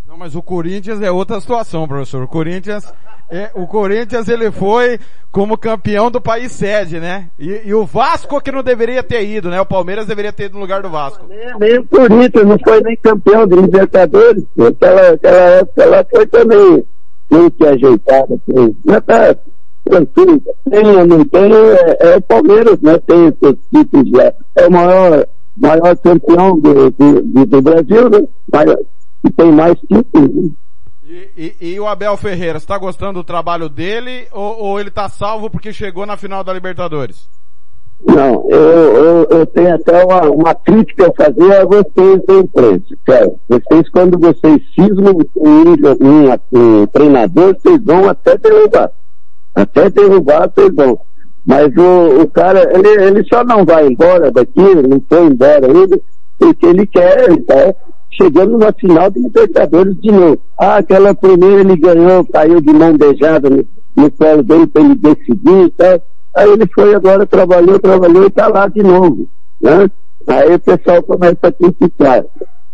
Não, mas o Corinthians é outra situação, professor. O Corinthians é, o Corinthians ele foi como campeão do país sede, né? E, e, o Vasco que não deveria ter ido, né? O Palmeiras deveria ter ido no lugar do Vasco. Nem, nem o Corinthians não foi nem campeão de Libertadores. Aquela, aquela época lá foi também meio que ajeitada. Assim. Mas tranquilo. Tem ou não tem, é, é, o Palmeiras, né? Tem esses títulos lá. É o maior, maior campeão do, do, do Brasil, né? Maior, que tem mais títulos. Né? E, e, e, o Abel Ferreira, está gostando do trabalho dele ou, ou ele está salvo porque chegou na final da Libertadores? Não, eu, eu, eu tenho até uma, uma, crítica a fazer a vocês da imprensa. Cara. Vocês, quando vocês cismam um, um, um, treinador, vocês vão até derrubar. Até derrubar, vocês vão. Mas o, o cara, ele, ele só não vai embora daqui, não foi embora ainda, porque ele quer, então, chegando na final de Libertadores de novo. Ah, aquela primeira ele ganhou, caiu de mão beijada no, no colo dele para ele decidir e tal. Aí ele foi agora, trabalhou, trabalhou e está lá de novo. Né? Aí o pessoal começa a criticar.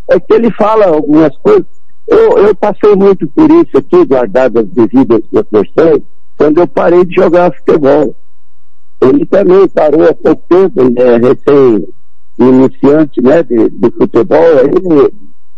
É que ele fala algumas coisas. Eu, eu passei muito por isso aqui, guardado as devidas proporções, quando eu parei de jogar futebol. Ele também parou há pouco tempo, ele é recém iniciante né, de, de futebol, ele,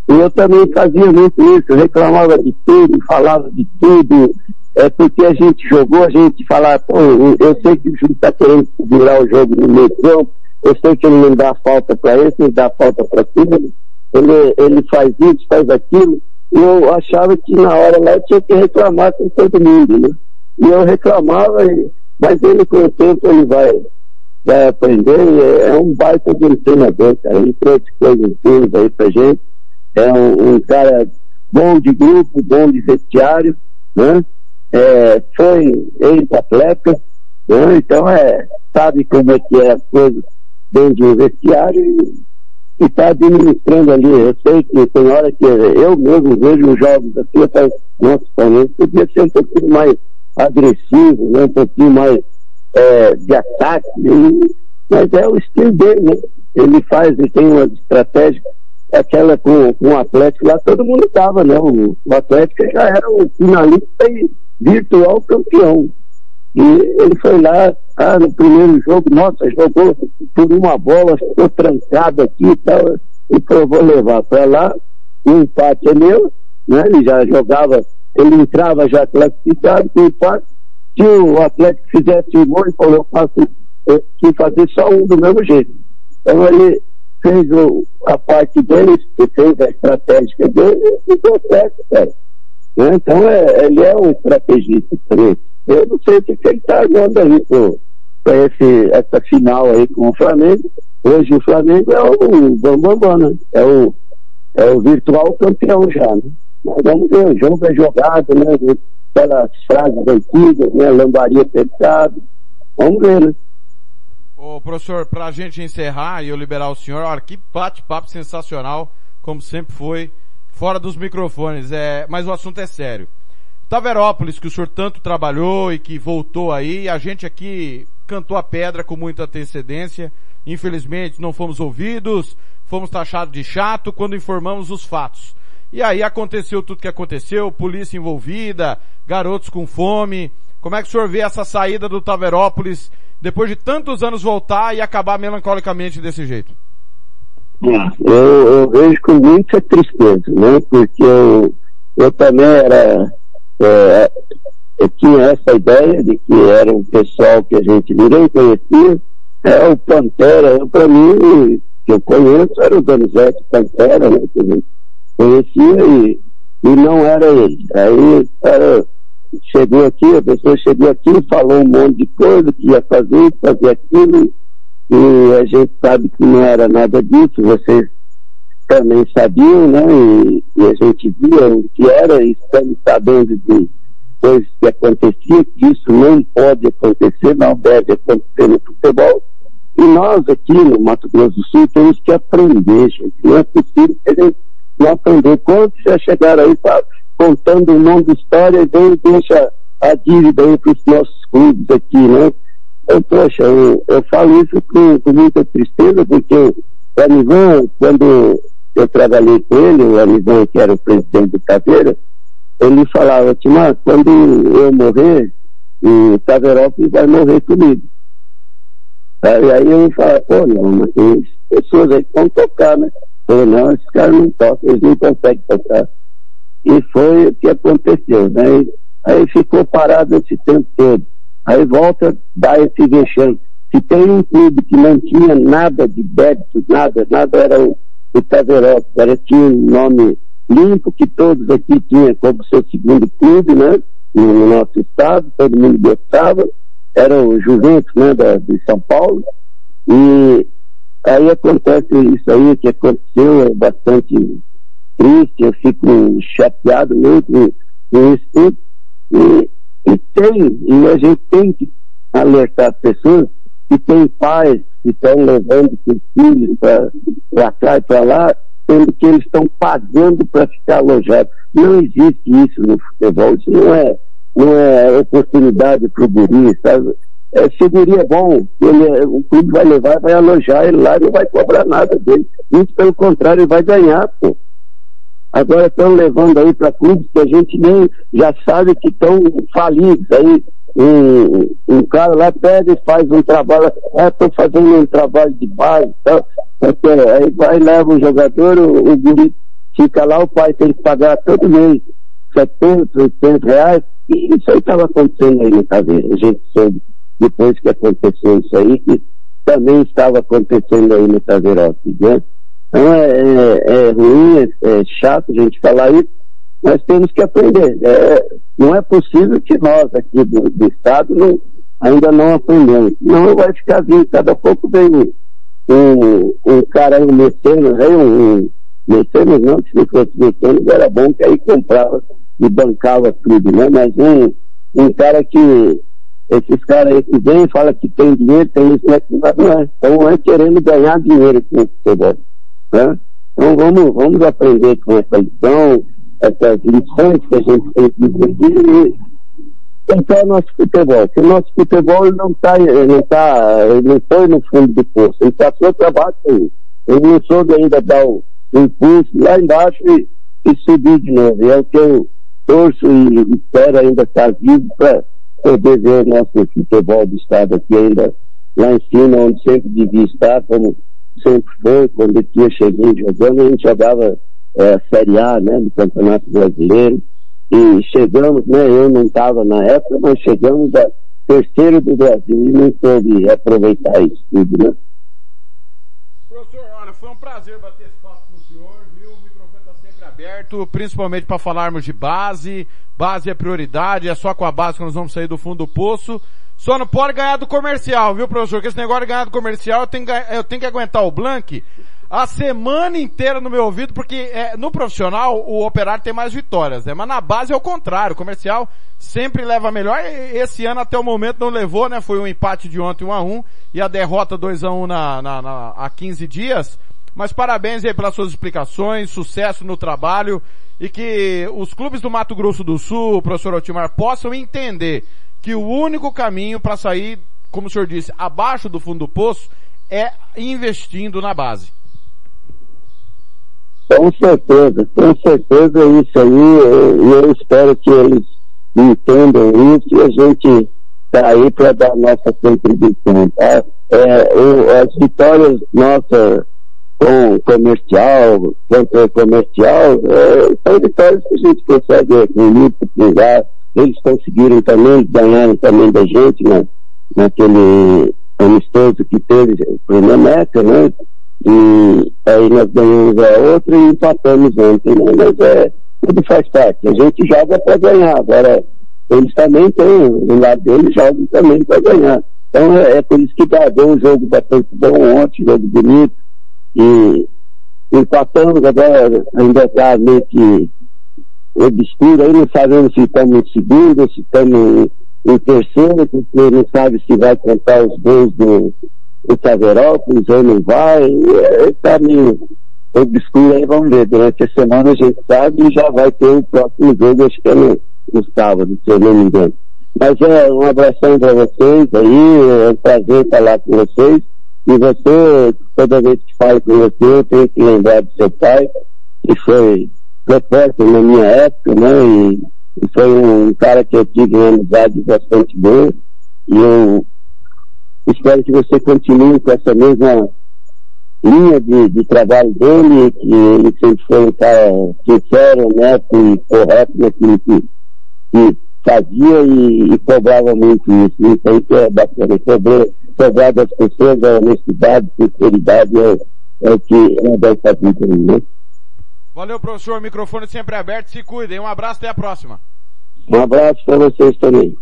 eu também fazia muito isso, reclamava de tudo, falava de tudo, é porque a gente jogou, a gente falava, pô, eu sei que o juiz está querendo segurar o jogo no meio campo, eu sei que ele não dá falta para esse, ele dá falta para aquilo, ele, ele faz isso, faz aquilo, e eu achava que na hora lá eu tinha que reclamar com todo mundo, né? E eu reclamava, mas ele com o tempo ele vai vai aprender, é, é um baita de um treinador, cara. Ele trouxe coisas boas aí pra gente. É um, um, cara bom de grupo, bom de vestiário, né? É, foi ex-atleta, né? Então é, sabe como é que é as coisas dentro de um vestiário e está administrando ali. Eu sei que tem hora que eu mesmo vejo os jogos assim, eu falo, nossa, podia ser um pouquinho mais agressivo, né? um pouquinho mais é, de ataque, ele, mas é o estilo dele, né? Ele faz, ele tem uma estratégia, aquela com, com o Atlético lá, todo mundo estava, né? O, o Atlético já era o finalista e virtual campeão. E ele foi lá, ah, no primeiro jogo, nossa, jogou por uma bola, ficou trancado aqui e tal. E falou, vou levar para lá, o empate é meu, né? Ele já jogava, ele entrava já classificado com empate. Se o Atlético fizesse o gol, ele falou, eu faço, quis fazer só um do mesmo jeito. Então ele fez o, a parte dele, fez a estratégia dele e deu certo, cara. Né? Então é, ele é um estrategista também. Eu não sei o que, que ele está armando aí para essa final aí com o Flamengo. Hoje o Flamengo é o Bambambam, né? É o, é o virtual campeão já, né? Vamos ver, o jogo é jogado, né? Aquelas frases antigas, né? Lambaria pescado. Vamos ver, né? Ô, professor, para a gente encerrar e eu liberar o senhor, olha, que bate-papo sensacional, como sempre foi, fora dos microfones, é, mas o assunto é sério. Taverópolis, que o senhor tanto trabalhou e que voltou aí, a gente aqui cantou a pedra com muita antecedência, infelizmente não fomos ouvidos, fomos taxados de chato quando informamos os fatos. E aí aconteceu tudo que aconteceu, polícia envolvida, garotos com fome. Como é que o senhor vê essa saída do Taverópolis depois de tantos anos voltar e acabar melancolicamente desse jeito? Eu, eu vejo com muita tristeza, né? Porque eu, eu também era é, eu tinha essa ideia de que era um pessoal que a gente nem conhecia, é o Pantera, para mim, que eu conheço, era o Donizete Pantera, né, que a gente conhecia e, e não era ele. Aí era, chegou aqui, a pessoa chegou aqui, falou um monte de coisa que ia fazer, fazer aquilo, e a gente sabe que não era nada disso, vocês também sabiam, né? E, e, a gente via o que era, e estamos sabendo de coisas que aconteciam, que isso não pode acontecer, não deve acontecer no futebol. E nós aqui no Mato Grosso do Sul temos que aprender, gente. Não é possível que a gente não aprender. Quando você chegar aí pra, contando um monte de história e vem deixa a dívida aí para os nossos clubes aqui, né? Poxa, eu, eu falo isso com, com muita tristeza, porque o Anivan, quando eu trabalhei com ele, o amigão que era o presidente do Caveira, ele falava, Timar, quando eu morrer, o Taverópolis vai morrer comigo. E aí eu falava, pô, não, mas pessoas aí que vão tocar, né? Eu, não, esses caras não tocam, eles não conseguem tocar. E foi o que aconteceu, né? Aí ficou parado esse tempo todo. Aí volta, dá esse vexame. Se tem um clube que não tinha nada de débito, nada, nada era o o era, tinha um nome limpo, que todos aqui tinham como seu segundo clube, né? No nosso estado, todo mundo gostava, era o Juventus, né, da, de São Paulo, e aí acontece isso aí que aconteceu, é bastante triste, eu fico chateado mesmo com isso tudo, e, e tem, e a gente tem que alertar as pessoas que tem pais que estão levando seus filhos para cá e para lá, sendo que eles estão pagando para ficar alojados. Não existe isso no futebol, isso não é, não é oportunidade para o guri, sabe? É, se o guri é bom, ele, é, o clube vai levar, vai alojar ele lá não vai cobrar nada dele. Muito pelo contrário, ele vai ganhar, pô. Agora estão levando aí para clubes que a gente nem já sabe que estão falidos. Aí um, um cara lá pega e faz um trabalho, ah, estou fazendo um trabalho de base, tá? aí vai leva o jogador, o, o guri fica lá, o pai tem que pagar todo mês 70, 80 reais, e isso aí estava acontecendo aí no Caveira, a gente soube depois que aconteceu isso aí, que também estava acontecendo aí no Caveirote, né? Então é, é, é ruim, é, é chato a gente falar isso, nós temos que aprender. É, não é possível que nós aqui do, do Estado não, ainda não aprendemos. Não vai ficar vindo, cada pouco vem um, um cara, um mecenas, aí um, um mecenas não, se não fosse mecenas era bom que aí comprava e bancava tudo, né? Mas um, um cara que esses caras aí que vêm fala que tem dinheiro, tem isso, mas não é. Então é querendo ganhar dinheiro com o futebol. Né? Então vamos, vamos aprender com essa lição, essas lições que a gente tem que seguir cantar o nosso futebol. Porque o nosso futebol não está, não tá, ele não foi no fundo do poço, ele passou para baixo ainda. Ele não soube ainda dar o, o impulso lá embaixo e, e subir de novo. E é o que eu torço e espero ainda estar vivo para poder ver o nosso futebol do estado aqui ainda lá em cima, onde sempre devia estar, como sempre foi, quando eu tinha chegado jogando, a gente jogava é, Série A, né, do Campeonato Brasileiro, e chegamos, né, eu não estava na época, mas chegamos a terceiro do Brasil e não soube aproveitar isso tudo, né. Professor, olha, foi um prazer bater esse papo com o senhor, viu? O microfone está sempre aberto, principalmente para falarmos de base. Base é prioridade, é só com a base que nós vamos sair do fundo do poço. Só não pode ganhar do comercial, viu, professor? Porque esse negócio de ganhar do comercial, eu tenho, eu tenho que aguentar o Blank a semana inteira no meu ouvido, porque é, no profissional o operário tem mais vitórias, né? Mas na base é o contrário, o comercial sempre leva melhor. Esse ano até o momento não levou, né? Foi um empate de ontem 1 a 1 e a derrota 2 a 1 na, na, na, há 15 dias. Mas parabéns aí pelas suas explicações, sucesso no trabalho e que os clubes do Mato Grosso do Sul, professor Otimar, possam entender que o único caminho para sair, como o senhor disse, abaixo do fundo do poço é investindo na base. Com certeza, com certeza é isso aí, e eu espero que eles entendam isso e a gente está aí para dar nossa contribuição, tá? É, as vitórias nossas com comercial, contra comercial, é, são vitórias que a gente consegue muito pegar. Eles conseguiram também, ganharam também da gente na, naquele amistoso que teve, foi na Meca, né? E aí nós ganhamos a outra e empatamos ontem, né? Mas é, tudo faz parte. A gente joga para ganhar. Agora, eles também têm, do lado deles, jogam também para ganhar. Então é, é, por isso que dá, deu um jogo bastante bom ontem, jogo bonito. E empatamos agora, ainda está meio que obscuro, aí não sabemos se estamos em segundo, se estamos em terceiro, porque não sabe se vai contar os gols do, o Taverópolis ou não vai, está meio obscuro aí, vamos ver. Durante a semana a gente sabe e já vai ter o próximo jogo, acho que é no, no sábado, se eu não me engano. Mas é um abração para vocês aí, é um prazer falar com vocês. E você, toda vez que falo com você, eu tenho que lembrar do seu pai, que foi repórter na minha época, né? E, e foi um cara que eu tive uma amizade bastante boa. E eu Espero que você continue com essa mesma linha de, de trabalho dele, que ele sempre foi um cara sincero, honesto e correto naquilo que, que fazia e, e, cobrava muito isso. Isso aí que é bacana. Cobrar, cobrar das pessoas a honestidade, sinceridade é, é o que é dessa vida aí, né? Valeu, professor. Microfone sempre aberto. Se cuidem. Um abraço até a próxima. Um abraço para vocês também.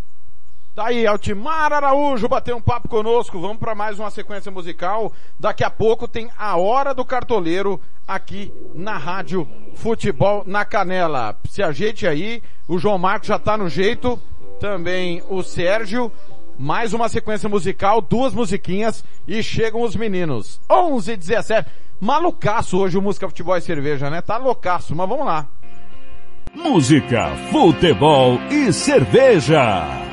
Tá aí, Altimar Araújo bateu um papo conosco. Vamos para mais uma sequência musical. Daqui a pouco tem a Hora do Cartoleiro aqui na Rádio Futebol na Canela. Se ajeite aí, o João Marcos já tá no jeito, também o Sérgio. Mais uma sequência musical, duas musiquinhas e chegam os meninos. 11 e 17. Malucaço hoje o Música Futebol e Cerveja, né? Tá loucaço, mas vamos lá. Música, futebol e cerveja.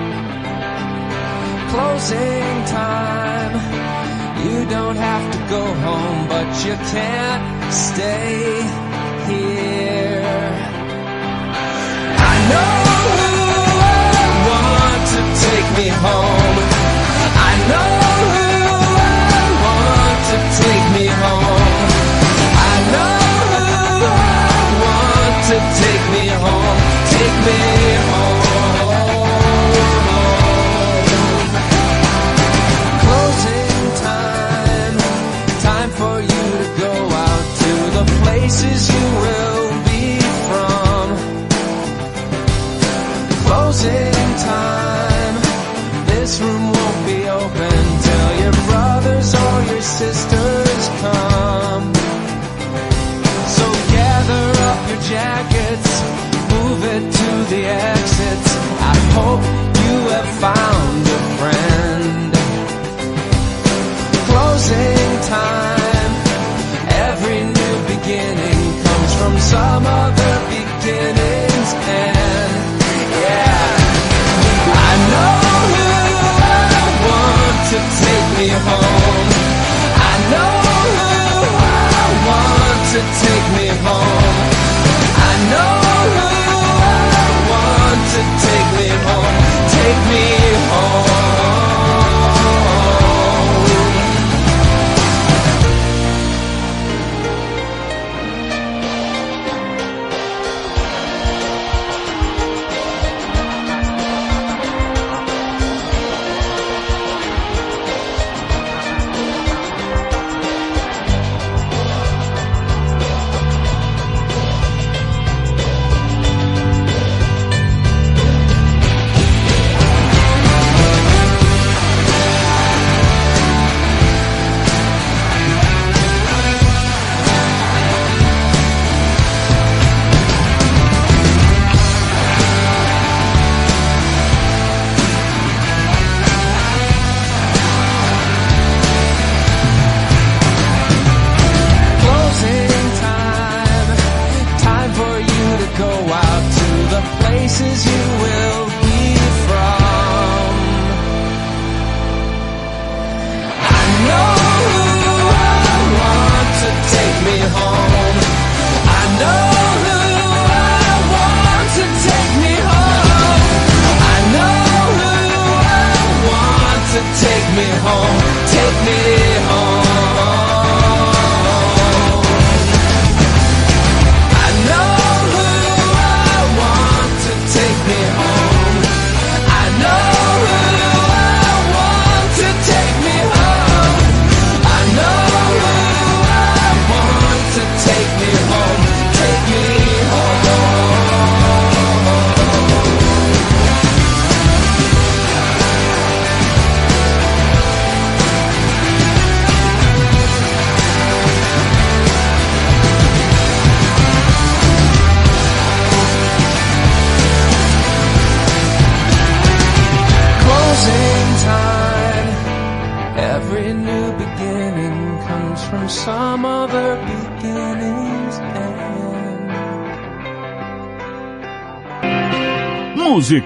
closing time. You don't have to go home, but you can't stay here. I know who I want to take me home. hope you have found a friend. Closing time, every new beginning comes from some other beginning.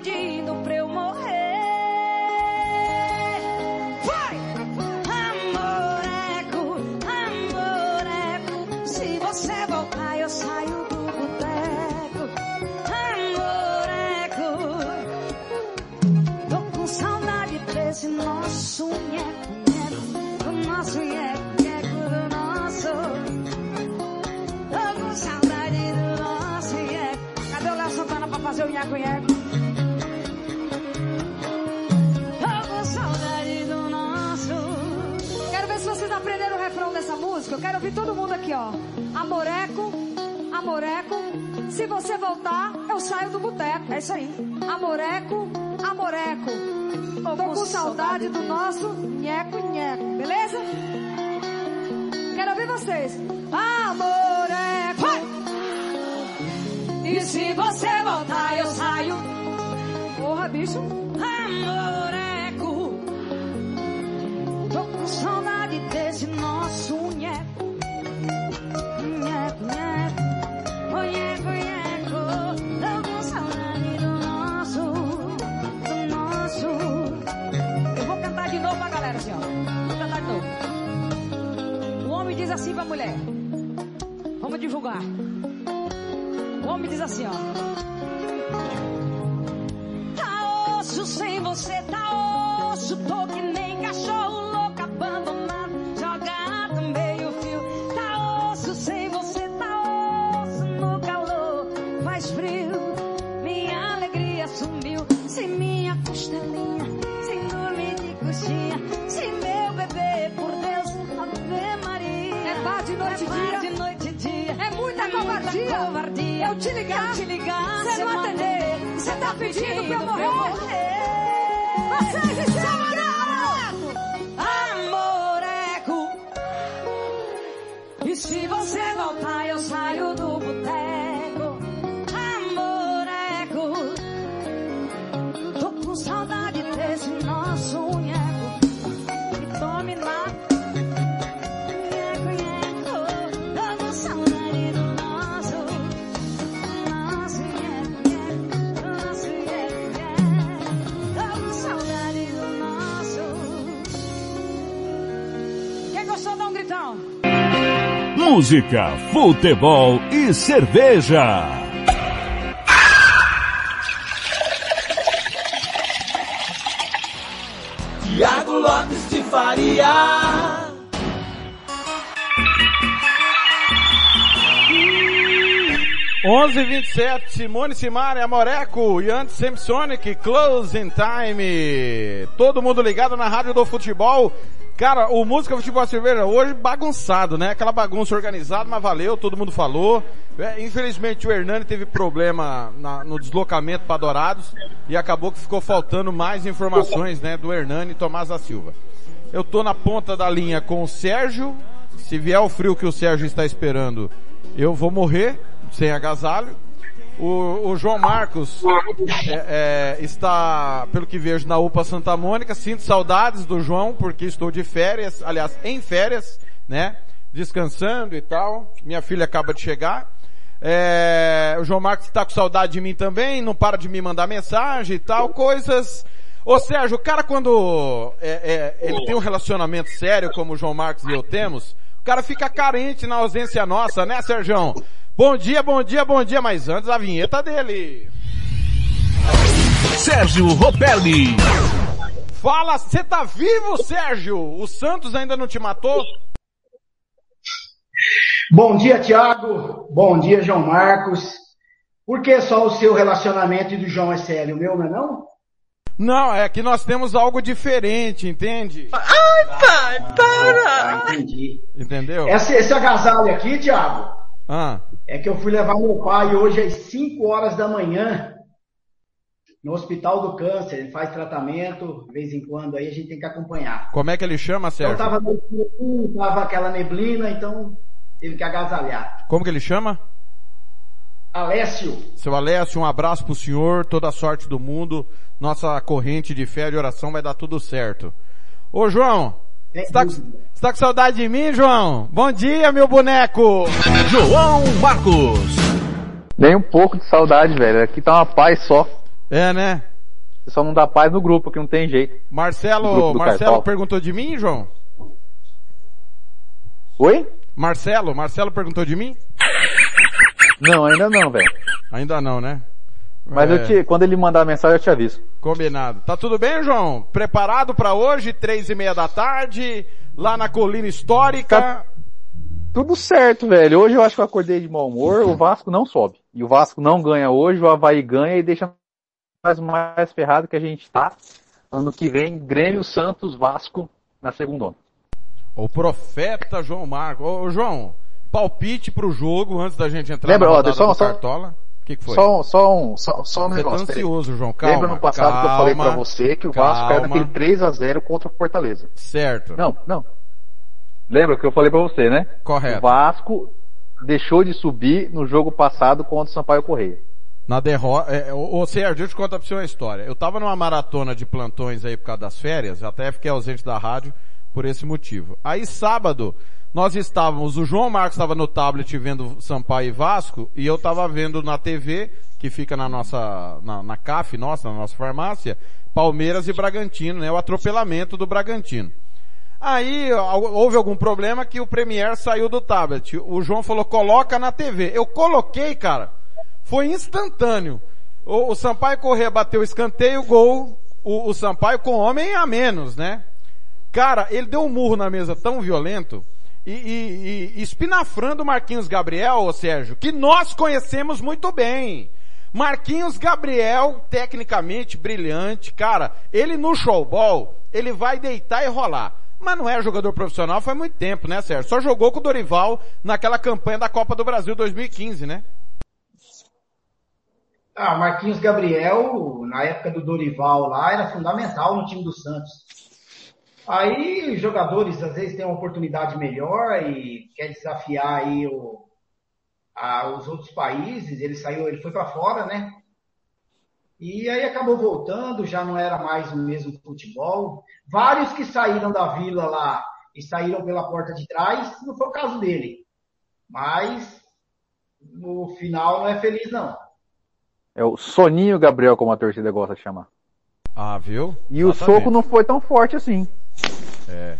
pedindo É isso aí. Amoreco, amoreco. Tô com saudade do nosso nheco, nheco. Beleza? Quero ouvir vocês. Amoreco. E se você voltar, eu saio. Porra, bicho. Você Música, futebol e cerveja. Tiago Lopes de Faria. Onze e 27, Simone Simari, Amoreco, Yann Samsonic, Closing Time. Todo mundo ligado na rádio do futebol. Cara, o Música Futebol Cerveja hoje bagunçado, né? Aquela bagunça organizada, mas valeu, todo mundo falou. É, infelizmente o Hernani teve problema na- no deslocamento para Dourados e acabou que ficou faltando mais informações, né, do Hernani e Tomás da Silva. Eu tô na ponta da linha com o Sérgio. Se vier o frio que o Sérgio está esperando, eu vou morrer sem agasalho. O, o João Marcos é, é, está, pelo que vejo, na UPA Santa Mônica. Sinto saudades do João, porque estou de férias, aliás, em férias, né? Descansando e tal. Minha filha acaba de chegar. É, o João Marcos está com saudade de mim também, não para de me mandar mensagem e tal, coisas. Ô Sérgio, o cara quando é, é, ele tem um relacionamento sério, como o João Marcos e eu temos, o cara fica carente na ausência nossa, né, Sérgio? Bom dia, bom dia, bom dia, mas antes a vinheta dele. Sérgio Ropelli. Fala, você tá vivo, Sérgio? O Santos ainda não te matou? Bom dia, Tiago. Bom dia, João Marcos. Por que só o seu relacionamento e do João é sério? O meu não é não? Não, é que nós temos algo diferente, entende? Ai, pai, para! Ah, entendi. Entendeu? Esse, esse agasalho aqui, Tiago, Ah, é que eu fui levar meu pai hoje às 5 horas da manhã no Hospital do Câncer. Ele faz tratamento, de vez em quando aí a gente tem que acompanhar. como é que ele chama, Então Sérgio? tava, no- tava aquela neblina, então teve que agasalhar. Como que ele chama? Alessio, Seu Alessio, um abraço pro senhor, toda a sorte do mundo. Nossa corrente de fé e de oração vai dar tudo certo. Ô João, você tá, com- você tá com saudade de mim, João? Bom dia, meu boneco! João Marcos. Nem um pouco de saudade, velho. Aqui tá uma paz só. É, né? Só não dá paz no grupo, que não tem jeito. Marcelo, Marcelo Cartola. perguntou de mim, João? Oi? Marcelo, Marcelo perguntou de mim? Não, ainda não, velho. Ainda não, né? Mas É. eu te, quando ele mandar a mensagem eu te aviso. Combinado. Tá tudo bem, João? Preparado pra hoje, três e meia da tarde, lá na Colina Histórica? Tudo certo, velho. Hoje eu acho que eu acordei de mau humor, o Vasco não sobe. E o Vasco não ganha hoje, o Havaí ganha e deixa mais, mais ferrado que a gente tá. Ano que vem, Grêmio, Santos, Vasco na segunda. O profeta João Marcos. Ô, João, palpite pro jogo antes da gente entrar Lembra, na ó, só- do só- Cartola. O que, que foi? Só, só um, só, só um Você tá negócio. peraí. ansioso, João. Calma, Lembra no passado que eu falei pra calma, você que o Vasco caiu calma. naquele 3x0 contra o Fortaleza. Certo. Não, não. Lembra que eu falei pra você, né? Correto. O Vasco deixou de subir no jogo passado contra o Sampaio Correia. Na derrota, é, ô, ô Sérgio, deixa eu te contar pra você uma história. Eu tava numa maratona de plantões aí por causa das férias, até fiquei ausente da rádio por esse motivo. Aí sábado, nós estávamos, o João Marcos estava no tablet vendo Sampaio e Vasco, e eu estava vendo na TV, que fica na nossa, na, na CAF nossa, na nossa farmácia, Palmeiras e Bragantino, né? O atropelamento do Bragantino. Aí houve algum problema que o Premier saiu do tablet. O João falou, coloca na TV. Eu coloquei, cara. Foi instantâneo. O, o Sampaio Corrêa bateu o escanteio, gol. O, o Sampaio com homem a menos, né? Cara, ele deu um murro na mesa tão violento e, e- e espinafrando o Marquinhos Gabriel, ô Sérgio, que nós conhecemos muito bem. Marquinhos Gabriel, tecnicamente brilhante, cara, ele no showball, ele vai deitar e rolar. Mas não é jogador profissional faz muito tempo, né, Sérgio? Só jogou com o Dorival naquela campanha da Copa do Brasil 2015, né? Ah, Marquinhos Gabriel, na época do Dorival lá, era fundamental no time do Santos. Aí os jogadores às vezes têm uma oportunidade melhor e quer desafiar aí o, a- os outros países. Ele saiu, ele foi para fora, né? E aí acabou voltando, já não era mais o mesmo futebol. Vários que saíram da vila lá e saíram pela porta de trás, não foi o caso dele. Mas no final não é feliz não. É o Soninho Gabriel, como a torcida gosta de chamar. Ah, viu? E o Exatamente. soco não foi tão forte assim. É.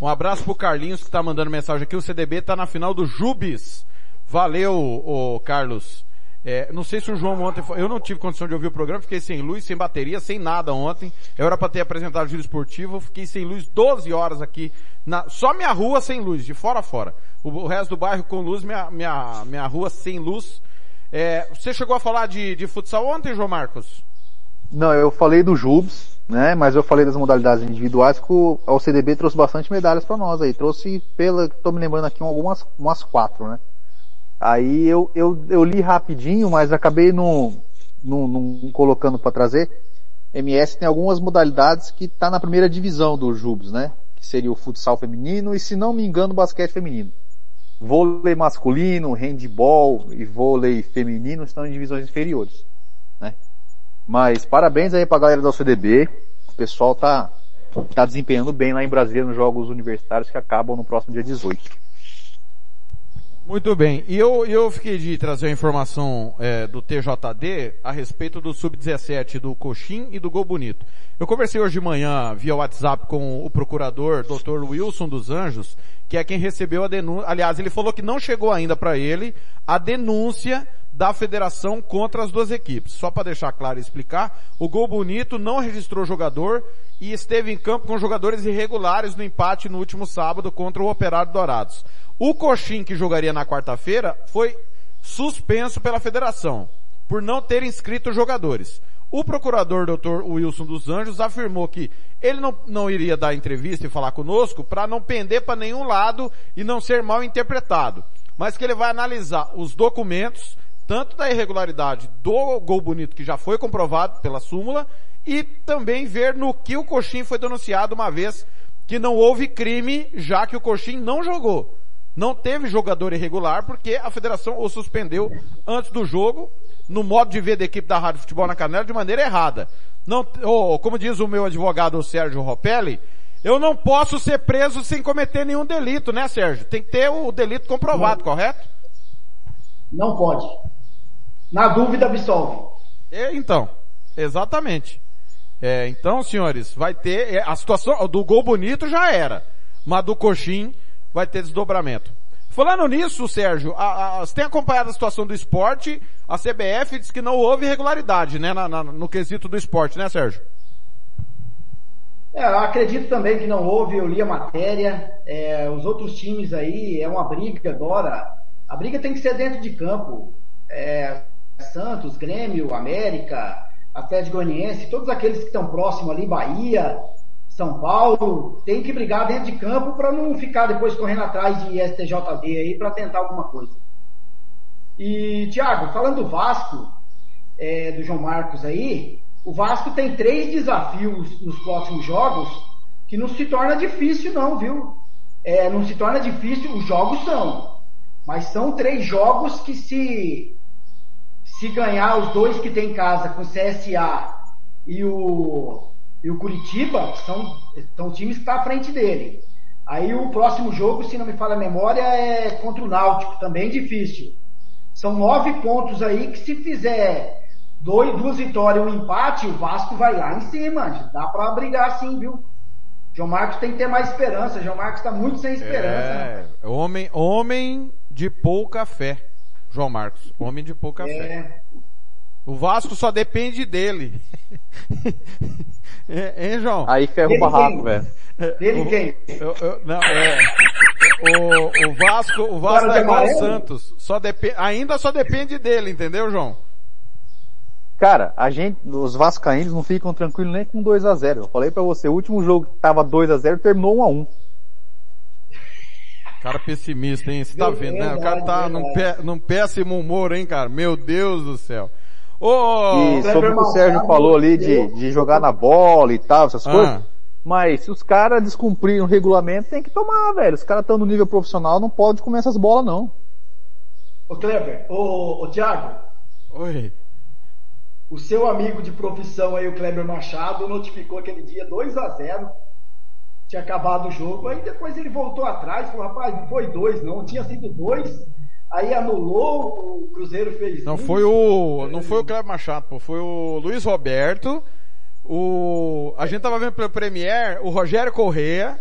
Um abraço pro Carlinhos que tá mandando mensagem aqui. O CDB tá na final do Jubes. Valeu, ô Carlos. É, não sei se o João ontem foi, eu não tive condição de ouvir o programa, fiquei sem luz, sem bateria, sem nada ontem. Eu era para ter apresentado o giro esportivo, fiquei sem luz 12 horas aqui, na, só minha rua sem luz, de fora a fora. O, o resto do bairro com luz, minha, minha, minha rua sem luz. É, você chegou a falar de, de futsal ontem, João Marcos? Não, eu falei do Jubes, né? Mas eu falei das modalidades individuais que o, CDB trouxe bastante medalhas para nós aí. Trouxe, pela, tô me lembrando aqui, algumas umas quatro, né? Aí eu, eu, eu li rapidinho, mas acabei não, não, não colocando para trazer. MS tem algumas modalidades que tá na primeira divisão do Jubes, né? Que seria o futsal feminino e, se não me engano, o basquete feminino. Vôlei masculino, handball e vôlei feminino estão em divisões inferiores? Mas parabéns aí pra galera da UCDB. O pessoal tá, tá desempenhando bem lá em Brasília nos Jogos Universitários que acabam no próximo dia 18. Muito bem. E eu, eu fiquei de trazer a informação é, do TJD a respeito do Sub-17 do Coxim e do Gol Bonito. Eu conversei hoje de manhã via WhatsApp com o procurador Dr. Wilson dos Anjos, que é quem recebeu a denúncia. Aliás, ele falou que não chegou ainda para ele a denúncia da federação contra as duas equipes. Só para deixar claro e explicar, o Gol Bonito não registrou jogador e esteve em campo com jogadores irregulares no empate no último sábado contra o Operário Dourados. O Coxim, que jogaria na quarta-feira, foi suspenso pela federação por não ter inscrito jogadores. O procurador Dr. Wilson dos Anjos afirmou que ele não, não iria dar entrevista e falar conosco para não pender para nenhum lado e não ser mal interpretado, mas que ele vai analisar os documentos, tanto da irregularidade do gol bonito que já foi comprovado pela súmula e também ver no que o Coxim foi denunciado uma vez que não houve crime, já que o Coxim não jogou. Não teve jogador irregular porque a federação o suspendeu antes do jogo, no modo de ver da equipe da Rádio Futebol na Canela, de maneira errada. Não, oh, como diz o meu advogado o Sérgio Ropelli, eu não posso ser preso sem cometer nenhum delito, né, Sérgio? Tem que ter o delito comprovado, Não. correto? Não pode. Na dúvida, absolve. É, então, exatamente. É, então, senhores, vai ter é, a situação do gol bonito já era, mas do coxim vai ter desdobramento. Falando nisso, Sérgio, a, a, você tem acompanhado a situação do esporte, a CBF diz que não houve irregularidade, né, na, na, no quesito do esporte, né, Sérgio? É, acredito também que não houve, eu li a matéria, é, os outros times aí, é uma briga agora, a briga tem que ser dentro de campo, é, Santos, Grêmio, América, Atlético Goianiense, todos aqueles que estão próximos ali, Bahia, São Paulo, tem que brigar dentro de campo para não ficar depois correndo atrás de STJD aí para tentar alguma coisa. E, Thiago, falando do Vasco, é, do João Marcos aí, o Vasco tem três desafios nos próximos jogos que não se torna difícil não, viu? É, não se torna difícil, os jogos são, mas são três jogos que se se ganhar os dois que tem em casa com o CSA e o, e o Curitiba, são, são times que estão tá à frente dele. Aí o próximo jogo, se não me falha a memória, é contra o Náutico, também difícil. São nove pontos aí que se fizer dois, duas vitórias e um empate, o Vasco vai lá em cima. Dá para brigar sim, viu? João Marcos tem que ter mais esperança. João Marcos está muito sem esperança. É, homem, homem de pouca fé. João Marcos, homem de pouca é. fé. O Vasco só depende dele. é, hein, João? Aí ferra o barraco, velho. Dele quem? Eu, eu, não, é. O, o Vasco, o Vasco é igual o Santos. Só depende, ainda só depende dele, entendeu, João? Cara, a gente, os vascaínos não ficam tranquilos nem com 2 a 0 Eu falei pra você, o último jogo que tava 2 a 0 terminou 1 a 1 Cara pessimista, hein? Você tá vendo, né? O cara tá num, pé, num péssimo humor, hein, cara? Meu Deus do céu. Oh, e sobre o que o Sérgio falou ali de, de jogar na bola e tal, essas ah. coisas. Mas se os caras descumpriram o regulamento, tem que tomar, velho. Os caras estão no nível profissional, não pode comer essas bolas, não. Ô Kleber, ô, ô Thiago. Oi. O seu amigo de profissão aí, o Kleber Machado, notificou aquele dia 2 a 0 tinha acabado o jogo, aí depois ele voltou atrás, falou, rapaz, não foi dois, não, tinha sido dois, aí anulou, o Cruzeiro fez Não foi o, não foi o Cleber Machado, pô, foi o Luiz Roberto, o, a gente tava vendo pelo Premier, o Rogério Correia,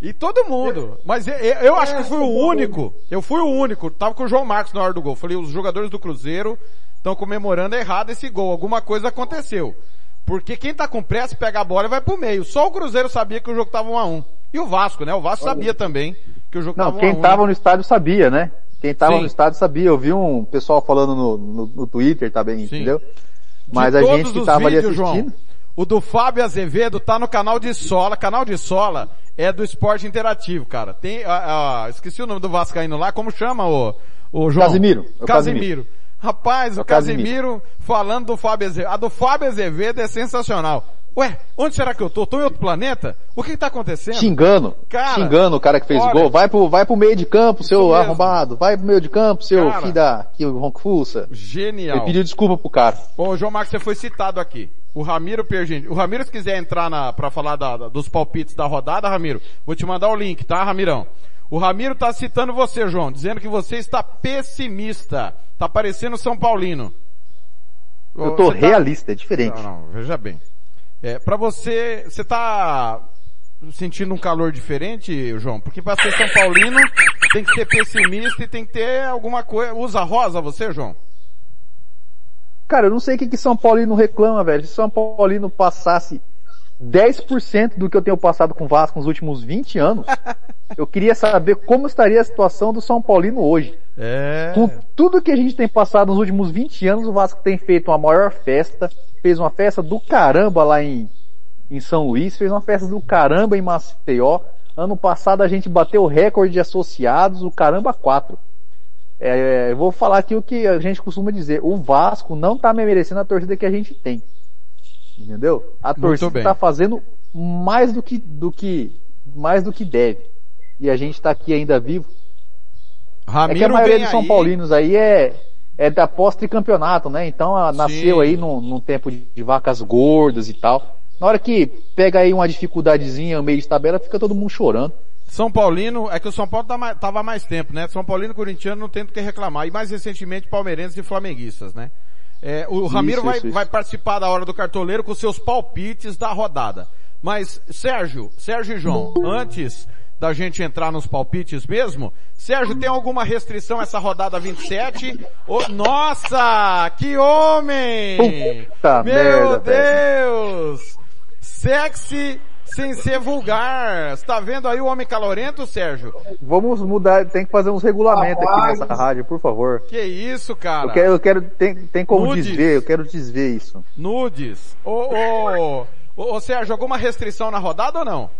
e todo mundo. Mas eu, eu acho que fui o único. Eu fui o único. Tava com o João Marcos na hora do gol. Falei, os jogadores do Cruzeiro estão comemorando errado esse gol. Alguma coisa aconteceu. Porque quem tá com pressa pega a bola e vai pro meio. Só o Cruzeiro sabia que o jogo tava 1 a 1 E o Vasco, né? O Vasco sabia também que o jogo Não, tava 1 quem a 1 tava no estádio sabia, né? Quem tava Sim. no estádio sabia. Eu vi um pessoal falando no, no, no Twitter também, entendeu? Mas De a gente que tava ali vídeos, assistindo. João, o do Fábio Azevedo tá no canal de Sola. Canal de Sola é do Esporte Interativo, cara. Tem, ah, ah, esqueci o nome do Vascaíno lá. Como chama o, o João? Casimiro. É o Casimiro. Rapaz, o Casimiro, falando do Fábio Azevedo. A do Fábio Azevedo é sensacional. Ué, onde será que eu tô? Tô em outro planeta? O que que tá acontecendo? Xingando. Cara, xingando o cara que fez olha, gol. Vai pro, vai pro meio de campo, seu mesmo. arrombado. Vai pro meio de campo, seu Cara. filho da, que o ronco-fuça. Genial. Ele pediu desculpa pro cara. Ô, João Marcos, você foi citado aqui. O Ramiro Pergente. O Ramiro, se quiser entrar na, pra falar da- da- dos palpites da rodada, Ramiro, vou te mandar o link, tá, Ramirão? O Ramiro tá citando você, João, dizendo que você está pessimista. Tá parecendo São Paulino. Eu tô Você tá- realista, é diferente. Não, não, veja bem. É, pra você, você tá sentindo um calor diferente, João? Porque pra ser São Paulino, tem que ser pessimista e tem que ter alguma coisa. Usa rosa você, João? Cara, eu não sei o que que São Paulino reclama, velho. Se São Paulino passasse 10% do que eu tenho passado com o Vasco nos últimos 20 anos, eu queria saber como estaria a situação do São Paulino hoje. É. Com tudo que a gente tem passado nos últimos 20 anos, o Vasco tem feito uma maior festa, fez uma festa do caramba lá em, em São Luís, fez uma festa do caramba em Maceió. Ano passado a gente bateu o recorde de associados, o caramba 4. É, eu vou falar aqui o que a gente costuma dizer. O Vasco não tá merecendo a torcida que a gente tem. Entendeu? A torcida bem. tá fazendo mais do que, do que, mais do que deve. E a gente tá aqui ainda vivo. é que a Ramiro maioria dos São aí. Paulinos aí é, é da pós-tricampeonato, né? Então a- nasceu aí num, num tempo de, de vacas gordas e tal. Na hora que pega aí uma dificuldadezinha no meio de tabela, fica todo mundo chorando. São Paulino, é que o São Paulo tá mais- tava há mais tempo, né? São Paulino e Corintiano não tem do que reclamar. E mais recentemente palmeirenses e flamenguistas, né? É, o Isso, Ramiro vai, isso, isso. vai participar da hora do cartoleiro com seus palpites da rodada. Mas, Sérgio, Sérgio e João, antes da gente entrar nos palpites mesmo. Sérgio, tem alguma restrição essa rodada 27? Oh, nossa, que homem! Puta Meu merda, Deus! Sexy sem ser vulgar. Você tá vendo aí o homem calorento, Sérgio? Vamos mudar, tem que fazer uns regulamentos Rapaz. aqui nessa rádio, por favor. Que isso, cara? Eu quero, eu quero, tem, tem como Nudes. desver, eu quero desver isso. Nudes. Ô, ô, ô, ô, Sérgio, alguma restrição na rodada ou não?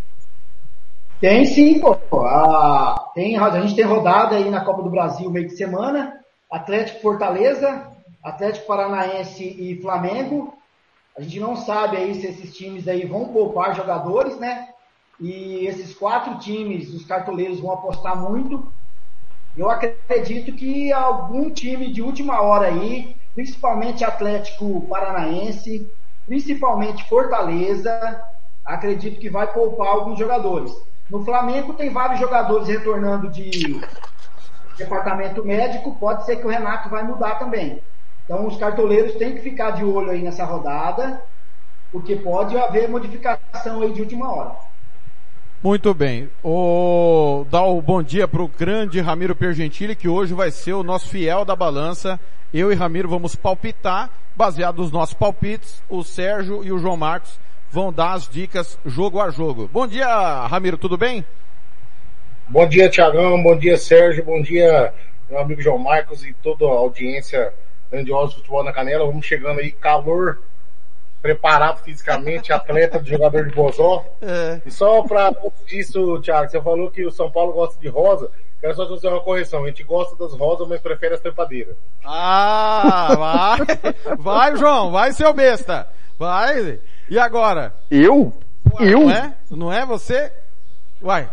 Tem sim, pô. Ah, tem, a gente tem rodada aí na Copa do Brasil meio de semana. Atlético Fortaleza, Atlético Paranaense e Flamengo. A gente não sabe aí se esses times aí vão poupar jogadores, né? E esses quatro times, os cartoleiros vão apostar muito. Eu acredito que algum time de última hora aí, principalmente Atlético Paranaense, principalmente Fortaleza, acredito que vai poupar alguns jogadores. No Flamengo tem vários jogadores retornando de departamento médico, pode ser que o Renato vai mudar também. Então os cartoleiros têm que ficar de olho aí nessa rodada, porque pode haver modificação aí de última hora. Muito bem. O, dá o bom dia pro grande Ramiro Pergentili, que hoje vai ser o nosso fiel da balança. Eu e Ramiro vamos palpitar, baseado nos nossos palpites. O Sérgio e o João Marcos vão dar as dicas jogo a jogo. Bom dia, Ramiro, tudo bem? Bom dia, Tiagão. Bom dia, Sérgio. Bom dia, meu amigo João Marcos e toda a audiência grandiosa do Futebol na Canela. Vamos chegando aí, calor, preparado fisicamente, atleta de jogador de bozó. É. E só pra antes disso, Thiago, você falou que o São Paulo gosta de rosa. Quero só fazer uma correção. A gente gosta das rosas, mas prefere as trepadeiras. Ah, vai, vai, João, vai, seu besta. Vai. E agora? Eu? Ué, Eu? Não é? Não é você? Uai.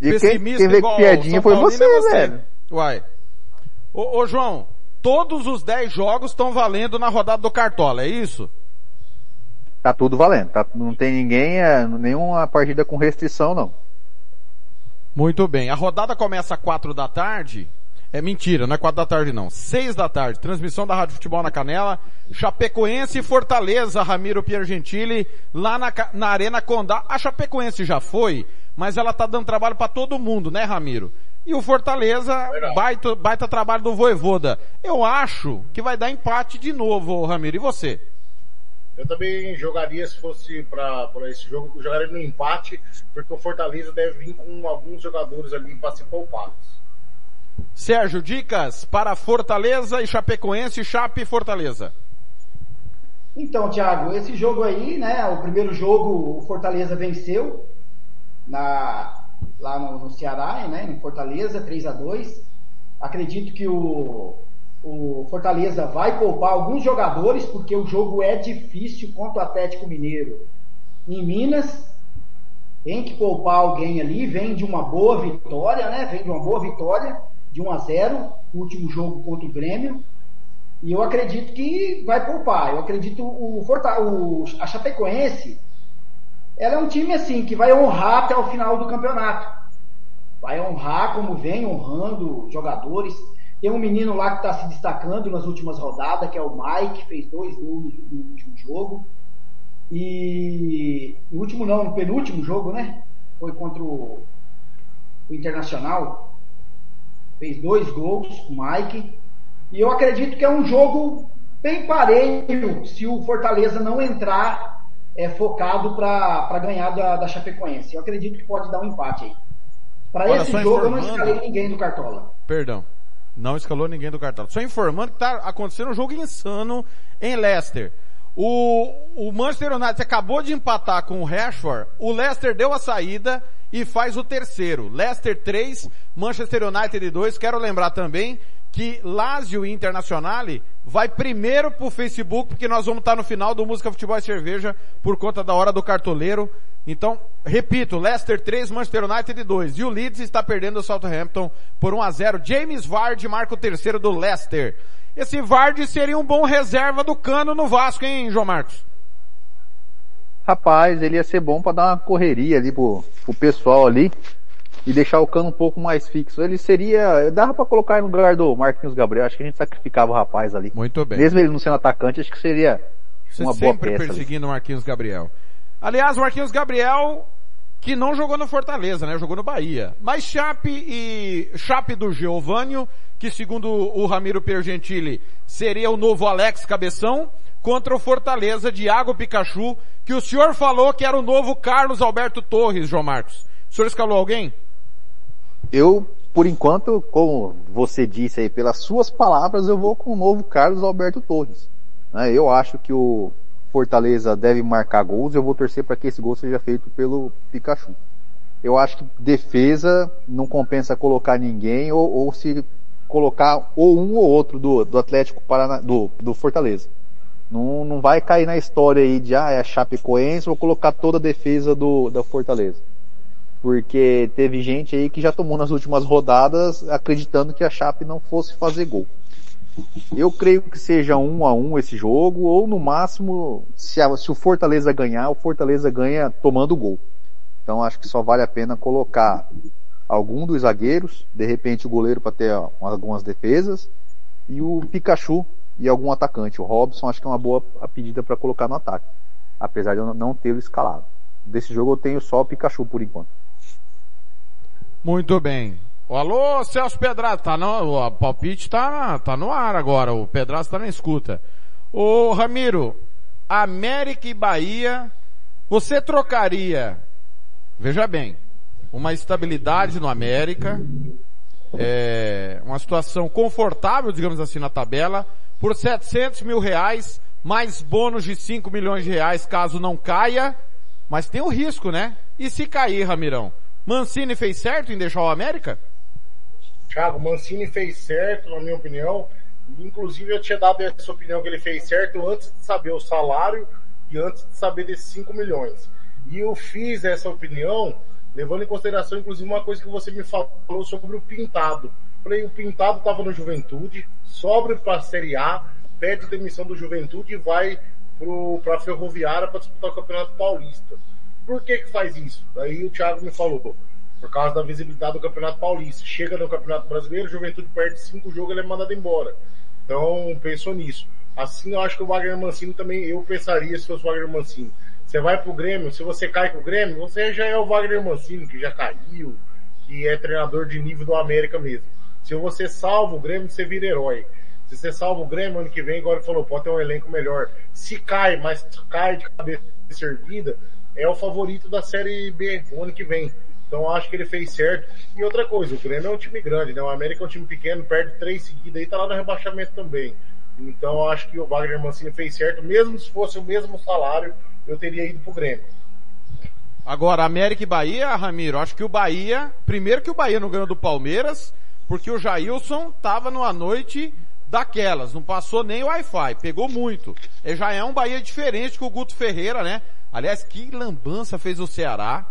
E quem- pessimista quem veio igual com piadinha foi Paulino você, é velho. Uai. Ô, ô, João, todos os 10 jogos estão valendo na rodada do Cartola, é isso? Tá tudo valendo, tá, não tem ninguém, é, nenhuma partida com restrição não. Muito bem. A rodada começa às 4 da tarde. É mentira, não é 4 da tarde não. 6 da tarde. Transmissão da Rádio Futebol na Canela. Chapecoense e Fortaleza, Ramiro Piergentili, lá na, na Arena Condá. A Chapecoense já foi, mas ela tá dando trabalho para todo mundo, né, Ramiro? E o Fortaleza, baita, baita trabalho do Voivoda. Eu acho que vai dar empate de novo, Ramiro. E você? Eu também jogaria, se fosse para esse jogo, eu jogaria no empate, porque o Fortaleza deve vir com alguns jogadores ali para ser poupados. Sérgio, dicas para Fortaleza e Chapecoense, Chape e Fortaleza. Então, Thiago, esse jogo aí, né? O primeiro jogo o Fortaleza venceu na, lá no, no Ceará, né? Em Fortaleza, 3 a 2 Acredito que o, o Fortaleza vai poupar alguns jogadores, porque o jogo é difícil contra o Atlético Mineiro em Minas. Tem que poupar alguém ali, vem de uma boa vitória, né? Vem de uma boa vitória, de 1 a 0 no último jogo contra o Grêmio. E eu acredito que vai poupar. Eu acredito o, Forta- o a Chapecoense, ela é um time assim que vai honrar até o final do campeonato. Vai honrar como vem honrando jogadores. Tem um menino lá que está se destacando nas últimas rodadas, que é o Mike, fez dois gols no último jogo. E no último não, no penúltimo jogo, né? Foi contra o, o Internacional. Fez dois gols, o Mike. E eu acredito que é um jogo bem parelho se o Fortaleza não entrar é, focado para ganhar da, da Chapecoense. Eu acredito que pode dar um empate aí. Para esse jogo eu não escalei ninguém do Cartola. Perdão. Não escalou ninguém do Cartola. Só informando que tá acontecendo um jogo insano em Leicester. O, o Manchester United acabou de empatar com o Rashford. O Leicester deu a saída e faz o terceiro. Leicester 3, Manchester United 2. Quero lembrar também que Lazio Internazionale vai primeiro pro Facebook, porque nós vamos estar no final do Música Futebol e Cerveja por conta da hora do cartoleiro. Então, repito, Leicester 3, Manchester United 2. E o Leeds está perdendo o Southampton por 1 a 0 James Vardy marca o terceiro do Leicester. Esse Vardy seria um bom reserva do Cano no Vasco, hein, João Marcos? Rapaz, ele ia ser bom pra dar uma correria ali pro, pro pessoal ali e deixar o cano um pouco mais fixo. Ele seria, dava pra colocar no lugar do Marquinhos Gabriel, acho que a gente sacrificava o rapaz ali. Muito bem. Mesmo ele não sendo atacante, acho que seria Você uma boa sempre peça. ali. perseguindo o Marquinhos Gabriel. Aliás, o Marquinhos Gabriel que não jogou no Fortaleza, né? Jogou no Bahia. Mas Chape e Chape do Geovânio, que segundo o Ramiro Pergentili seria o novo Alex Cabeção, contra o Fortaleza de Iago Pikachu, que o senhor falou que era o novo Carlos Alberto Torres, João Marcos. O senhor escalou alguém? Eu, por enquanto, como você disse aí, pelas suas palavras, eu vou com o novo Carlos Alberto Torres. né? Eu acho que o Fortaleza deve marcar gols e eu vou torcer para que esse gol seja feito pelo Pikachu. Eu acho que defesa não compensa colocar ninguém ou, ou se colocar ou um ou outro do, do Atlético Paraná, do, do Fortaleza. Não, não vai cair na história aí de, ah, é a Chapecoense, vou colocar toda a defesa do, da Fortaleza. Porque teve gente aí que já tomou nas últimas rodadas acreditando que a Chape não fosse fazer gol. Eu creio que seja um a um esse jogo, ou no máximo, se, a- se o Fortaleza ganhar, o Fortaleza ganha tomando gol. Então acho que só vale a pena colocar algum dos zagueiros, de repente o goleiro para ter ó, algumas defesas, e o Pikachu e algum atacante. O Robson acho que é uma boa pedida para colocar no ataque, apesar de eu não tê-lo escalado. Desse jogo eu tenho só o Pikachu por enquanto. Muito bem. Alô, Celso Pedraza, tá no, o palpite tá, tá no ar agora, o Pedraza tá na escuta. Ô Ramiro, América e Bahia, você trocaria, veja bem, uma estabilidade no América, é, uma situação confortável, digamos assim, na tabela, por 700 mil reais, mais bônus de 5 milhões de reais caso não caia, mas tem o risco, né? E se cair, Ramirão? Mancini fez certo em deixar o América? Thiago, Mancini fez certo, na minha opinião. Inclusive, eu tinha dado essa opinião que ele fez certo antes de saber o salário e antes de saber desses 5 milhões. E eu fiz essa opinião levando em consideração, inclusive, uma coisa que você me falou sobre o Pintado. Falei, o Pintado estava no Juventude, sobe para a Série A, pede demissão do Juventude e vai para a Ferroviária para disputar o Campeonato Paulista. Por que que faz isso? Daí o Thiago me falou, por causa da visibilidade do Campeonato Paulista. Chega no Campeonato Brasileiro, Juventude perde cinco jogos, ele é mandado embora. Então, pensou nisso. Assim, eu acho que o Wagner Mancini também, eu pensaria se fosse o Wagner Mancini. Você vai pro Grêmio, se você cai com o Grêmio, você já é o Wagner Mancini, que já caiu, que é treinador de nível do América mesmo. Se você salva o Grêmio, você vira herói. Se você salva o Grêmio, ano que vem, agora ele falou, pode ter um elenco melhor. Se cai, mas cai de cabeça erguida, é o favorito da Série B o ano que vem. Então acho que ele fez certo. E outra coisa, o Grêmio é um time grande, né? O América é um time pequeno, perde três seguidas e tá lá no rebaixamento também. Então acho que o Wagner Mancini fez certo. Mesmo se fosse o mesmo salário, eu teria ido pro Grêmio. Agora, América e Bahia, Ramiro, acho que o Bahia, primeiro que o Bahia não ganhou do Palmeiras, porque o Jailson tava numa noite daquelas, não passou nem Wi-Fi, pegou muito. E já é um Bahia diferente que o Guto Ferreira, né? Aliás, que lambança fez o Ceará.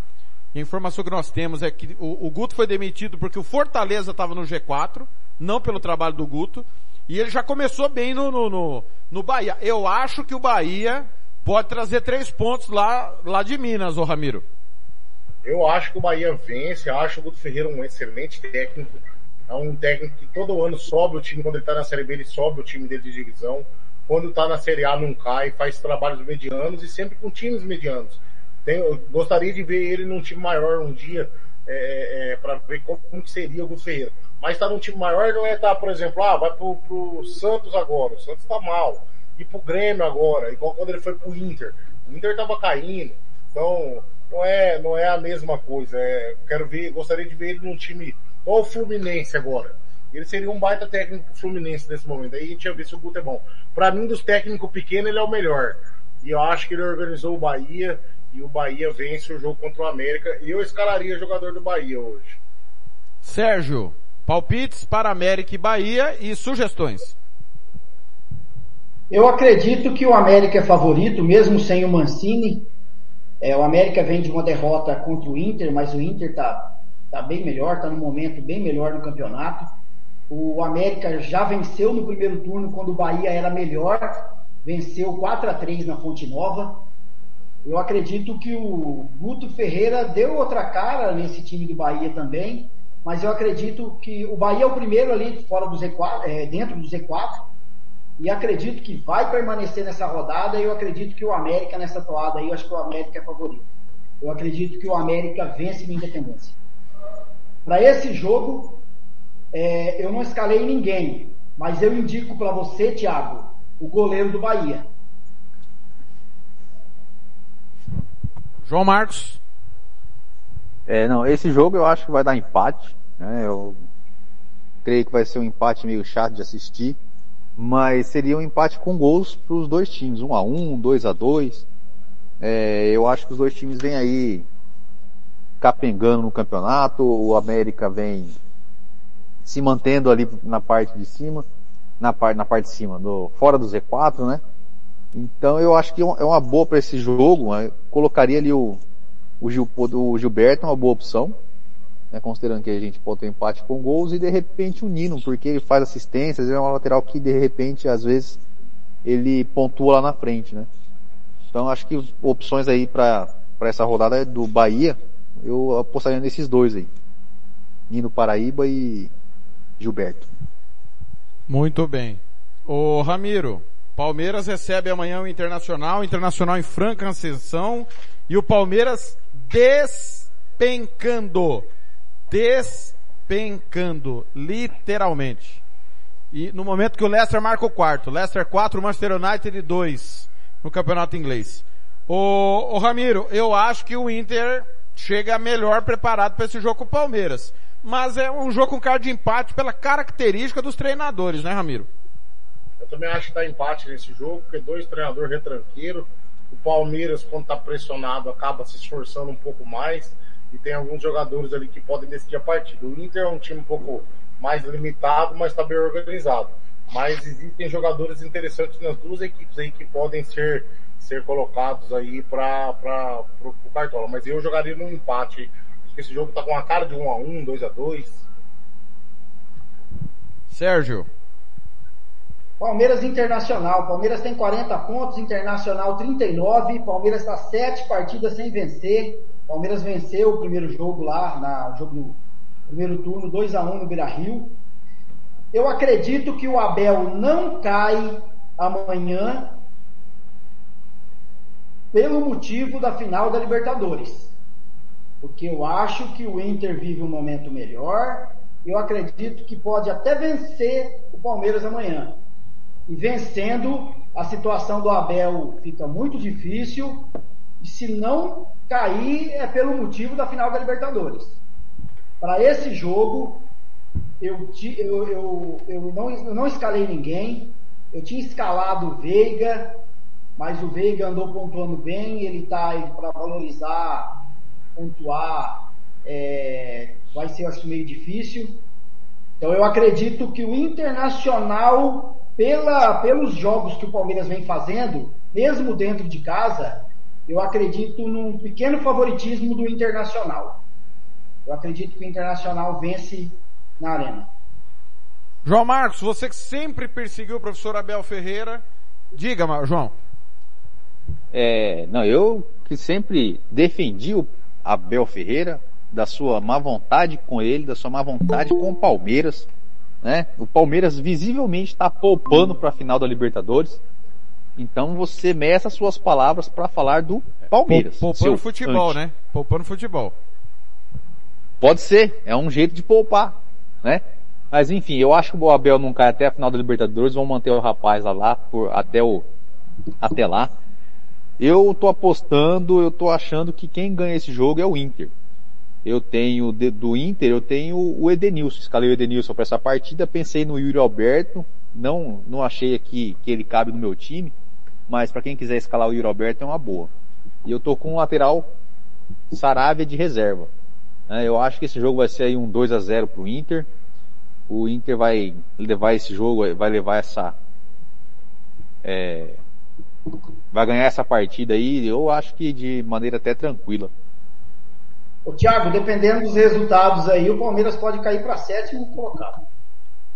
A informação que nós temos é que o, o Guto foi demitido porque o Fortaleza estava no G4, não pelo trabalho do Guto. E ele já começou bem no, no, no, no Bahia. Eu acho que o Bahia pode trazer três pontos lá, lá de Minas, ô Ramiro. Eu acho que o Bahia vence, acho o Guto Ferreira um excelente técnico. É um técnico que todo ano sobe o time, quando ele tá na Série B, ele sobe o time dele de divisão. Quando tá na Série A, não cai, faz trabalhos medianos e sempre com times medianos. Tem- eu gostaria de ver ele num time maior um dia, é, é, para ver como, como seria o Guto Ferreira. Mas tá num time maior não é estar, por exemplo, ah, vai pro, pro Santos agora, o Santos tá mal. E pro Grêmio agora, igual quando ele foi pro Inter. O Inter tava caindo. Então, não é, não é a mesma coisa. É, quero ver, gostaria de ver ele num time igual o Fluminense agora. Ele seria um baita técnico pro Fluminense nesse momento. Aí a gente ia ver se o Guto é bom. Pra mim, dos técnicos pequenos, ele é o melhor. E eu acho que ele organizou o Bahia e o Bahia vence o jogo contra o América. E eu escalaria jogador do Bahia hoje. Sérgio, palpites para América e Bahia e sugestões. Eu acredito que o América é favorito, mesmo sem o Mancini. É, o América vem de uma derrota contra o Inter, mas o Inter tá, tá bem melhor, tá num momento bem melhor no campeonato. O América já venceu no primeiro turno quando o Bahia era melhor, venceu 4 a 3 na Fonte Nova. Eu acredito que o Guto Ferreira deu outra cara nesse time do Bahia também, mas eu acredito que o Bahia é o primeiro ali fora do Z4, é, dentro do Z4, e acredito que vai permanecer nessa rodada e eu acredito que o América nessa toada aí, eu acho que o América é favorito. Eu acredito que o América vence no Independência. Para esse jogo, é, eu não escalei ninguém, mas eu indico para você, Thiago, o goleiro do Bahia. João Marcos. É, não, esse jogo eu acho que vai dar empate, né? Eu creio que vai ser um empate meio chato de assistir, mas seria um empate com gols para os dois times, um a um, dois a dois. É, eu acho que os dois times vêm aí capengando no campeonato, o América vem se mantendo ali na parte de cima, na parte, na parte de cima, do, fora do Z4, né? Então eu acho que é uma boa para esse jogo, né? colocaria ali o, o, Gil, o Gilberto, é uma boa opção, né? considerando que a gente pode ter um empate com gols, e de repente o Nino, porque ele faz assistências, ele é uma lateral que de repente, às vezes, ele pontua lá na frente, né? Então acho que opções aí para essa rodada é do Bahia, eu apostaria nesses dois aí. Nino Paraíba e Gilberto. Muito bem. O Ramiro, Palmeiras recebe amanhã o Internacional, Internacional em franca ascensão e o Palmeiras despencando. Despencando, literalmente. E no momento que o Leicester marca o quarto, Leicester 4, Manchester United 2 no campeonato inglês. O, o Ramiro, eu acho que o Inter chega melhor preparado para esse jogo com o Palmeiras. Mas é um jogo com cara de empate pela característica dos treinadores, né, Ramiro? Eu também acho que dá empate nesse jogo, porque dois treinadores retranqueiros. O Palmeiras, quando está pressionado, acaba se esforçando um pouco mais. E tem alguns jogadores ali que podem decidir a partida. O Inter é um time um pouco mais limitado, mas está bem organizado. Mas existem jogadores interessantes nas duas equipes aí que podem ser, ser colocados aí para o Cartola. Mas eu jogaria no empate. Esse jogo está com a cara de 1 a 1 2 a 2 Sérgio. Palmeiras Internacional. Palmeiras tem 40 pontos, Internacional 39. Palmeiras está 7 partidas sem vencer. Palmeiras venceu o primeiro jogo lá, na jogo no primeiro turno, 2 a 1 no Beira Rio. Eu acredito que o Abel não cai amanhã pelo motivo da final da Libertadores. Porque eu acho que o Inter vive um momento melhor. Eu acredito que pode até vencer o Palmeiras amanhã. E vencendo, a situação do Abel fica muito difícil. E se não cair, é pelo motivo da final da Libertadores. Para esse jogo, eu, eu, eu, eu, não, eu não escalei ninguém. Eu tinha escalado o Veiga, mas o Veiga andou pontuando bem. Ele está para valorizar, pontuar, é, vai ser acho, meio difícil. Então eu acredito que o Internacional, pela, pelos jogos que o Palmeiras vem fazendo, mesmo dentro de casa, eu acredito num pequeno favoritismo do Internacional. Eu acredito que o Internacional vence na arena. João Marcos, você que sempre perseguiu o professor Abel Ferreira, diga, João. É, não, eu que sempre defendi o Abel Ferreira, da sua má vontade com ele, da sua má vontade com o Palmeiras, né? O Palmeiras visivelmente está poupando para a final da Libertadores. Então você meça suas palavras para falar do Palmeiras. Poupando futebol, né? Poupando futebol. Pode ser, é um jeito de poupar, né? Mas enfim, eu acho que o Abel não cai até a final da Libertadores, vão manter o rapaz lá, lá por, até o até lá. Eu tô apostando, eu tô achando que quem ganha esse jogo é o Inter. Eu tenho do Inter, eu tenho o Edenilson, escalei o Edenilson para essa partida, pensei no Yuri Alberto, não não achei aqui que ele cabe no meu time, mas para quem quiser escalar o Yuri Alberto é uma boa. E eu tô com um lateral Saravia de reserva. Eu acho que esse jogo vai ser aí um 2 a 0 pro Inter. O Inter vai levar esse jogo, vai levar essa é, vai ganhar essa partida aí, eu acho que de maneira até tranquila. O Thiago, dependendo dos resultados aí, o Palmeiras pode cair para sétimo colocado.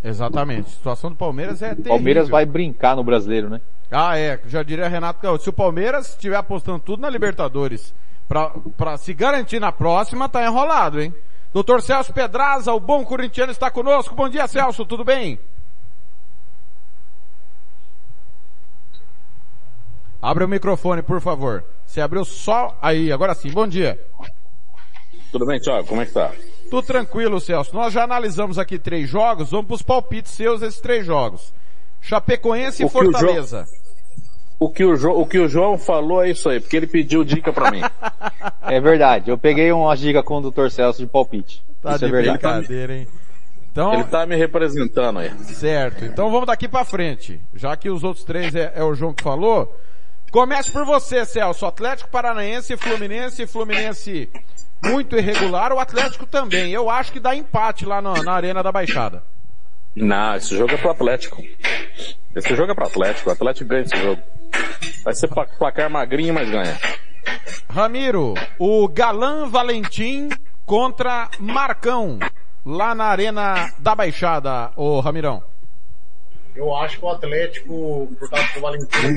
Exatamente. A situação do Palmeiras é terrível. O Palmeiras vai brincar no brasileiro, né? Ah, é. Já diria Renato Se o Palmeiras estiver apostando tudo na Libertadores pra, pra se garantir na próxima, tá enrolado, hein? Doutor Celso Pedraza, o bom corintiano, está conosco. Bom dia, Celso. Tudo bem? Abre o microfone, por favor. Você abriu só aí, agora sim. Bom dia. Tudo bem, Thiago? Como é que tá? Tudo tranquilo, Celso. Nós já analisamos aqui três jogos, vamos pros palpites seus esses três jogos. Chapecoense e O o Jo- Fortaleza. O que o, Jo- o que o João falou é isso aí, porque ele pediu dica pra mim. É verdade. Eu peguei uma dica com o Dr. Celso de palpite. Tá Isso é de verdade. brincadeira, hein? Então, Ele tá me representando aí. Certo. Então vamos daqui pra frente. Já que os outros três é, é o João que falou. Comece por você, Celso. Atlético Paranaense, Fluminense, Fluminense muito irregular. O Atlético também. Eu acho que dá empate lá na, na Arena da Baixada. Não, esse jogo é pro Atlético. Esse jogo é pro Atlético. O Atlético ganha esse jogo. Vai ser pla- placar magrinho, mas ganha. Ramiro, o Galan Valentim contra Marcão. Lá na Arena da Baixada, ô Ramirão. Eu acho que o Atlético, por causa do Valentim,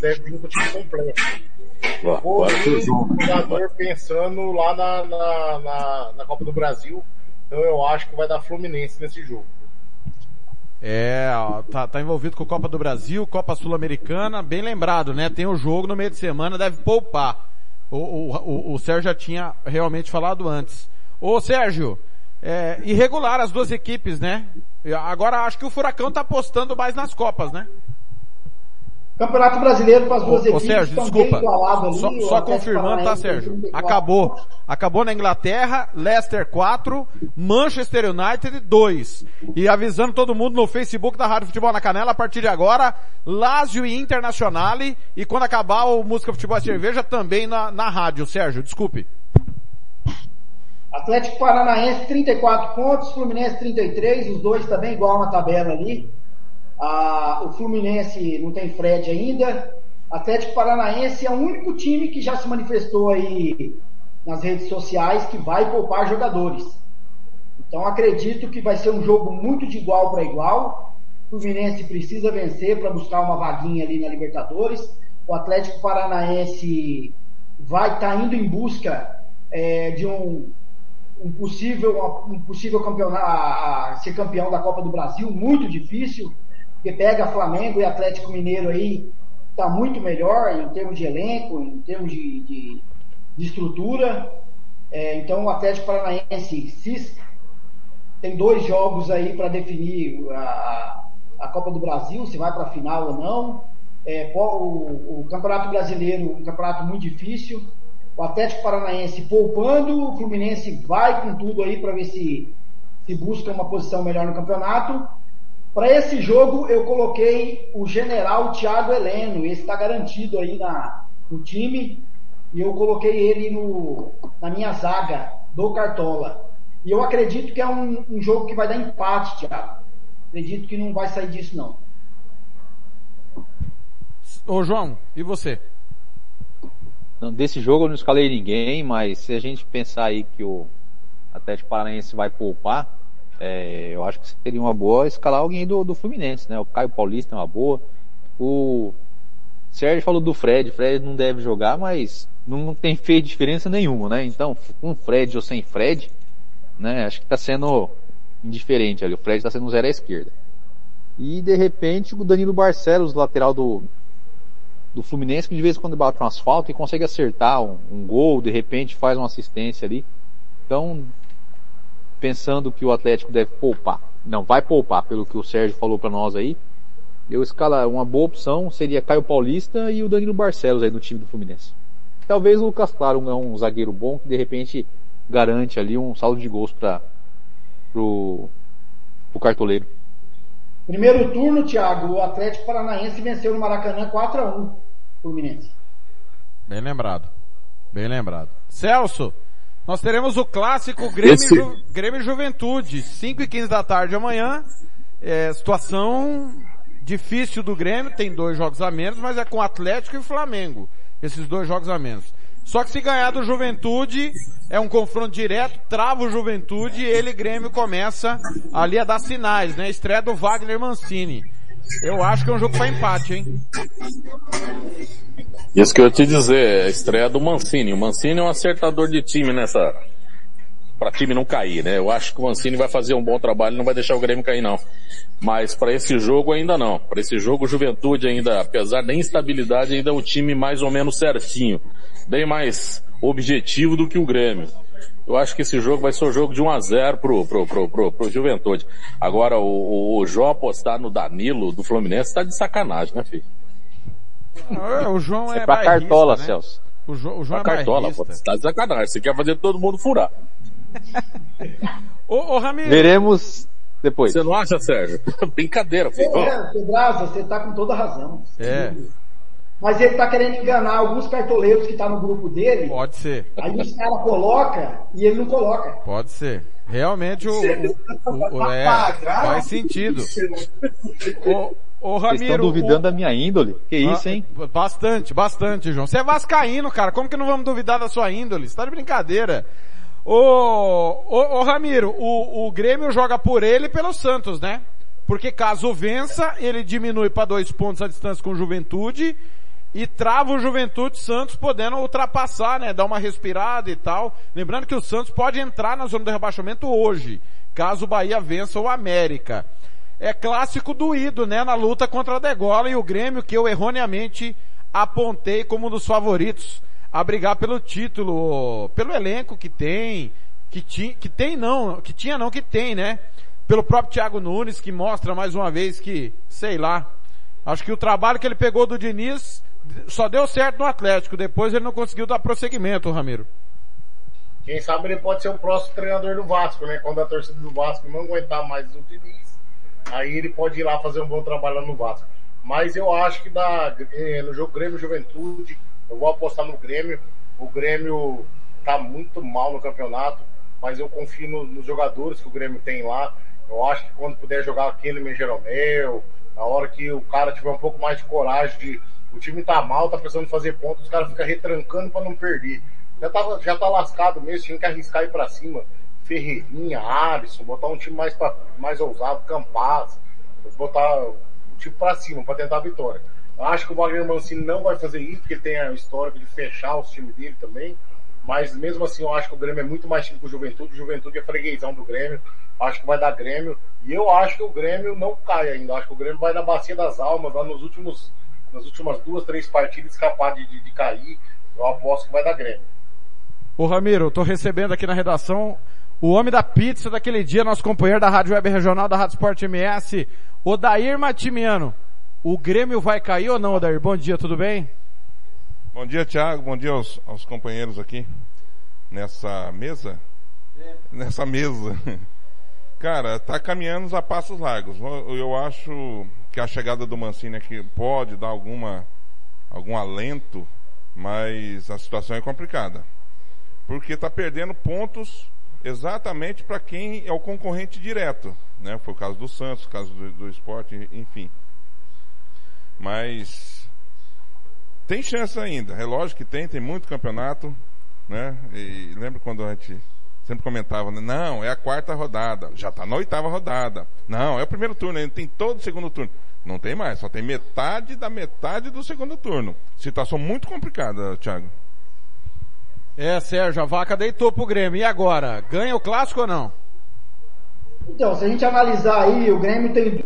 deve vir com o time completo. Ou um jogo. jogador pensando lá na, na, na, na Copa do Brasil. Então eu acho que vai dar Fluminense nesse jogo. É, ó, tá, tá envolvido com Copa do Brasil, Copa Sul-Americana, bem lembrado, né? Tem o jogo no meio de semana, deve poupar. O, o, o, o Sérgio já tinha realmente falado antes. Ô Sérgio, é, irregular as duas equipes, né? Agora acho que o Furacão tá apostando mais nas Copas, né? Campeonato Brasileiro para as duas Ô, ô equipes Sérgio, estão desculpa. ali. Só, só confirmando, tá, Sérgio? tem 34 Acabou. Acabou na Inglaterra, Leicester 4, Manchester United 2. E avisando todo mundo no Facebook da Rádio Futebol na Canela, a partir de agora, Lazio e Internazionale. E quando acabar o Música Futebol e Cerveja, também na, na rádio. Sérgio, desculpe. Atlético Paranaense 34 pontos, Fluminense 33, os dois também igual na tabela ali. Ah, o Fluminense não tem Fred ainda. Atlético Paranaense é o único time que já se manifestou aí nas redes sociais que vai poupar jogadores. Então acredito que vai ser um jogo muito de igual para igual. O Fluminense precisa vencer para buscar uma vaguinha ali na Libertadores. O Atlético Paranaense vai estar indo em busca é, de um, um possível, um possível campeonato, ser campeão da Copa do Brasil, muito difícil, porque pega Flamengo e Atlético Mineiro aí, está muito melhor em termos de elenco, em termos de, de, de estrutura. É, então o Atlético Paranaense se, tem dois jogos aí para definir a, a Copa do Brasil, se vai para a final ou não. É, o, o Campeonato Brasileiro, um campeonato muito difícil. O Atlético Paranaense poupando, o Fluminense vai com tudo aí para ver se, se busca uma posição melhor no campeonato. Para esse jogo eu coloquei o general Thiago Heleno, esse está garantido aí na, no time, e eu coloquei ele no, na minha zaga do Cartola. E eu acredito que é um, um jogo que vai dar empate, Thiago. Acredito que não vai sair disso não. Ô João, e você? Desse jogo eu não escalei ninguém, mas se a gente pensar aí que o Atlético Paranaense vai poupar, é, eu acho que seria uma boa escalar alguém do, do Fluminense, né? O Caio Paulista é uma boa. O Sérgio falou do Fred, Fred não deve jogar, mas não tem feito diferença nenhuma, né? Então, com Fred ou sem Fred, né? Acho que tá sendo indiferente ali. O Fred tá sendo zero à esquerda. E de repente o Danilo Barcelos, lateral do, do Fluminense, que de vez em quando bate um asfalto e consegue acertar um, um gol, de repente faz uma assistência ali. Então, pensando que o Atlético deve poupar, não vai poupar, pelo que o Sérgio falou para nós aí, eu escala uma boa opção seria Caio Paulista e o Danilo Barcelos aí no time do Fluminense. Talvez o Lucas Claro é um zagueiro bom que de repente garante ali um saldo de gols para pro cartoleiro. Primeiro turno, Thiago, o Atlético Paranaense venceu no Maracanã 4 a 1 Fluminense. Bem lembrado. Bem lembrado. Celso, nós teremos o clássico Grêmio, Esse- Ju- Grêmio Juventude, 5 e 15 da tarde amanhã. É, situação difícil do Grêmio, tem dois jogos a menos, mas é com Atlético e Flamengo. Esses dois jogos a menos. Só que se ganhar do Juventude, é um confronto direto, trava o Juventude e ele, Grêmio, começa ali a dar sinais, né? Estreia do Wagner Mancini. Eu acho que é um jogo para empate, hein? Isso que eu ia te dizer, é estreia do Mancini. O Mancini é um acertador de time nessa, para time não cair, né? Eu acho que o Mancini vai fazer um bom trabalho, não vai deixar o Grêmio cair não. Mas para esse jogo ainda não. Para esse jogo, o Juventude ainda, apesar da instabilidade, ainda é um time mais ou menos certinho, bem mais objetivo do que o Grêmio. Eu acho que esse jogo vai ser o jogo de 1 a 0 pro, pro, pro, pro, pro Juventude. Agora, o, o, o João apostar no Danilo do Fluminense tá de sacanagem, né, filho? É, o João é, É pra bairrista, cartola, né? Celso. O, Jo- o João Pra é cartola, bairrista. pô. Você tá de sacanagem. Você quer fazer todo mundo furar. Ô, ô Ramiro. Veremos depois. Você não acha, Sérgio? Brincadeira, filho. É, Pedraza, você tá com toda a razão. É. Mas ele tá querendo enganar alguns cartoleiros que tá no grupo dele. Pode ser. Aí os caras colocam e ele não coloca. Pode ser. Realmente o, o, o- o- é, faz sentido. Ô, ô Vocês Ramiro. estão duvidando da minha índole? Que isso, hein? Ah, Bastante, bastante, João. Você é vascaíno, cara. Como que não vamos duvidar da sua índole? Você tá de brincadeira. Ô, ô, ô Ramiro, o, o Grêmio joga por ele e pelo Santos, né? Porque caso vença, ele diminui para dois pontos a distância com o Juventude e trava o Juventude Santos podendo ultrapassar, né? Dar uma respirada e tal. Lembrando que o Santos pode entrar na zona do rebaixamento hoje, caso o Bahia vença o América. É clássico doído, né? Na luta contra a Degola e o Grêmio que eu erroneamente apontei como um dos favoritos a brigar pelo título, pelo elenco que tem, que, ti, que tem não, que tinha não, que tem, né? Pelo próprio Thiago Nunes, que mostra mais uma vez que, sei lá, acho que o trabalho que ele pegou do Diniz só deu certo no Atlético, depois ele não conseguiu dar prosseguimento, Ramiro. Quem sabe ele pode ser o próximo treinador do Vasco, né? Quando a torcida do Vasco não aguentar mais o Diniz, aí ele pode ir lá fazer um bom trabalho no Vasco. Mas eu acho que dá, eh, no jogo Grêmio Juventude, eu vou apostar no Grêmio. O Grêmio tá muito mal no campeonato, mas eu confio no- nos jogadores que o Grêmio tem lá. Eu acho que quando puder jogar aquele Jeromel, na hora que o cara tiver um pouco mais de coragem de. O time tá mal, tá precisando fazer pontos, os caras ficam retrancando pra não perder. Já tá, já tá lascado mesmo, tinha que arriscar ir pra cima. Ferreirinha, Alisson, botar um time mais, pra, mais ousado, Campaz, botar o time pra cima pra tentar a vitória. Acho que o Wagner Mancini não vai fazer isso, porque ele tem a história de fechar os times dele também. Mas mesmo assim, eu acho que o Grêmio é muito mais time que o Juventude. O Juventude é freguesão do Grêmio. Acho que vai dar Grêmio. E eu acho que o Grêmio não cai ainda. Acho que o Grêmio vai na bacia das almas, lá nos últimos, nas últimas duas, três partidas, escapar de, de, de cair. Eu aposto que vai dar Grêmio. Ô Ramiro, eu tô recebendo aqui na redação o homem da pizza daquele dia, nosso companheiro da Rádio Web Regional da Rádio Sport MS, Odair Matimiano. O Grêmio vai cair ou não, Odair? Bom dia, tudo bem? Bom dia, Thiago. Bom dia aos, aos companheiros aqui nessa mesa. Nessa mesa. Cara, tá caminhando a passos largos. Eu, eu acho que a chegada do Mancini aqui pode dar alguma algum alento, mas a situação é complicada. Porque tá perdendo pontos exatamente para quem é o concorrente direto, né? Foi o caso do Santos, o caso do, do esporte, enfim. Mas tem chance ainda. É lógico que tem, tem muito campeonato, né? E lembra quando a gente sempre comentava, né? não, é a quarta rodada, já está na oitava rodada. Não, é o primeiro turno, ainda tem todo o segundo turno. Não tem mais, só tem metade da metade do segundo turno. Situação muito complicada, Thiago. É, Sérgio, a vaca deitou pro Grêmio. E agora? Ganha o clássico ou não? Então, se a gente analisar aí, o Grêmio tem,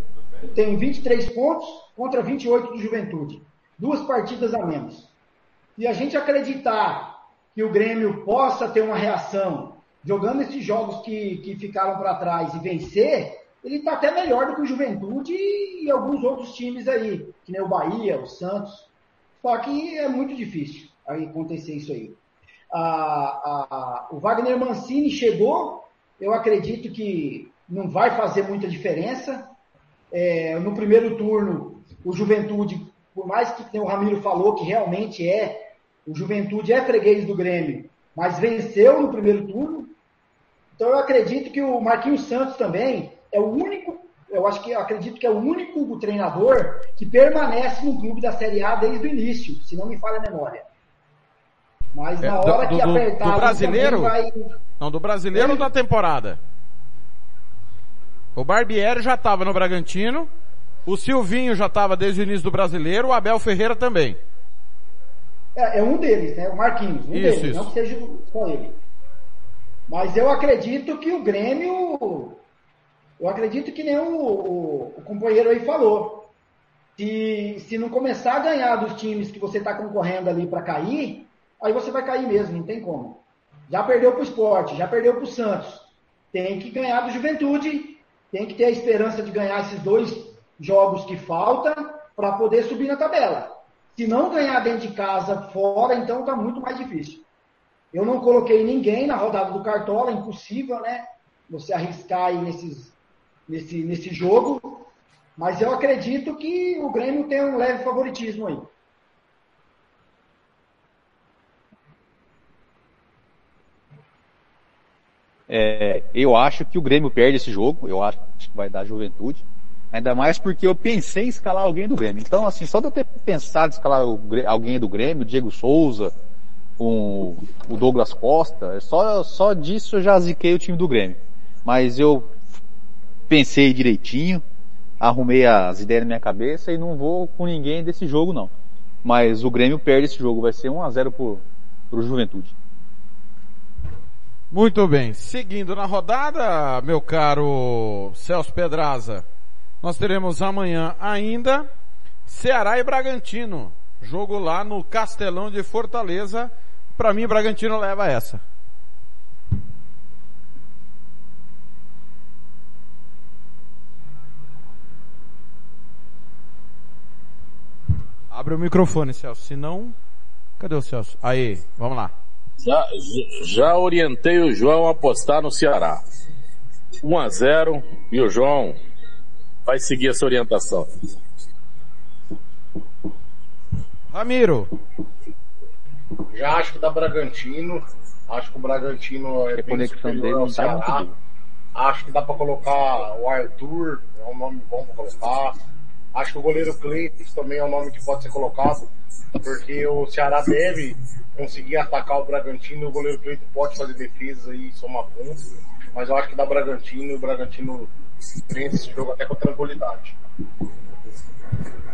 tem 23 pontos contra 28 do Juventude. Duas partidas a menos. E a gente acreditar que o Grêmio possa ter uma reação jogando esses jogos que, que ficaram para trás e vencer, ele está até melhor do que o Juventude e alguns outros times aí, que nem o Bahia, o Santos. Só que é muito difícil aí acontecer isso aí. Ah, ah, o Wagner Mancini chegou, eu acredito que não vai fazer muita diferença. É, no primeiro turno, o Juventude, por mais que o Ramiro falou que realmente é, o Juventude é freguês do Grêmio, mas venceu no primeiro turno. Então eu acredito que o Marquinhos Santos também é o único, eu acho que eu acredito que é o único treinador que permanece no clube da Série A desde o início, se não me falha a memória. Mas É, na hora do- que apertar do brasileiro? vai- Não, do brasileiro ou da temporada? O Barbieri já estava no Bragantino, o Silvinho já estava desde o início do brasileiro, o Abel Ferreira também. É, é um deles, né? O Marquinhos. Um Isso, deles, isso. não que seja só ele. Mas eu acredito que o Grêmio, eu acredito que nem o, o, o companheiro aí falou. Se, se não começar a ganhar dos times que você está concorrendo ali para cair, aí você vai cair mesmo, não tem como. Já perdeu para o esporte, já perdeu para o Santos. Tem que ganhar do Juventude, tem que ter a esperança de ganhar esses dois jogos que faltam para poder subir na tabela. Se não ganhar dentro de casa, fora, então está muito mais difícil. Eu não coloquei ninguém na rodada do Cartola, impossível, né? Você arriscar aí nesses, nesse, nesse jogo. Mas eu acredito que o Grêmio tem um leve favoritismo aí. É, eu acho que o Grêmio perde esse jogo, eu acho que vai dar juventude. Ainda mais porque eu pensei em escalar alguém do Grêmio. Então, assim, só de eu ter pensado em escalar alguém do Grêmio, Diego Souza, um, o Douglas Costa, só, só disso eu já ziquei o time do Grêmio. Mas eu pensei direitinho, arrumei as ideias na minha cabeça e não vou com ninguém desse jogo não. Mas o Grêmio perde esse jogo, vai ser 1 a 0 pro, pro Juventude. Muito bem. Seguindo na rodada, meu caro Celso Pedraza, nós teremos amanhã ainda Ceará e Bragantino. Jogo lá no Castelão de Fortaleza. Para mim, Bragantino leva essa. Abre o microfone, Celso. Se não, cadê o Celso? Aí, vamos lá. Já, já orientei o João a apostar no Ceará. 1 a 0 e o João vai seguir essa orientação. Ramiro. Já acho que dá Bragantino. Acho que o Bragantino é bem conexão superior dele ao tá Ceará. Acho que dá para colocar o Arthur, é um nome bom para colocar. Acho que o goleiro Cleiton também é um nome que pode ser colocado, porque o Ceará deve conseguir atacar o Bragantino e o goleiro Cleiton pode fazer defesa e somar pontos. Mas eu acho que dá Bragantino e o Bragantino vence esse jogo até com tranquilidade.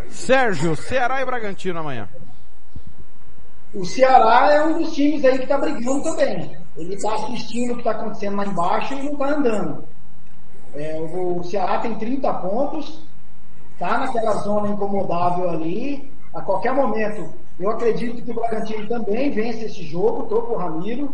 Sérgio, Ceará e Bragantino amanhã. O Ceará é um dos times aí que está brigando também. Ele está assistindo o que está acontecendo lá embaixo e não está andando. É, o Ceará tem 30 pontos, está naquela zona incomodável ali. A qualquer momento, eu acredito que o Bragantino também vence esse jogo. Estou com o Ramiro,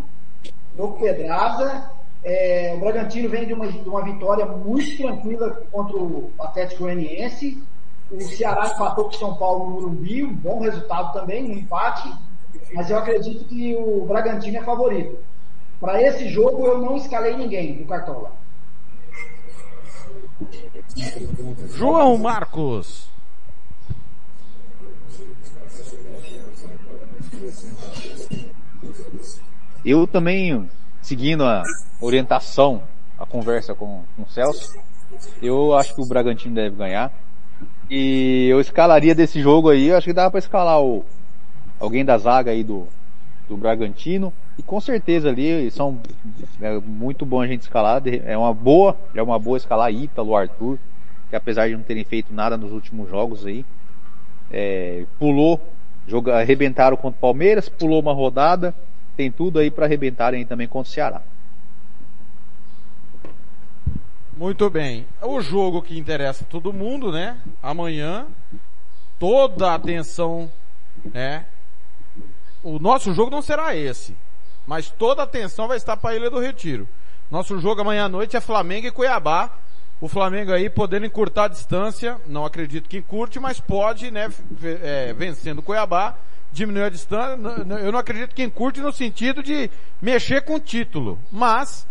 estou com o Pedraza. É, o Bragantino vem de uma, de uma vitória muito tranquila contra o Atlético Goianiense. O Ceará empatou com o São Paulo no Morumbi, um bom resultado também, um empate. Mas eu acredito que o Bragantino é favorito. Para esse jogo eu não escalei ninguém do Cartola. João Marcos. Eu também, seguindo a orientação, a conversa com, com o Celso, eu acho que o Bragantino deve ganhar. E eu escalaria desse jogo aí, eu acho que dá para escalar o, alguém da zaga aí do, do Bragantino. E com certeza ali são é muito bom a gente escalar. É uma boa, é uma boa escalar Ítalo, Arthur, que apesar de não terem feito nada nos últimos jogos aí, é, pulou, joga, arrebentaram contra o Palmeiras, pulou uma rodada, tem tudo aí para arrebentarem também contra o Ceará. Muito bem. O jogo que interessa a todo mundo, né? Amanhã, toda a atenção, né? O nosso jogo não será esse, mas toda a atenção vai estar para a Ilha do Retiro. Nosso jogo amanhã à noite é Flamengo e Cuiabá. O Flamengo aí podendo encurtar a distância, não acredito que encurte, mas pode, né, é, vencendo Cuiabá, diminuir a distância. Eu não acredito que encurte no sentido de mexer com o título, mas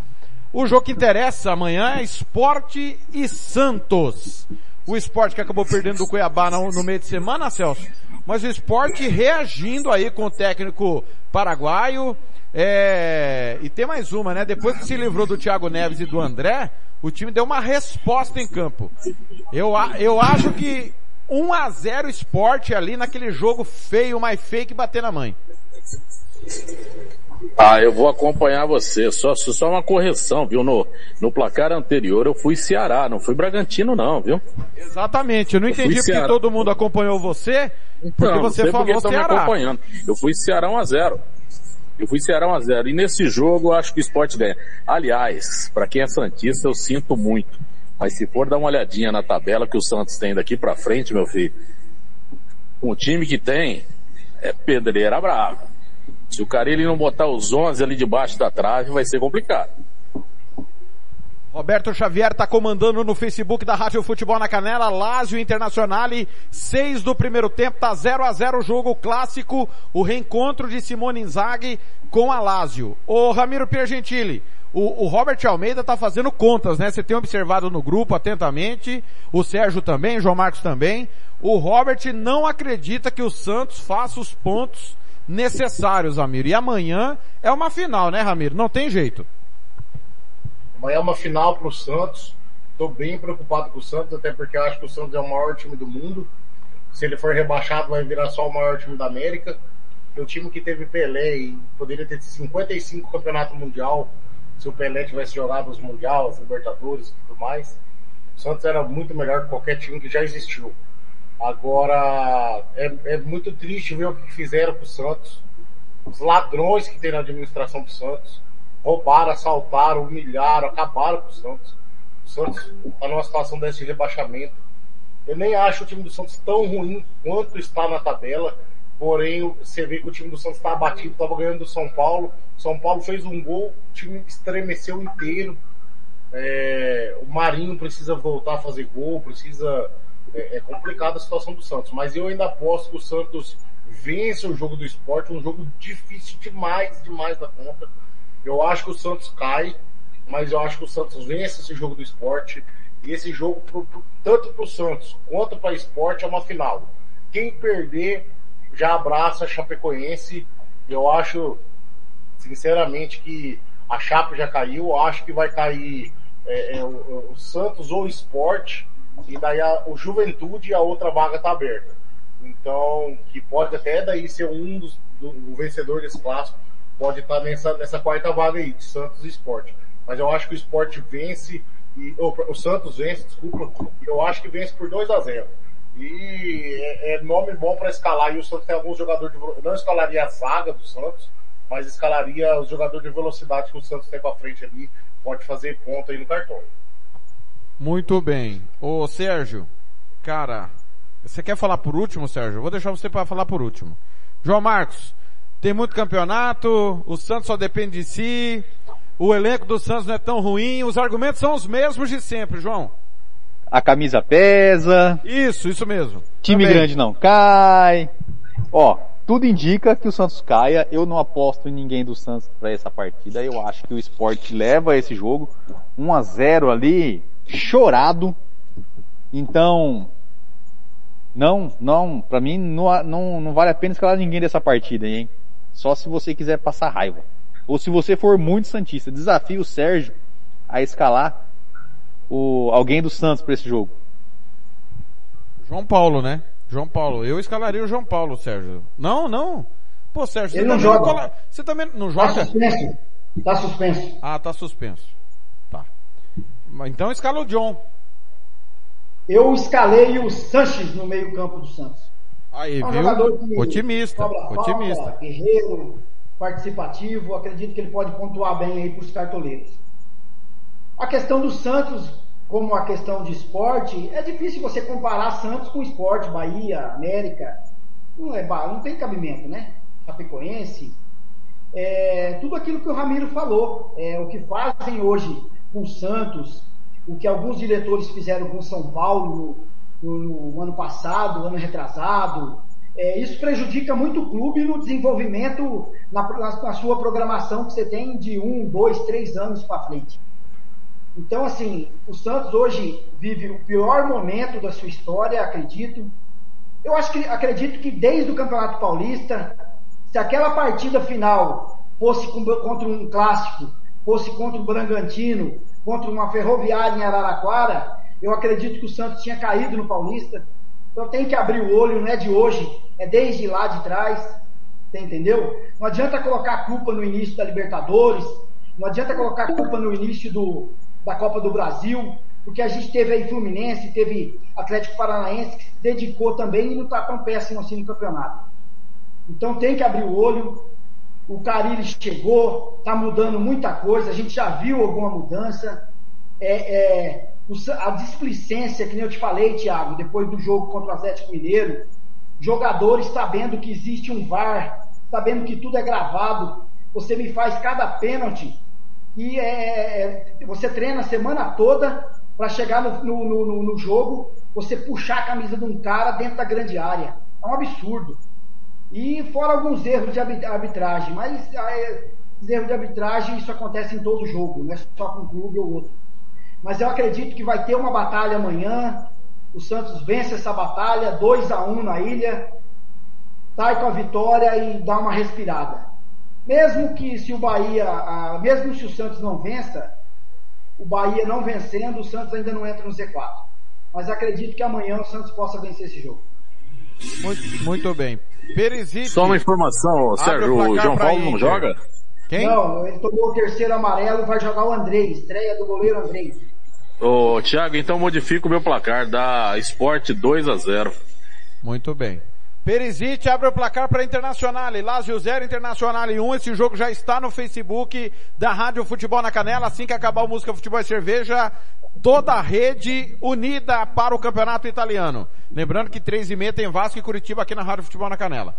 o jogo que interessa amanhã é Esporte e Santos. O esporte que acabou perdendo do Cuiabá no, meio de semana, Celso. Mas o esporte reagindo aí com o técnico paraguaio. É... E tem mais uma, né? Depois que se livrou do Thiago Neves e do André, o time deu uma resposta em campo. Eu, eu acho que 1 a 0 esporte ali naquele jogo feio, mais feio que bater na mãe. Ah, eu vou acompanhar você. Só, só uma correção, viu? No, no placar anterior eu fui Ceará, não fui Bragantino não, viu? Exatamente. Eu não Eu entendi porque Ceará. todo mundo acompanhou você, porque Não, você não sei porque falou estão me Ceará. acompanhando. Eu fui Ceará 1 a 0 Eu fui Ceará 1x0. E nesse jogo eu acho que o esporte ganha. Aliás, para quem é Santista, eu sinto muito. Mas se for dar uma olhadinha na tabela que o Santos tem daqui para frente, meu filho, com o time que tem, é pedreira brava. Se o Carilli não botar os 11 ali debaixo da trave, vai ser complicado. Roberto Xavier está comandando no Facebook da Rádio Futebol na Canela, Lázio Internazionale, 6 do primeiro tempo, tá 0 a 0 o jogo clássico, o reencontro de Simone Inzaghi com a Lázio. Ô Ramiro Piergentili, o, o Robert Almeida tá fazendo contas, né? Você tem observado no grupo atentamente, o Sérgio também, o João Marcos também. O Robert não acredita que o Santos faça os pontos necessários, Ramiro. E amanhã é uma final, né, Ramiro? Não tem jeito. Amanhã é uma final para o Santos. Estou bem preocupado com o Santos, até porque eu acho que o Santos é o maior time do mundo. Se ele for rebaixado, vai virar só o maior time da América. O time que teve Pelé e poderia ter 55 campeonato mundial se o Pelé tivesse jogado os Mundial, os Libertadores e tudo mais. O Santos era muito melhor que qualquer time que já existiu. Agora, é, é muito triste ver o que fizeram com o Santos. Os ladrões que tem na administração do Santos roubaram, assaltaram, humilharam, acabaram com o Santos. O Santos está numa situação desse rebaixamento. Eu nem acho o time do Santos tão ruim quanto está na tabela. Porém, você vê que o time do Santos está abatido, estava ganhando do São Paulo. São Paulo fez um gol, o time estremeceu inteiro. É, o Marinho precisa voltar a fazer gol, precisa. É, é complicada a situação do Santos. Mas eu ainda aposto que o Santos vence o jogo do esporte, um jogo difícil demais, demais da conta. Eu acho que o Santos cai, mas eu acho que o Santos vence esse jogo do esporte. E esse jogo, pro, pro, tanto para o Santos quanto para o esporte, é uma final. Quem perder já abraça a Chapecoense. Eu acho, sinceramente, que a Chape já caiu. Eu acho que vai cair é, é, o, o, Santos ou o esporte. E daí a, o Juventude e a outra vaga está aberta. Então, que pode até daí ser um dos do, vencedor desse clássico pode estar nessa, nessa quarta vaga aí, de Santos e Esporte. Mas eu acho que o Esporte vence, e, oh, o Santos vence, desculpa, eu acho que vence por 2 a 0 E é, é nome bom para escalar, e o Santos tem alguns jogadores de não escalaria a zaga do Santos, mas escalaria os jogadores de velocidade que o Santos tem para frente ali, pode fazer ponto aí no cartão. Muito bem. Ô Sérgio, cara, você quer falar por último, Sérgio? vou deixar você para falar por último. João Marcos, tem muito campeonato, o Santos só depende de si, o elenco do Santos não é tão ruim, os argumentos são os mesmos de sempre, João. A camisa pesa. Isso, isso mesmo. Time Também. grande não cai. Ó, tudo indica que o Santos caia. Eu não aposto em ninguém do Santos para essa partida. Eu acho que o esporte leva esse jogo 1 a 0 ali, chorado. Então, não, não, para mim não, não, não vale a pena escalar ninguém dessa partida, hein? Só se você quiser passar raiva. Ou se você for muito santista, desafio o Sérgio a escalar o alguém do Santos para esse jogo. João Paulo, né? João Paulo. Eu escalaria o João Paulo, Sérgio. Não, não. Pô, Sérgio, Ele você não também joga. cola- Você também não Tá joga? suspenso. Tá suspenso. Ah, tá suspenso. Tá. Então escala o John. Eu escalei o Sanches no meio campo do Santos. Aí, É um viu? jogador que Otimista, otimista. guerreiro, participativo. Acredito que ele pode pontuar bem aí para os cartoleiros. A questão do Santos, como a questão de esporte, é difícil você comparar Santos com esporte, Bahia, América. Não, é, não tem cabimento, né? Chapecoense. É, tudo aquilo que o Ramiro falou. É, o que fazem hoje com o Santos, o que alguns diretores fizeram com São Paulo no, no- no ano passado, ano retrasado. É, isso prejudica muito o clube no desenvolvimento, na, na- sua programação que você tem de um, dois, três anos para frente. Então, assim, o Santos hoje vive o pior momento da sua história, acredito. Eu acho que acredito que desde o Campeonato Paulista, se aquela partida final fosse contra um clássico, fosse contra o Bragantino, contra uma ferroviária em Araraquara, eu acredito que o Santos tinha caído no Paulista. Então tem que abrir o olho, não é de hoje, é desde lá de trás. Você entendeu? Não adianta colocar a culpa no início da Libertadores, não adianta colocar a culpa no início do, da Copa do Brasil, porque a gente teve aí Fluminense, teve Atlético Paranaense que se dedicou também e não está tão péssimo assim no campeonato. Então tem que abrir o olho. o Carille chegou, está mudando muita coisa, a gente já viu alguma mudança. É, é, a displicência, que nem eu te falei, Thiago, depois do jogo contra o Atlético Mineiro, jogadores sabendo que existe um VAR, sabendo que tudo é gravado, você me faz cada pênalti e é, é você treina a semana toda para chegar no, no, no, no, jogo, você puxar a camisa de um cara dentro da grande área. É um absurdo. E fora alguns erros de arbitragem, mas é, erros de arbitragem isso acontece em todo jogo, não é só com um clube ou outro. Mas eu acredito que vai ter uma batalha amanhã. O Santos vence essa batalha, 2 a 1 um na ilha, sai com a vitória e dá uma respirada. Mesmo que se o Bahia, mesmo se o Santos não vença, o Bahia não vencendo, o Santos ainda não entra no Z4. Mas acredito que amanhã o Santos possa vencer esse jogo. Muito, muito bem. Perisic. Só uma informação, Sérgio, o, João Paulo não joga? Quem? Não, ele tomou o terceiro amarelo e vai jogar o Andrei, estreia do goleiro Andrei. Ô, Thiago, então modifica o meu placar, dá Sport 2 a 0 Muito bem. Perisic abre o placar para Internacional. Lazio 0, Internacional 1. Esse jogo já está no Facebook da Rádio Futebol na Canela. Assim que acabar o Música Futebol e Cerveja, toda a rede unida para o Campeonato Italiano. Lembrando que 3 e meia tem Vasco e Curitiba aqui na Rádio Futebol na Canela.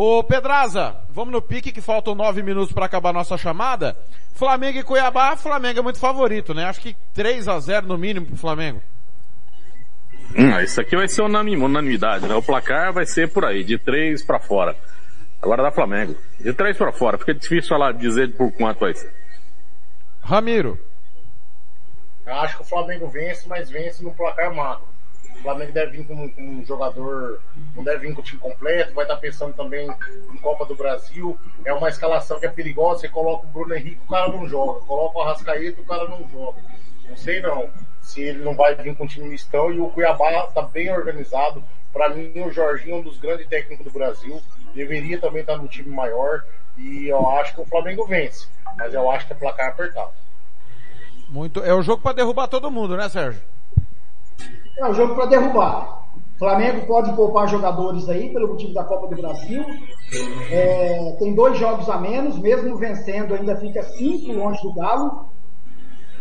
Ô Pedraza, vamos no pique que faltam 9 minutos para acabar a nossa chamada. Flamengo e Cuiabá, Flamengo é muito favorito, né? Acho que 3 a 0 no mínimo pro Flamengo. Hum, isso aqui vai ser unanimidade, né? O placar vai ser por aí, de três para fora. Agora dá Flamengo. De três para fora. Fica difícil falar, dizer por quanto vai ser. Ramiro. Eu acho que o Flamengo vence, mas vence no placar magro. O Flamengo deve vir com, com um jogador, não deve vir com o time completo, vai estar pensando também em Copa do Brasil. É uma escalação que é perigosa, você coloca o Bruno Henrique, o cara não joga. Coloca o Arrascaeta, o cara não joga. Não sei não se ele não vai vir com o time mistão e o Cuiabá está bem organizado. Para mim, o Jorginho é um dos grandes técnicos do Brasil, deveria também estar no time maior e eu acho que o Flamengo vence, mas eu acho que é placar apertado. Muito, é o jogo para derrubar todo mundo, né, Sérgio? É o jogo para derrubar. O Flamengo pode poupar jogadores aí pelo motivo da Copa do Brasil. É, tem dois jogos a menos, mesmo vencendo, ainda fica cinco longe do Galo.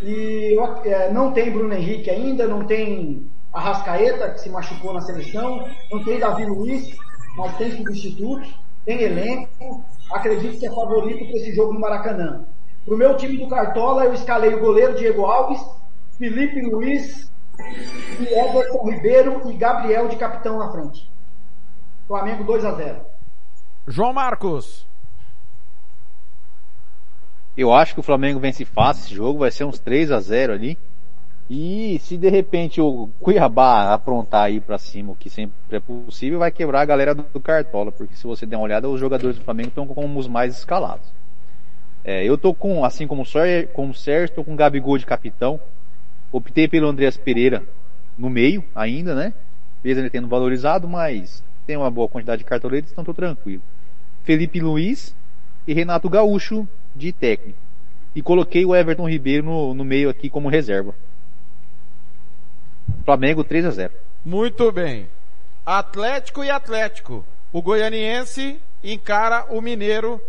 E é, não tem Bruno Henrique ainda, não tem Arrascaeta, que se machucou na seleção, não tem Davi Luiz, mas tem substitutos, tem elenco. Acredito que é favorito para esse jogo no Maracanã. Para o meu time do Cartola, eu escalei o goleiro Diego Alves, Felipe Luiz, e Everton Ribeiro e Gabriel de capitão na frente. Flamengo 2 a 0. João Marcos. Eu acho que o Flamengo vence fácil esse jogo, vai ser uns 3 a 0 ali. E se de repente o Cuiabá aprontar aí para cima, o que sempre é possível, vai quebrar a galera do, Cartola, porque se você der uma olhada, os jogadores do Flamengo estão como os mais escalados. É, eu tô com, assim como o Sérgio, como o Sérgio, tô com o Gabigol de capitão. Optei pelo Andreas Pereira no meio ainda, né? Mesmo ele tendo valorizado, mas tem uma boa quantidade de cartoletes, então tô tranquilo. Felipe Luiz e Renato Gaúcho de técnico. E coloquei o Everton Ribeiro no, no meio aqui como reserva. Flamengo 3 a 0. Muito bem. Atlético e Atlético. O goianiense encara o mineiro.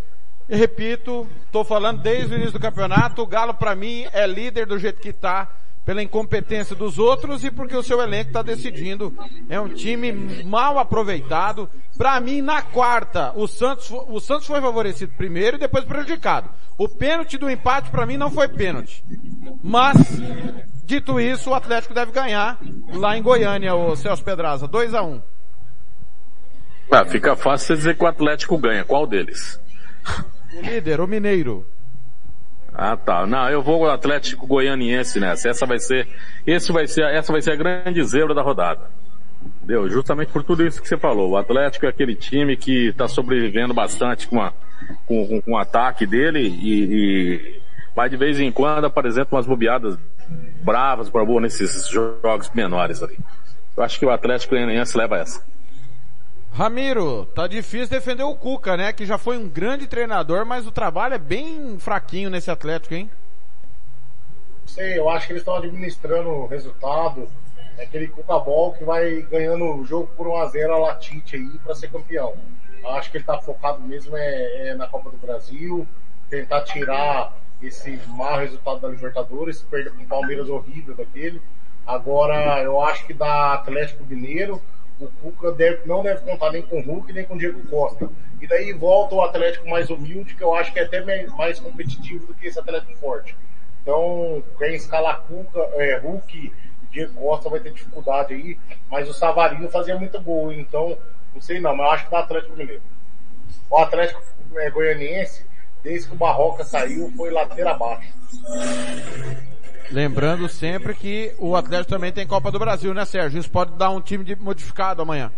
E repito, estou falando desde o início do campeonato, o Galo para mim é líder do jeito que está pela incompetência dos outros e porque o seu elenco está decidindo. É um time mal aproveitado. Para mim, na quarta, o Santos, o Santos foi favorecido primeiro e depois prejudicado. O pênalti do empate para mim não foi pênalti. Mas, dito isso, o Atlético deve ganhar lá em Goiânia, o Celso Pedraza, 2 a 1 um. Ah, fica fácil você dizer que o Atlético ganha. Qual deles? O líder, o Mineiro. Ah, tá. Não, eu vou o Atlético Goianiense nessa. Essa vai ser, esse vai ser, essa vai ser a grande zebra da rodada. Deu, justamente por tudo isso que você falou. O Atlético é aquele time que está sobrevivendo bastante com, a, com, com, com, o ataque dele e, e vai de vez em quando apresenta umas bobeadas bravas para boa nesses jogos menores ali. Eu acho que o Atlético Goianiense leva essa. Ramiro, tá difícil defender o Cuca, né? Que já foi um grande treinador, mas o trabalho é bem fraquinho nesse Atlético, hein? Sei, eu acho que eles estão administrando o resultado. É aquele Cuca Ball que vai ganhando o jogo por 1x0 a Latite aí para ser campeão. Acho que ele tá focado mesmo é, é na Copa do Brasil, tentar tirar esse mau resultado da Libertadores, perder com o Palmeiras horrível daquele. Agora, eu acho que da Atlético Mineiro, o Cuca deve- não deve contar nem com o Hulk, nem com o Diego Costa. E daí volta o Atlético mais humilde, que eu acho que é até mais competitivo do que esse Atlético forte. Então, quem escalar Cuca, é, Hulk Diego Costa vai ter dificuldade aí, mas o Savarino fazia muito gol, então, não sei não, mas eu acho que dá Atlético Mineiro. O Atlético é, Goianiense, desde que o Barroca saiu, foi ladeira abaixo. Lembrando sempre que o Atlético também tem Copa do Brasil, né, Sérgio? Isso pode dar um time modificado amanhã.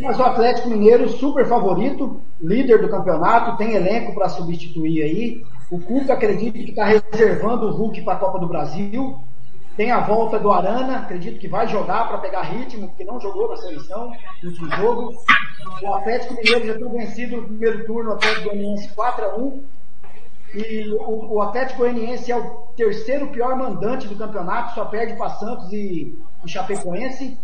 Mas o Atlético Mineiro, super favorito, líder do campeonato, tem elenco para substituir aí. O Cuca acredito que está reservando o Hulk para a Copa do Brasil. Tem a volta do Arana, acredito que vai jogar para pegar ritmo, porque não jogou na seleção no último jogo. O Atlético Mineiro já tem vencido no primeiro turno o Atlético Goianiense 4x1. E o, o Atlético Goianiense é o terceiro pior mandante do campeonato, só perde para Santos e, e Chapecoense.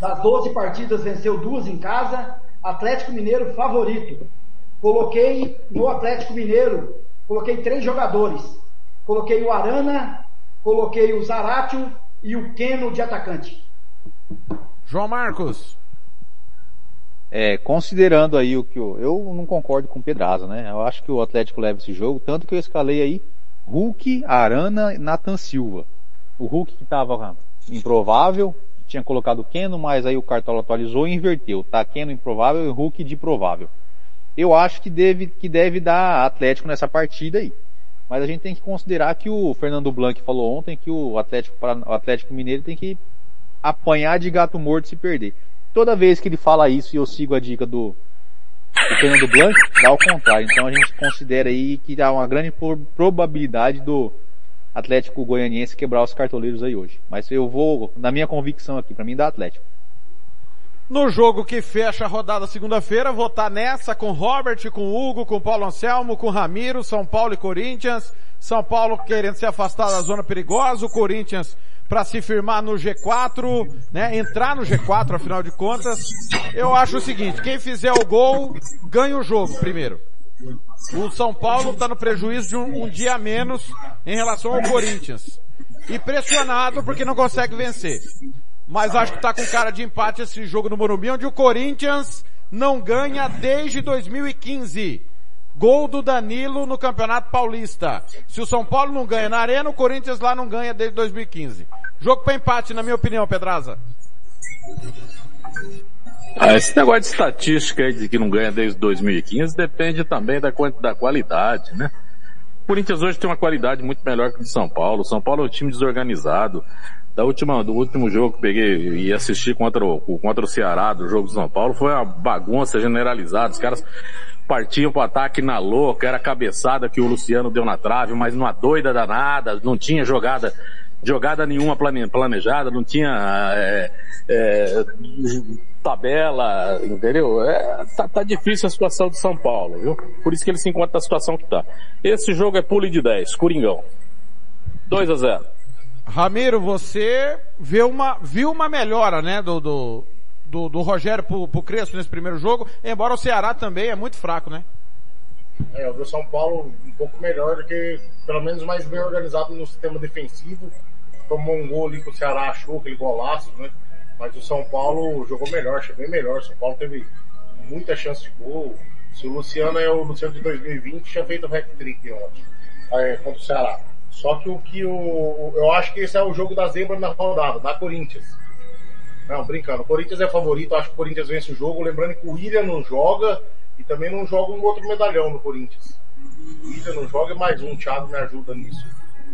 Das 12 partidas, venceu duas em casa. Atlético Mineiro favorito. Coloquei no Atlético Mineiro, coloquei três jogadores. Coloquei o Arana, coloquei o Zaratio e o Keno de atacante. João Marcos. É, considerando aí o que eu, eu não concordo com o Pedraza, né? Eu acho que o Atlético leva esse jogo, tanto que eu escalei aí Hulk, Arana, Nathan Silva. O Hulk que estava improvável, tinha colocado o Keno, mas aí o Cartola atualizou e inverteu. Tá Keno improvável e Hulk de provável. Eu acho que deve, que deve dar Atlético nessa partida aí. Mas a gente tem que considerar que o Fernando Blanc falou ontem que o Atlético, o Atlético Mineiro tem que apanhar de gato morto se perder. Toda vez que ele fala isso e eu sigo a dica do, do Fernando Blanc, dá o contrário. Então a gente considera aí que há uma grande probabilidade do Atlético Goianiense quebrar os cartoleiros aí hoje. Mas eu vou, na minha convicção aqui, pra mim dá Atlético. No jogo que fecha a rodada segunda-feira, vou estar nessa com Robert, com Hugo, com Paulo Anselmo, com Ramiro, São Paulo e Corinthians. São Paulo querendo se afastar da zona perigosa, o Corinthians para se firmar no G4, né? Entrar no G4, afinal de contas. Eu acho o seguinte, quem fizer o gol, ganha o jogo primeiro. O São Paulo está no prejuízo de um, um dia a menos em relação ao Corinthians. E pressionado porque não consegue vencer. Mas acho que tá com cara de empate esse jogo no Morumbi, onde o Corinthians não ganha desde 2015. Gol do Danilo no Campeonato Paulista. Se o São Paulo não ganha na Arena, o Corinthians lá não ganha desde 2015. Jogo para empate, na minha opinião, Pedraza. Ah, esse negócio de estatística aí de que não ganha desde 2015 depende também da, da qualidade, né? O Corinthians hoje tem uma qualidade muito melhor que o de São Paulo. O São Paulo é um time desorganizado. Da última, do último jogo que peguei e assisti contra o, contra o Ceará, do jogo do São Paulo, foi uma bagunça generalizada. Os caras partiam pro ataque na louca, era a cabeçada que o Luciano deu na trave, mas numa doida danada, não tinha jogada, jogada nenhuma plane- planejada, não tinha é, é, tabela, entendeu? É, tá, tá difícil a situação de São Paulo, viu? Por isso que ele se encontra na situação que tá. Esse jogo é pule de 10, Coringão. 2 a 0 Ramiro, você vê uma, viu uma melhora, né, do, do, do, do Rogério pro, pro Crespo nesse primeiro jogo, embora o Ceará também é muito fraco, né? É, o do São Paulo um pouco melhor do que, pelo menos mais bem organizado no sistema defensivo. Tomou um gol ali que o Ceará achou, aquele golaço, né? Mas o São Paulo jogou melhor, achei bem melhor. O São Paulo teve muita chance de gol. Se o Luciano é o Luciano de 2020, tinha feito o hat-trick ontem, é, contra o Ceará. Só que o que o, eu acho que esse é o jogo da zebra na rodada, da Corinthians. Não, brincando. O Corinthians é favorito, acho que o Corinthians vence o jogo. Lembrando que o William não joga e também não joga um outro medalhão no Corinthians. O William não joga e mais um, o Thiago me ajuda nisso.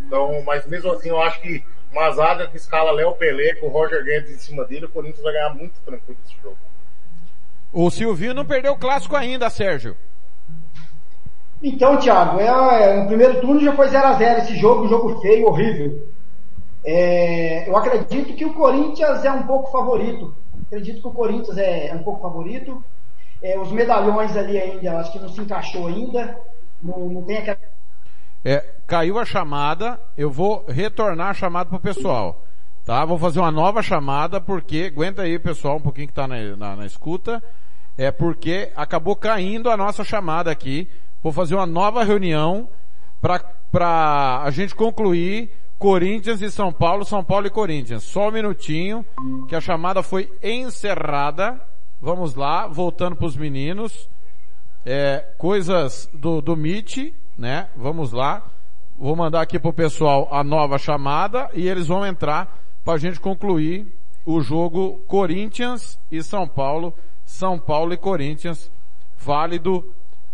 Então, mas mesmo assim, eu acho que uma zaga que escala Léo Pelé com o Roger Guedes em cima dele, o Corinthians vai ganhar muito tranquilo esse jogo. O Silvinho não perdeu o clássico ainda, Sérgio. Então, Thiago, é, é, no primeiro turno já foi 0x0 esse jogo, um jogo feio, horrível. É, eu acredito que o Corinthians é um pouco favorito. Acredito que o Corinthians é, é um pouco favorito. É, os medalhões ali ainda, acho que não se encaixou ainda. Não, não tem aquela. É, caiu a chamada, eu vou retornar a chamada pro pessoal. Tá? Vou fazer uma nova chamada, porque, aguenta aí pessoal, um pouquinho que tá na, na, na escuta. é porque acabou caindo a nossa chamada aqui. Vou fazer uma nova reunião para a gente concluir Corinthians e São Paulo, São Paulo e Corinthians. Só um minutinho, que a chamada foi encerrada. Vamos lá, voltando para os meninos. É, coisas do, do Meet, né? Vamos lá. Vou mandar aqui pro pessoal a nova chamada e eles vão entrar para a gente concluir o jogo Corinthians e São Paulo. São Paulo e Corinthians, válido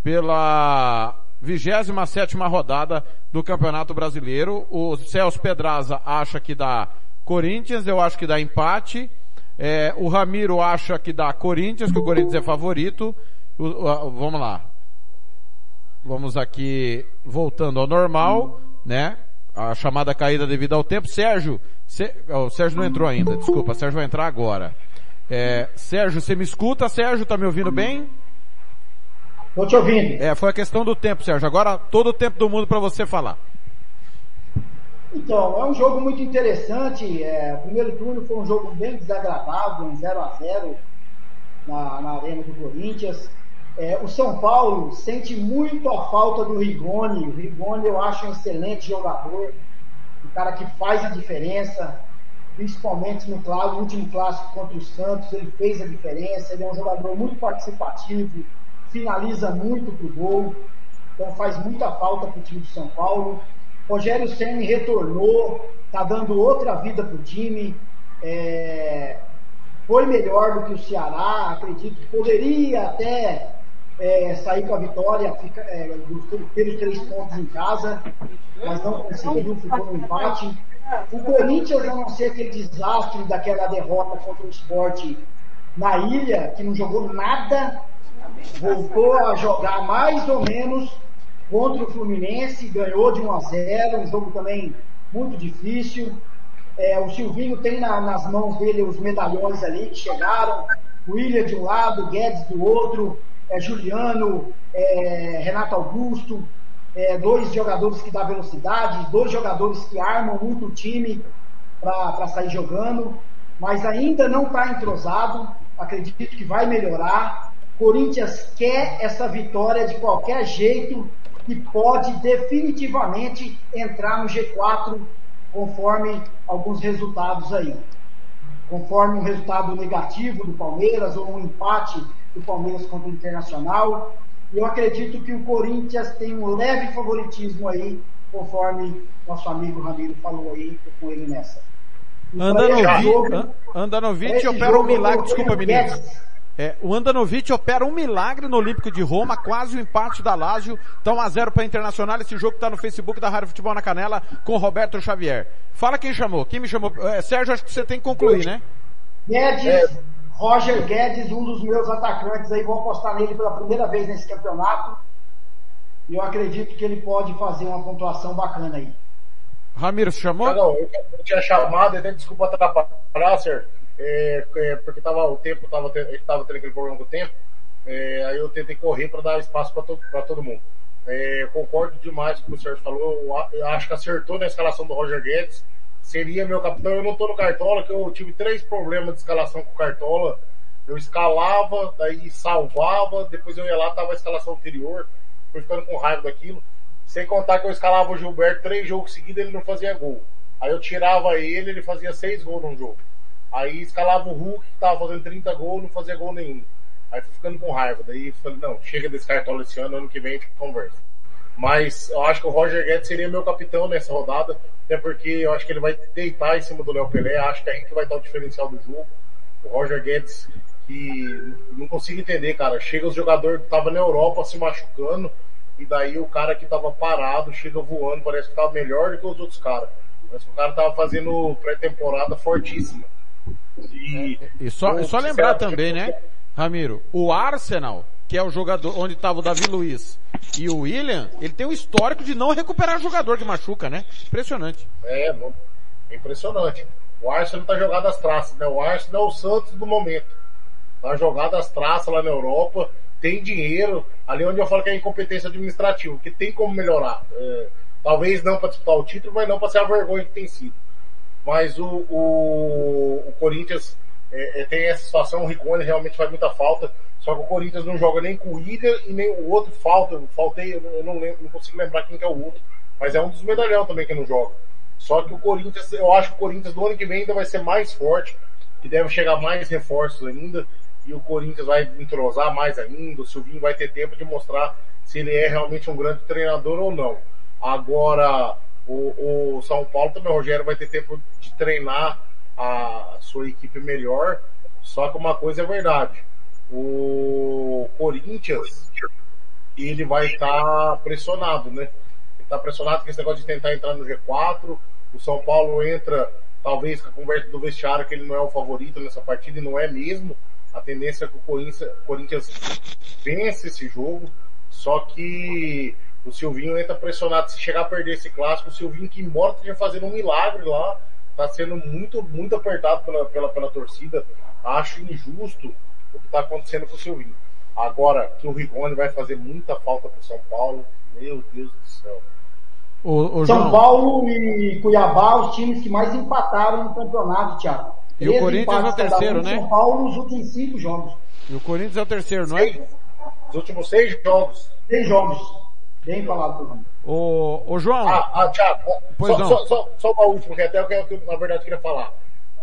pela 27 rodada do Campeonato Brasileiro. O Celso Pedraza acha que dá Corinthians, eu acho que dá empate. É, o Ramiro acha que dá Corinthians, que o Corinthians é favorito. O, o, vamos lá. Vamos aqui voltando ao normal, né? A chamada caída devido ao tempo. Sérgio, o Sérgio não entrou ainda, desculpa, Sérgio vai entrar agora. É, Sérgio, você me escuta? Sérgio, tá me ouvindo bem? Tô te ouvindo. É, foi a questão do tempo, Sérgio. Agora todo o tempo do mundo para você falar. Então, é um jogo muito interessante. É, o primeiro turno foi um jogo bem desagradável, um 0 a 0 na, na arena do Corinthians. É, o São Paulo sente muito a falta do Rigoni. O Rigoni eu acho um excelente jogador, um cara que faz a diferença, principalmente no, no último clássico contra o Santos, ele fez a diferença, ele é um jogador muito participativo, finaliza muito pro gol, então faz muita falta pro time de São Paulo. Rogério Senna retornou, tá dando outra vida pro time. É, foi melhor do que o Ceará, acredito que poderia até é, sair com a vitória, fica, é, três pontos em casa, mas não conseguiu, ficou no empate. O Corinthians, a não ser aquele desastre daquela derrota contra o esporte na ilha, que não jogou nada, voltou a jogar mais ou menos contra o Fluminense, ganhou de 1 a 0, um jogo também muito difícil. É, o Silvinho tem na, nas mãos dele os medalhões ali que chegaram, William de um lado, Guedes do outro, é, Juliano, é, Renato Augusto, é, dois jogadores que dão velocidade, dois jogadores que armam muito o time para sair jogando, mas ainda não está entrosado, acredito que vai melhorar. Corinthians quer essa vitória de qualquer jeito e pode definitivamente entrar no G4 conforme alguns resultados aí. Conforme um resultado negativo do Palmeiras ou um empate do Palmeiras contra o Internacional. Eu acredito que o Corinthians tem um leve favoritismo aí, conforme nosso amigo Ramiro falou aí, com ele nessa. Andanovic, Andanovic opera um milagre, desculpa menino. É, o Andanovic opera um milagre no Olímpico de Roma, quase o empate da Lazio. Então 1 a 0 para Internacional. Esse jogo está no Facebook da Rádio Futebol na Canela com Roberto Xavier. Fala quem chamou. Quem me chamou? É, Sérgio, acho que você tem que concluir, né? Guedes, é. Roger Guedes, um dos meus atacantes aí, vou apostar nele pela primeira vez nesse campeonato. E eu acredito que ele pode fazer uma pontuação bacana aí. Ramiro, você chamou? Não, não, eu tinha chamado, até desculpa atrapalhar, Sérgio é, é, porque tava, o tempo estava tava tendo aquele problema com o tempo, é, aí eu tentei correr para dar espaço para to, todo mundo. É, concordo demais com o que o Sérgio falou, eu acho que acertou na escalação do Roger Guedes, seria meu capitão. Eu não estou no Cartola, que eu tive três problemas de escalação com o Cartola. Eu escalava, daí salvava, depois eu ia lá, tava a escalação anterior, fui ficando com raiva daquilo. Sem contar que eu escalava o Gilberto três jogos seguidos, ele não fazia gol. Aí eu tirava ele, ele fazia seis gols num jogo. Aí escalava o Hulk, que tava fazendo 30 gols, não fazia gol nenhum. Aí fui ficando com raiva. Daí falei, não, chega desse cartola esse ano, ano que vem a gente conversa. Mas eu acho que o Roger Guedes seria meu capitão nessa rodada, até porque eu acho que ele vai deitar em cima do Léo Pelé, acho que é aí que vai dar o diferencial do jogo. O Roger Guedes, que não consigo entender, cara. Chega os jogadores que estavam na Europa se machucando, e daí o cara que tava parado chega voando, parece que tava melhor do que os outros caras. Parece que o cara tava fazendo pré-temporada fortíssima. E, e só, só lembrar também, né, Ramiro, o Arsenal, que é o jogador onde estava o Davi Luiz e o William, ele tem um histórico de não recuperar jogador que machuca, né? Impressionante. É, é impressionante. O Arsenal tá jogado às traças, né? O Arsenal é o Santos do momento. Tá jogado às traças lá na Europa, tem dinheiro, ali onde eu falo que é incompetência administrativa, que tem como melhorar. É, talvez não para disputar o título, mas não para ser a vergonha que tem sido. Mas o, o, o Corinthians é, é, tem essa situação, o Rigoni realmente faz muita falta, só que o Corinthians não joga nem com o William e nem o outro falta, faltei, eu não, eu não lembro, não consigo lembrar quem que é o outro, mas é um dos medalhão também que não joga. Só que o Corinthians, eu acho que o Corinthians do ano que vem ainda vai ser mais forte, que deve chegar mais reforços ainda, e o Corinthians vai entrosar mais ainda, o Silvinho vai ter tempo de mostrar se ele é realmente um grande treinador ou não. Agora, o, o São Paulo também, o Rogério vai ter tempo de treinar a sua equipe melhor, só que uma coisa é verdade, o Corinthians, ele vai estar pressionado, né? Ele está pressionado com esse negócio de tentar entrar no G4, o São Paulo entra talvez com a conversa do vestiário que ele não é o favorito nessa partida e não é mesmo. A tendência é que o Corinthians, Corinthians vence esse jogo, só que o Silvinho entra pressionado se chegar a perder esse clássico. O Silvinho que embora esteja fazendo um milagre lá, está sendo muito, muito apertado pela, pela, pela torcida. Acho injusto o que está acontecendo com o Silvinho. Agora que o Rigoni vai fazer muita falta para o São Paulo, meu Deus do céu. O, o São João, Paulo e Cuiabá, os times que mais empataram no campeonato, Thiago. E o Corinthians é o terceiro, né? São Paulo nos últimos cinco jogos. e o Corinthians é o terceiro, não é? Os últimos seis jogos. Seis jogos. Bem falado, por João. O, o João, Ah, ah Thiago, Pois só, não. só, só, só uma última, que até o que eu, na verdade, queria falar.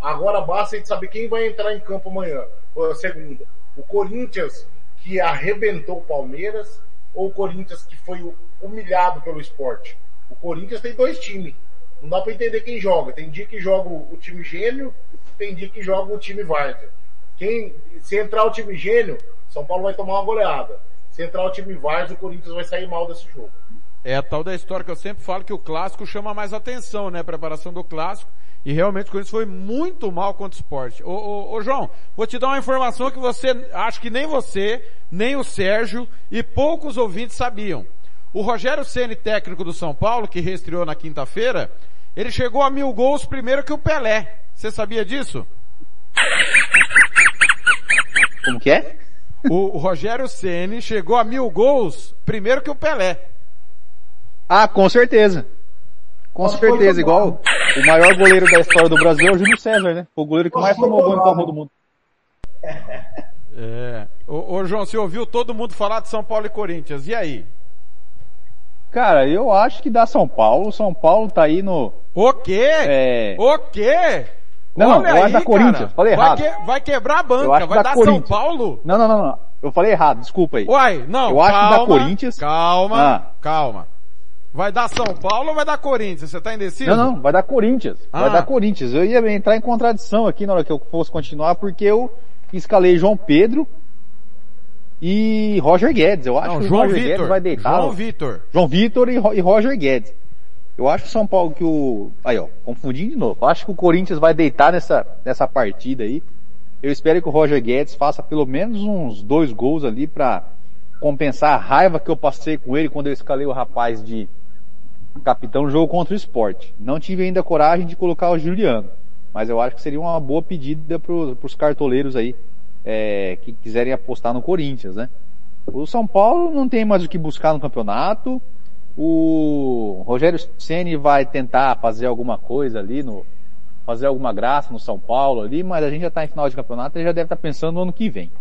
Agora basta a gente saber quem vai entrar em campo amanhã, ou segunda. O Corinthians, que arrebentou o Palmeiras, ou o Corinthians que foi humilhado pelo esporte? O Corinthians tem dois times. Não dá pra entender quem joga. Tem dia que joga o o time gênio, tem dia que joga o time Várzea. Quem, se entrar o time gênio, São Paulo vai tomar uma goleada. Se entrar o time Várzea, o Corinthians vai sair mal desse jogo. é a tal da história que eu sempre falo que o clássico chama mais atenção, né? A preparação do clássico. E realmente o Corinthians foi muito mal contra o esporte. Ô, ô, ô, João, vou te dar uma informação que você, acho que nem você, nem o Sérgio e poucos ouvintes sabiam. O Rogério Ceni, técnico do São Paulo, que reestreou na quinta-feira, ele chegou a mil gols primeiro que o Pelé. Você sabia disso? Como que é? O, o Rogério Ceni chegou a mil gols primeiro que o Pelé. Ah, com certeza. Com foi certeza, igual o maior goleiro da história do Brasil é o Júlio César, né? O goleiro que Acho mais tomou gol em. Copa do Mundo. É. Ô, ô, João, você ouviu todo mundo falar de São Paulo e Corinthians. E aí? Cara, eu acho que dá São Paulo. São Paulo tá aí no. O quê? É... O quê? Não, não, Olha eu acho aí, da Corinthians, cara. falei vai errado. que- vai quebrar a Eu banca, acho vai da dar. São Paulo? Não, não, não, não. Eu falei errado, desculpa aí. Uai, não, Eu acho calma, da Corinthians. Calma, Ah. calma. Vai dar São Paulo ou vai dar Corinthians? Você tá indeciso? Não, não, vai dar Corinthians. Ah. Vai dar Corinthians. Eu ia entrar em contradição aqui na hora que eu fosse continuar, porque eu escalei João Pedro e Roger Guedes. Eu acho Não, que o João Roger Vitor. Guedes vai deitar. João Vitor. João Vitor e, e Roger Guedes. Eu acho que o São Paulo que o. Aí, ó, confundindo de novo. Eu acho que o Corinthians vai deitar nessa, nessa partida aí. Eu espero que o Roger Guedes faça pelo menos uns dois gols ali pra compensar a raiva que eu passei com ele quando eu escalei o rapaz de capitão jogo contra o esporte. Não tive ainda coragem de colocar o Juliano. Mas eu acho que seria uma boa pedida para os cartoleiros aí é, que quiserem apostar no Corinthians, né? O São Paulo não tem mais o que buscar no campeonato. O Rogério Ceni vai tentar fazer alguma coisa ali no fazer alguma graça no São Paulo ali, mas a gente já está em final de campeonato e já deve estar pensando no ano que vem.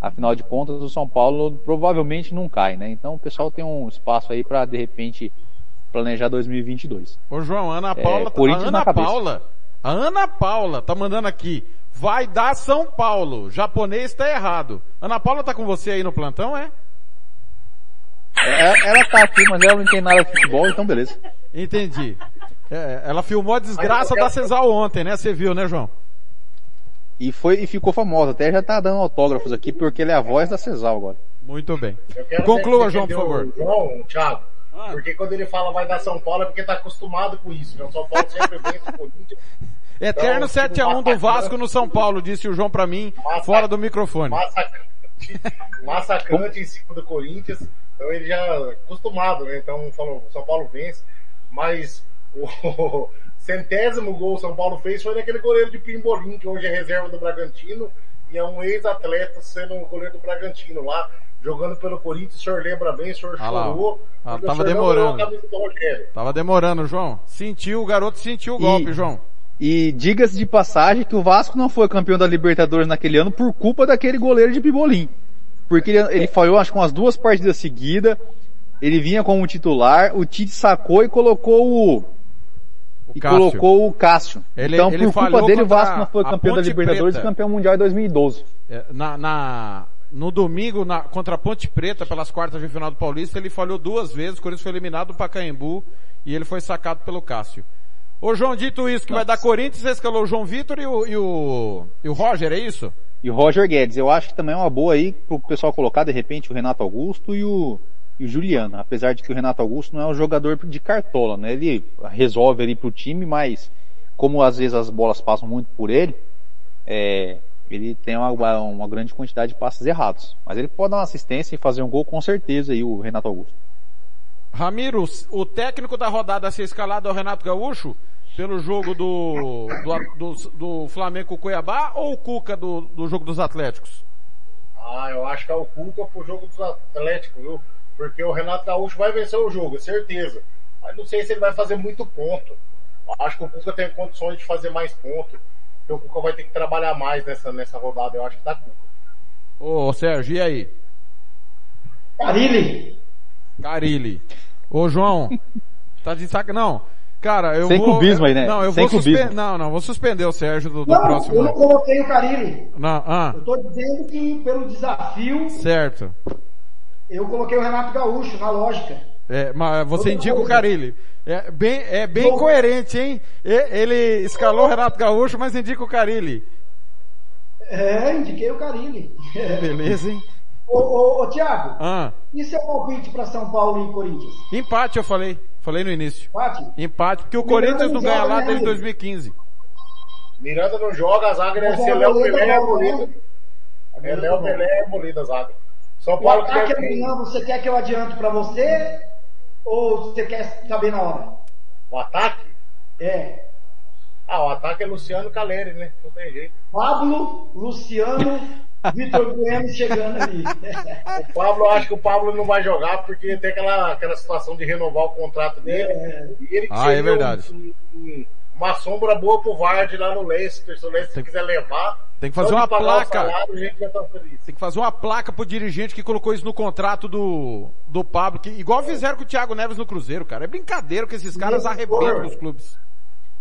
Afinal de contas, o São Paulo provavelmente não cai, né? Então o pessoal tem um espaço aí para de repente planejar 2022. Ô João, a Ana É, Paula, a Corinthians na Ana cabeça. Paula, a Ana Paula tá mandando aqui, vai dar São Paulo, japonês tá errado. Ana Paula tá com você aí no plantão, é? É, ela tá aqui, mas ela não tem nada de futebol, então beleza. Entendi. É, ela filmou a desgraça da Cesal ontem, né? Você viu, né, João? E foi e ficou famosa, até já tá dando autógrafos aqui porque ele é a voz da Cesal agora. Muito bem. Conclua, João, por favor. João, Thiago. Porque quando ele fala vai dar São Paulo é porque tá acostumado com isso. Né? O São Paulo sempre vence o Corinthians. Eterno Então, 7x1 do Vasco no São Paulo, disse o João pra mim, fora do microfone. Massacrante, massacrante em cima do Corinthians. Então ele já acostumado, né? Então falou, São Paulo vence. Mas o centésimo gol o São Paulo fez foi daquele goleiro de Pimbolim, que hoje é reserva do Bragantino, e é um ex-atleta sendo o goleiro do Bragantino lá, jogando pelo Corinthians. O senhor lembra bem, o senhor Ah chorou. Ah, tava demorando. a camisa do Rogério. Tava demorando, João. Sentiu, o garoto sentiu o E- golpe, João. E diga-se de passagem que o Vasco não foi campeão da Libertadores naquele ano por culpa daquele goleiro de Pibolim. Porque ele, ele falhou acho que umas duas partidas seguidas, ele vinha como titular, o Tite sacou e colocou o, e Cássio. colocou o Cássio. Ele- então ele por culpa dele o Vasco não foi campeão da Libertadores Preta. e campeão mundial em 2012. É, Na, na- no domingo, na- contra a Ponte Preta, pelas quartas de final do Paulista, ele falhou duas vezes, o Corinthians foi eliminado do Pacaembu e ele foi sacado pelo Cássio. Ô João, dito isso, que vai dar Corinthians, você escalou o João Vitor e o, e o, e o Roger, é isso? E o Roger Guedes, eu acho que também é uma boa aí pro pessoal colocar de repente o Renato Augusto e o, e o Juliano. Apesar de que o Renato Augusto não é um jogador de cartola, né? Ele resolve ali pro time, mas como às vezes as bolas passam muito por ele, é, ele tem uma, uma grande quantidade de passes errados. Mas ele pode dar uma assistência e fazer um gol com certeza aí, o Renato Augusto. Ramiro, o técnico da rodada a ser escalado é o Renato Gaúcho, pelo jogo do, do, do, do Flamengo com o Cuiabá, ou o Cuca do, do jogo dos Atléticos? Ah, eu acho que é o Cuca pro jogo dos Atléticos, viu? Porque o Renato Gaúcho vai vencer o jogo, é certeza. Mas não sei se ele vai fazer muito ponto. Eu acho que o Cuca tem condições de fazer mais ponto. Porque o Cuca vai ter que trabalhar mais nessa, nessa rodada. Eu acho que dá Cuca. Ô Sérgio, e aí? Carilli. Carilli. Ô João, tá de saca? Não. Cara, eu Sem vou... clubismo aí, né? Não, eu Sem vou suspender... Não, não, vou suspender o Sérgio do, do Não, próximo. eu não coloquei o Carilli. Não, ah, Eu tô dizendo que pelo desafio, certo. eu coloquei o Renato Gaúcho, na lógica. É, mas você indica o. Carilli. É bem, é bem Bom. coerente, hein? Ele escalou o Renato Gaúcho, mas indica o Carilli. É, indiquei o Carilli. Beleza, hein? Ô, ô, ô Tiago, Ah, e seu palpite para São Paulo e Corinthians? empate eu falei. Falei no início. Empate? Empate, porque o O Miranda Corinthians não ganha lá né, desde amigo? 2015. Miranda não joga, a zaga a Léo Pelé Arboleda. né? É Léo Pelé e Arboleda a zaga. São O Paulo ataque que amanhã, você quer que eu adianto para você? Ou você quer saber na hora? O ataque? É. Ah, o ataque é Luciano Caleri, né? Não tem jeito. Pablo, Luciano, Vitor Bueno chegando ali. O Pablo, acho que o Pablo não vai jogar porque tem aquela, aquela situação de renovar o contrato dele. E ele que Ah, é verdade. um- um- uma sombra boa pro Vard lá no Leicester. Se o Leicester quiser levar, Tem que fazer uma placa. salário, a gente já tá feliz. Tem que fazer uma placa pro dirigente que colocou isso no contrato do, do Pablo, que, igual fizeram com o Thiago Neves no Cruzeiro, cara. É brincadeira que esses caras Nestor. arrebentam os clubes.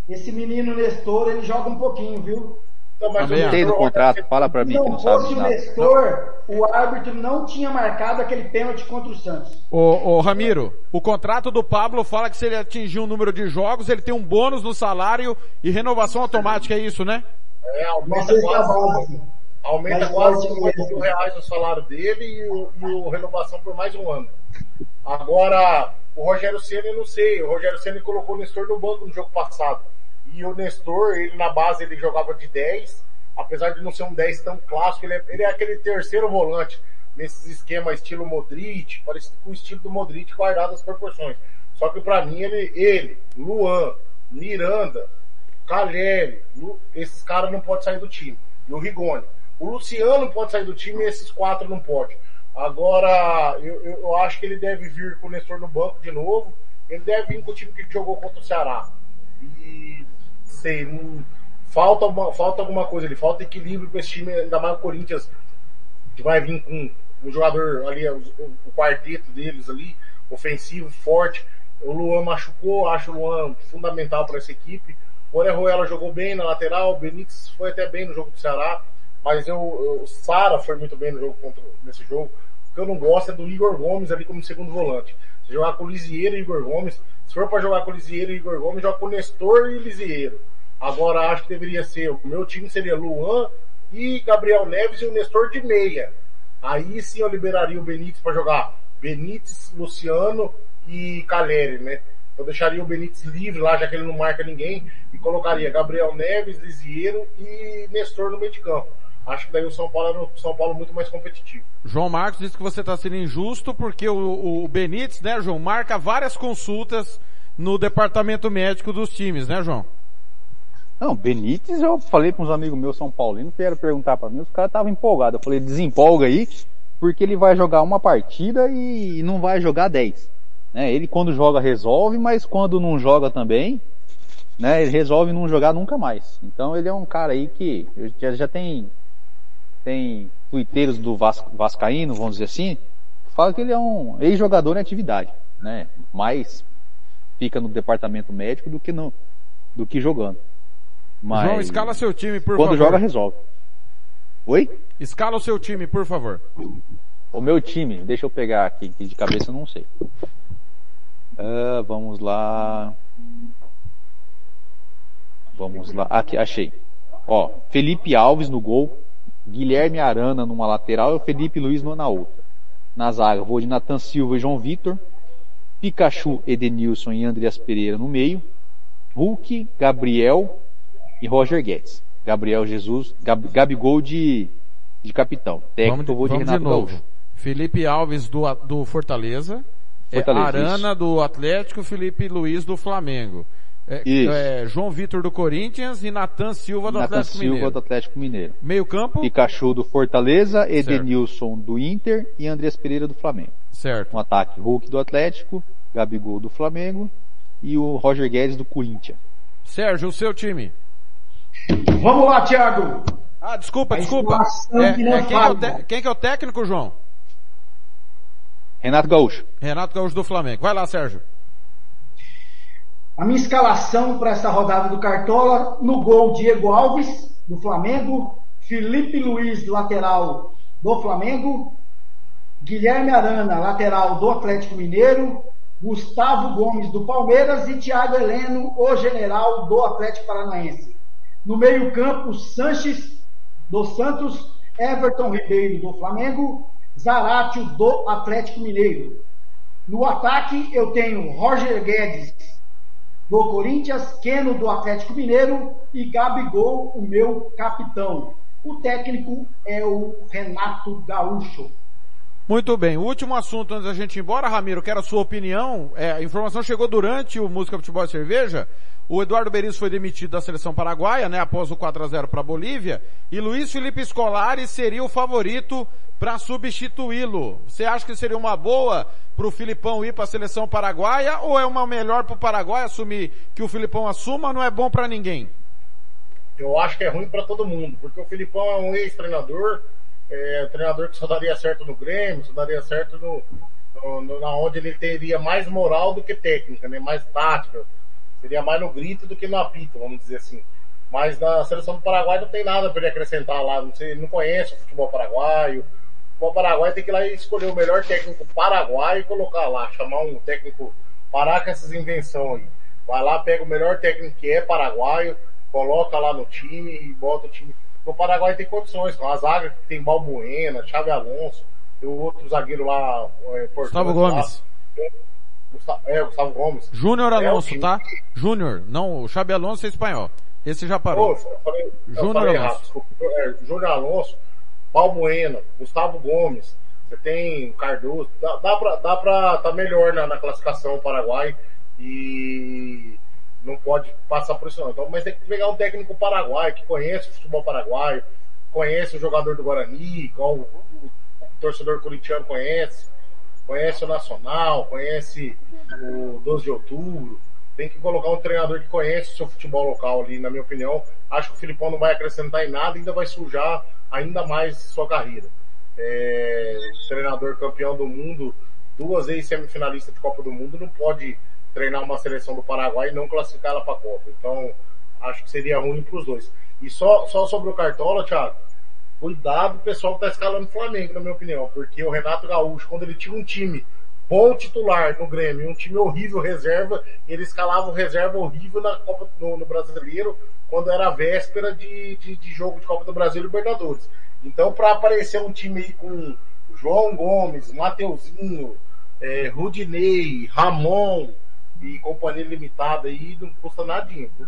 Esse menino Nestor, ele joga um pouquinho, viu? Então, mas Também o Tem do contrato, fala pra Se mim que não sabe de o nada. Nestor, o árbitro não tinha marcado aquele pênalti contra o Santos. Ô, ô, Ramiro, o contrato do Pablo fala que se ele atingir um número de jogos, ele tem um bônus no salário e renovação automática, é isso, né? É, aumenta Vocês quase, aumenta Mas quase pode 50 mesmo. mil reais o salário dele e o, e o renovação por mais um ano. Agora, o Rogério Ceni eu não sei. O Rogério Ceni colocou o Nestor no banco no jogo passado. E o Nestor, ele na base ele jogava de 10, apesar de não ser um 10 tão clássico, ele é, ele é aquele terceiro volante nesses esquemas estilo Modric, parecido com o estilo do Modric, guardado as proporções. Só que pra mim ele, ele Luan, Miranda, Caleri, Lu- esses caras não podem sair do time. E o Rigoni. O Luciano pode sair do time e esses quatro não podem. Agora, eu, eu, eu acho que ele deve vir com o Nestor no banco de novo. Ele deve vir com o time que ele jogou contra o Ceará. E sei, não, falta, uma, falta alguma coisa ali, falta equilíbrio para esse time, ainda mais o Corinthians, que vai vir com o jogador ali, o, o quarteto deles ali, ofensivo, forte. O Luan machucou, acho o Luan fundamental para essa equipe. O Orejuela jogou bem na lateral, o Benítez foi até bem no jogo do Ceará, mas eu, eu- o Sara foi muito bem no jogo contra, nesse jogo. O que eu não gosto é do Igor Gomes ali como segundo volante. Jogar com o Lisieiro e Igor Gomes, se for para jogar com o Lisieiro e Igor Gomes, joga com o Nestor e Lisieiro. Agora acho que deveria ser, o meu time seria Luan e Gabriel Neves e o Nestor de meia. Aí sim eu liberaria o Benítez para jogar Benítez, Luciano e Caleri, né? Eu deixaria o Benítez livre lá, já que ele não marca ninguém, e colocaria Gabriel Neves, Lisieiro e Nestor no meio de campo. Acho que daí o São Paulo era um São Paulo muito mais competitivo. João Marcos disse que você está sendo injusto porque o, o Benítez, né, João, marca várias consultas no departamento médico dos times, né, João? Não, Benítez eu falei para uns amigos meus São Paulinos que vieram perguntar para mim, os caras estavam empolgados. Eu falei, desempolga aí, porque ele vai jogar uma partida e não vai jogar 10. Né? Ele quando joga resolve, mas quando não joga também, né, ele resolve não jogar nunca mais. Então ele é um cara aí que já, já tem tem tuiteiros do Vas, Vascaíno, vamos dizer assim, que falam que ele é um ex-jogador em atividade, né? Mais fica no departamento médico do que no do que jogando. Mas João, escala seu time, por quando favor. joga resolve. Oi? Escala o seu time, por favor. O meu time, deixa eu pegar aqui, que de cabeça eu não sei. Ah, vamos lá. Vamos lá. Aqui, achei. Ó, Felipe Alves no gol, Guilherme Arana numa lateral e o Felipe Luiz na outra. Na zaga, vou de Nathan Silva e João Vitor, Pikachu, Edenilson e Andreas Pereira no meio, Hulk, Gabriel e Roger Guedes. Gabriel Jesus, Gab, Gabigol de, de capitão. Técnico, eu vou de Vamos Renato de novo. Gaúcho. Felipe Alves do, do Fortaleza. é, Fortaleza, Arana do Atlético, Felipe Luiz do Flamengo. É, Isso. é, João Vitor do Corinthians e Natan Silva do Nathan Atlético Silva Mineiro. do Atlético Mineiro. Meio campo? Pikachu do Fortaleza, Edenilson do Inter e Andreas Pereira do Flamengo. Certo. Um ataque Hulk do Atlético, Gabigol do Flamengo e o Roger Guedes do Corinthians. Sérgio, o seu time. Vamos lá, Thiago. Ah, desculpa, A desculpa. É, que é, quem, que é te- quem que é o técnico, João? Renato Gaúcho. Renato Gaúcho do Flamengo. Vai lá, Sérgio. A minha escalação para essa rodada do Cartola, no gol Diego Alves, do Flamengo, Felipe Luiz, lateral do Flamengo, Guilherme Arana, lateral do Atlético Mineiro, Gustavo Gomes do Palmeiras e Thiago Heleno, o general do Atlético Paranaense. No meio-campo, Sanches do Santos, Everton Ribeiro do Flamengo, Zaratio do Atlético Mineiro. No ataque, eu tenho Roger Guedes do Corinthians, Keno do Atlético Mineiro e Gabigol, o meu capitão. O técnico é o Renato Gaúcho. Muito bem. O último assunto antes da gente ir embora, Ramiro, quero a sua opinião. É, a informação chegou durante o Música Futebol e Cerveja. O Eduardo Berizzo foi demitido da seleção paraguaia, né, após o 4 a 0 para a Bolívia, e Luiz Felipe Scolari seria o favorito para substituí-lo. Você acha que seria uma boa para o Filipão ir para a seleção paraguaia ou é uma melhor para o Paraguai assumir que o Filipão assuma, não é bom para ninguém? Eu acho que é ruim para todo mundo, porque o Filipão é um ex-treinador, é, um treinador que só daria certo no Grêmio, só daria certo no, no, no- na onde ele teria mais moral do que técnica, né? mais tática. Seria mais no grito do que no apito, vamos dizer assim. Mas na seleção do Paraguai não tem nada para ele acrescentar lá. Não, sei, não conhece o futebol paraguaio. O futebol paraguaio tem que ir lá e escolher o melhor técnico paraguaio e colocar lá, chamar um técnico, parar com essas invenções. Vai lá, pega o melhor técnico que é paraguaio, coloca lá no time e bota o time. O Paraguai tem condições, com a zaga que tem Balbuena, Xavi Alonso, e o outro zagueiro lá, é, Gustavo lá. Gomes. Gustavo, é, Gustavo Gomes. Júnior É, o Alonso, time tá? Júnior, não, o Xabi Alonso é espanhol. Esse já parou. Júnior Alonso. É, Júnior Alonso, Balbuena, Gustavo Gomes, você tem Cardoso, dá, dá pra, dá pra tá melhor na, na classificação Paraguai e não pode passar por isso não. Então, mas tem que pegar um técnico paraguaio que conhece o futebol paraguaio, conhece o jogador do Guarani, igual o, o torcedor corintiano conhece, conhece o Nacional, conhece o 12 de outubro. Tem que colocar um treinador que conhece o seu futebol local ali, na minha opinião. Acho que o Filipão não vai acrescentar em nada, ainda vai sujar ainda mais sua carreira. É, treinador campeão do mundo, duas vezes semifinalista de Copa do Mundo, não pode treinar uma seleção do Paraguai e não classificar ela para a Copa. Então, acho que seria ruim para os dois. E só, só sobre o Cartola, Thiago, cuidado o pessoal que está escalando o Flamengo, na minha opinião, porque o Renato Gaúcho, quando ele tinha um time bom titular no Grêmio, um time horrível reserva, ele escalava o reserva horrível na Copa no, no Brasileiro, quando era véspera de, de, de jogo de Copa do Brasil e Libertadores. Então, para aparecer um time aí com João Gomes, Mateuzinho, é, Rudinei, Ramon e companhia limitada aí, não custa nadinha. viu?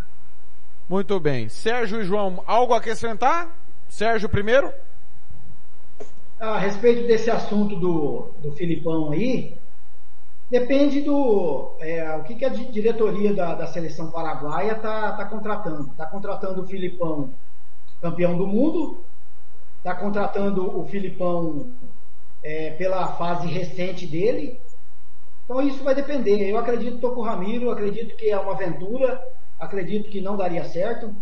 Muito bem. Sérgio e João, algo a acrescentar? Sérgio primeiro? A respeito desse assunto do, do Filipão aí, depende do é, o que, que a di- diretoria da, da seleção paraguaia está tá contratando. Está contratando o Filipão campeão do mundo, está contratando o Filipão é, pela fase recente dele. Então isso vai depender. Eu acredito, estou com o Ramiro, acredito que é uma aventura. acredito que não daria certo.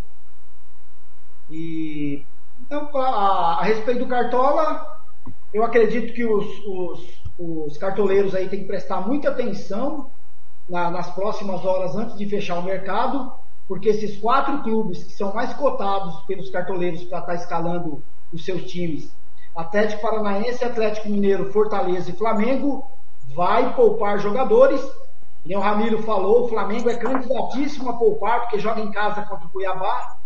E então, a, a respeito do Cartola, eu acredito que os, os, os cartoleiros aí têm que prestar muita atenção na- nas próximas horas antes de fechar o mercado, porque esses quatro clubes que são mais cotados pelos cartoleiros para estar escalando os seus times, Atlético Paranaense, Atlético Mineiro, Fortaleza e Flamengo, vai poupar jogadores. E o Ramiro falou, o Flamengo é candidatíssimo a poupar, porque joga em casa contra o Cuiabá.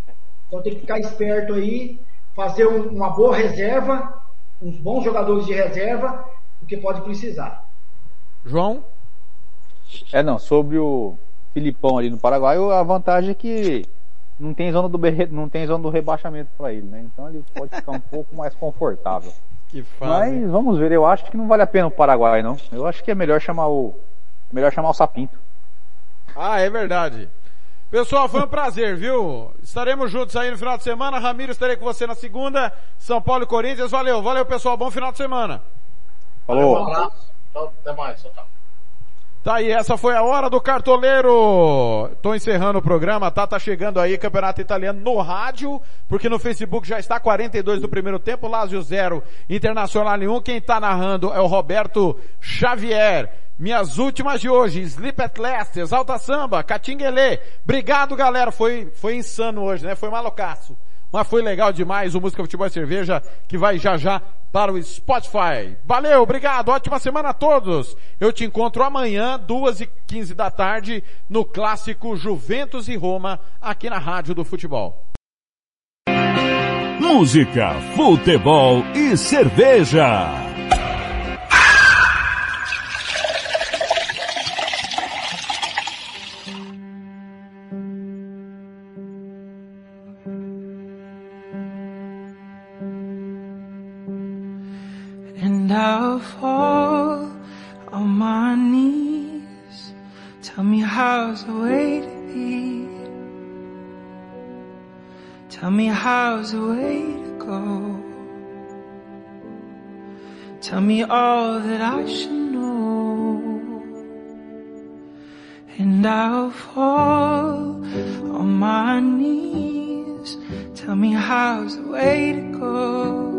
Então tem que ficar esperto aí, fazer um- uma boa reserva, uns bons jogadores de reserva, porque pode precisar. João? É, não, sobre o Filipão ali no Paraguai, a vantagem é que não tem zona do, não tem zona do rebaixamento para ele, né? Então ele pode ficar um pouco mais confortável. Que fase. Mas vamos ver, eu acho que não vale a pena o Paraguai, não. Eu acho que é melhor chamar o melhor chamar o Sapinto. Ah, é verdade. Pessoal, foi um prazer, viu? Estaremos juntos aí no final de semana. Ramiro, estarei com você na segunda. São Paulo e Corinthians. Valeu, valeu, pessoal. Bom final de semana. Falou. Um abraço. Até mais. Tchau, tchau. Tá aí, essa foi a hora do cartoleiro. Tô encerrando o programa, tá? Tá chegando aí Campeonato Italiano no rádio, porque no Facebook já está 42 do primeiro tempo, Lazio 0, Internacional 1. Quem tá narrando é o Roberto Xavier. Minhas últimas de hoje, Sleep at Last, Exalta Samba, Catinguelê. Obrigado, galera. Foi, foi insano hoje, né? Foi malucaço. Mas foi legal demais o Música Futebol e Cerveja, que vai já já para o Spotify. Valeu, obrigado, ótima semana a todos. Eu te encontro amanhã, duas e quinze da tarde, no clássico Juventus e Roma, aqui na Rádio do Futebol. Música, futebol e cerveja. I'll fall on my knees. Tell me how's the way to be. Tell me how's the way to go. Tell me all that I should know. And I'll fall on my knees. Tell me how's the way to go.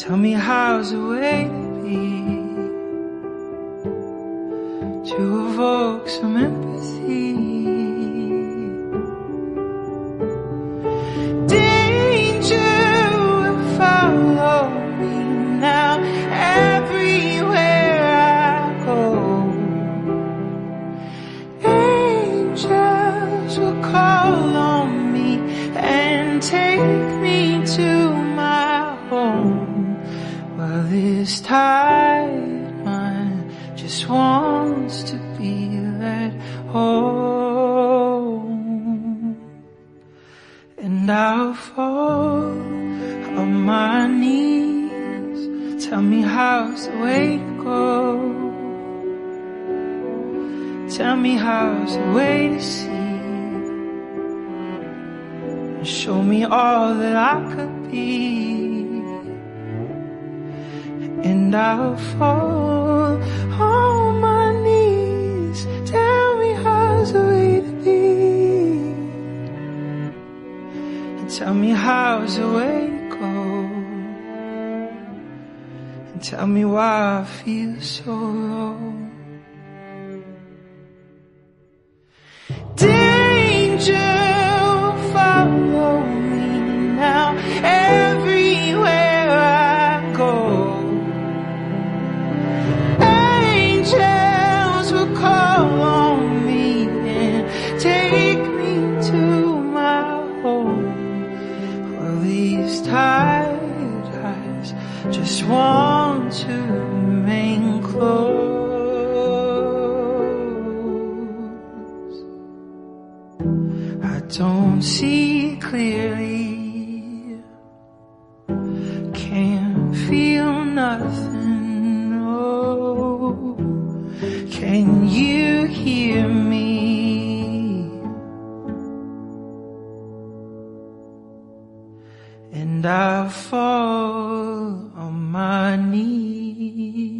Tell me how's the way to be to evoke some empathy. This tired mind just wants to be at home. And I'll fall on my knees. Tell me how's the way to go. Tell me how's the way to see. And show me all that I could be and I'll fall on my knees. Tell me how's the way to be, and tell me how's the way to go, and tell me why I feel so low. Danger follow me now want to remain closed. I don't see clearly, can't feel nothing. No, can you hear me? And I fall on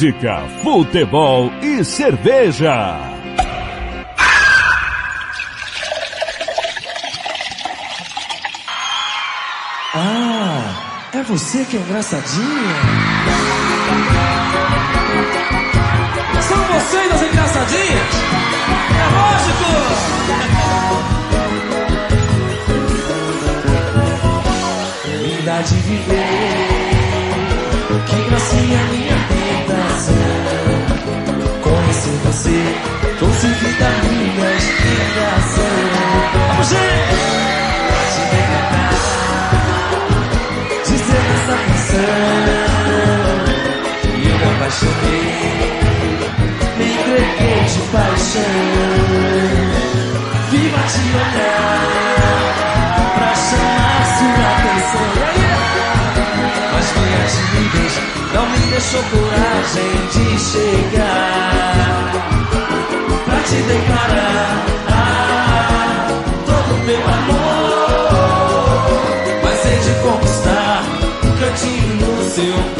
música, futebol e cerveja. Ah, é você que é engraçadinha? São vocês as engraçadinhas? É lógico! Linda de viver, que gracinha minha casa. Você, trouxe vitaminas e reação. Vamos, gente! Pra te enganar, dizer essa canção. Eu me apaixonei, me entreguei de paixão. Viva te olhar, pra chamar sua atenção. Não me deixou coragem de chegar pra te declarar ah, todo meu amor. Mas sei de conquistar um cantinho no seu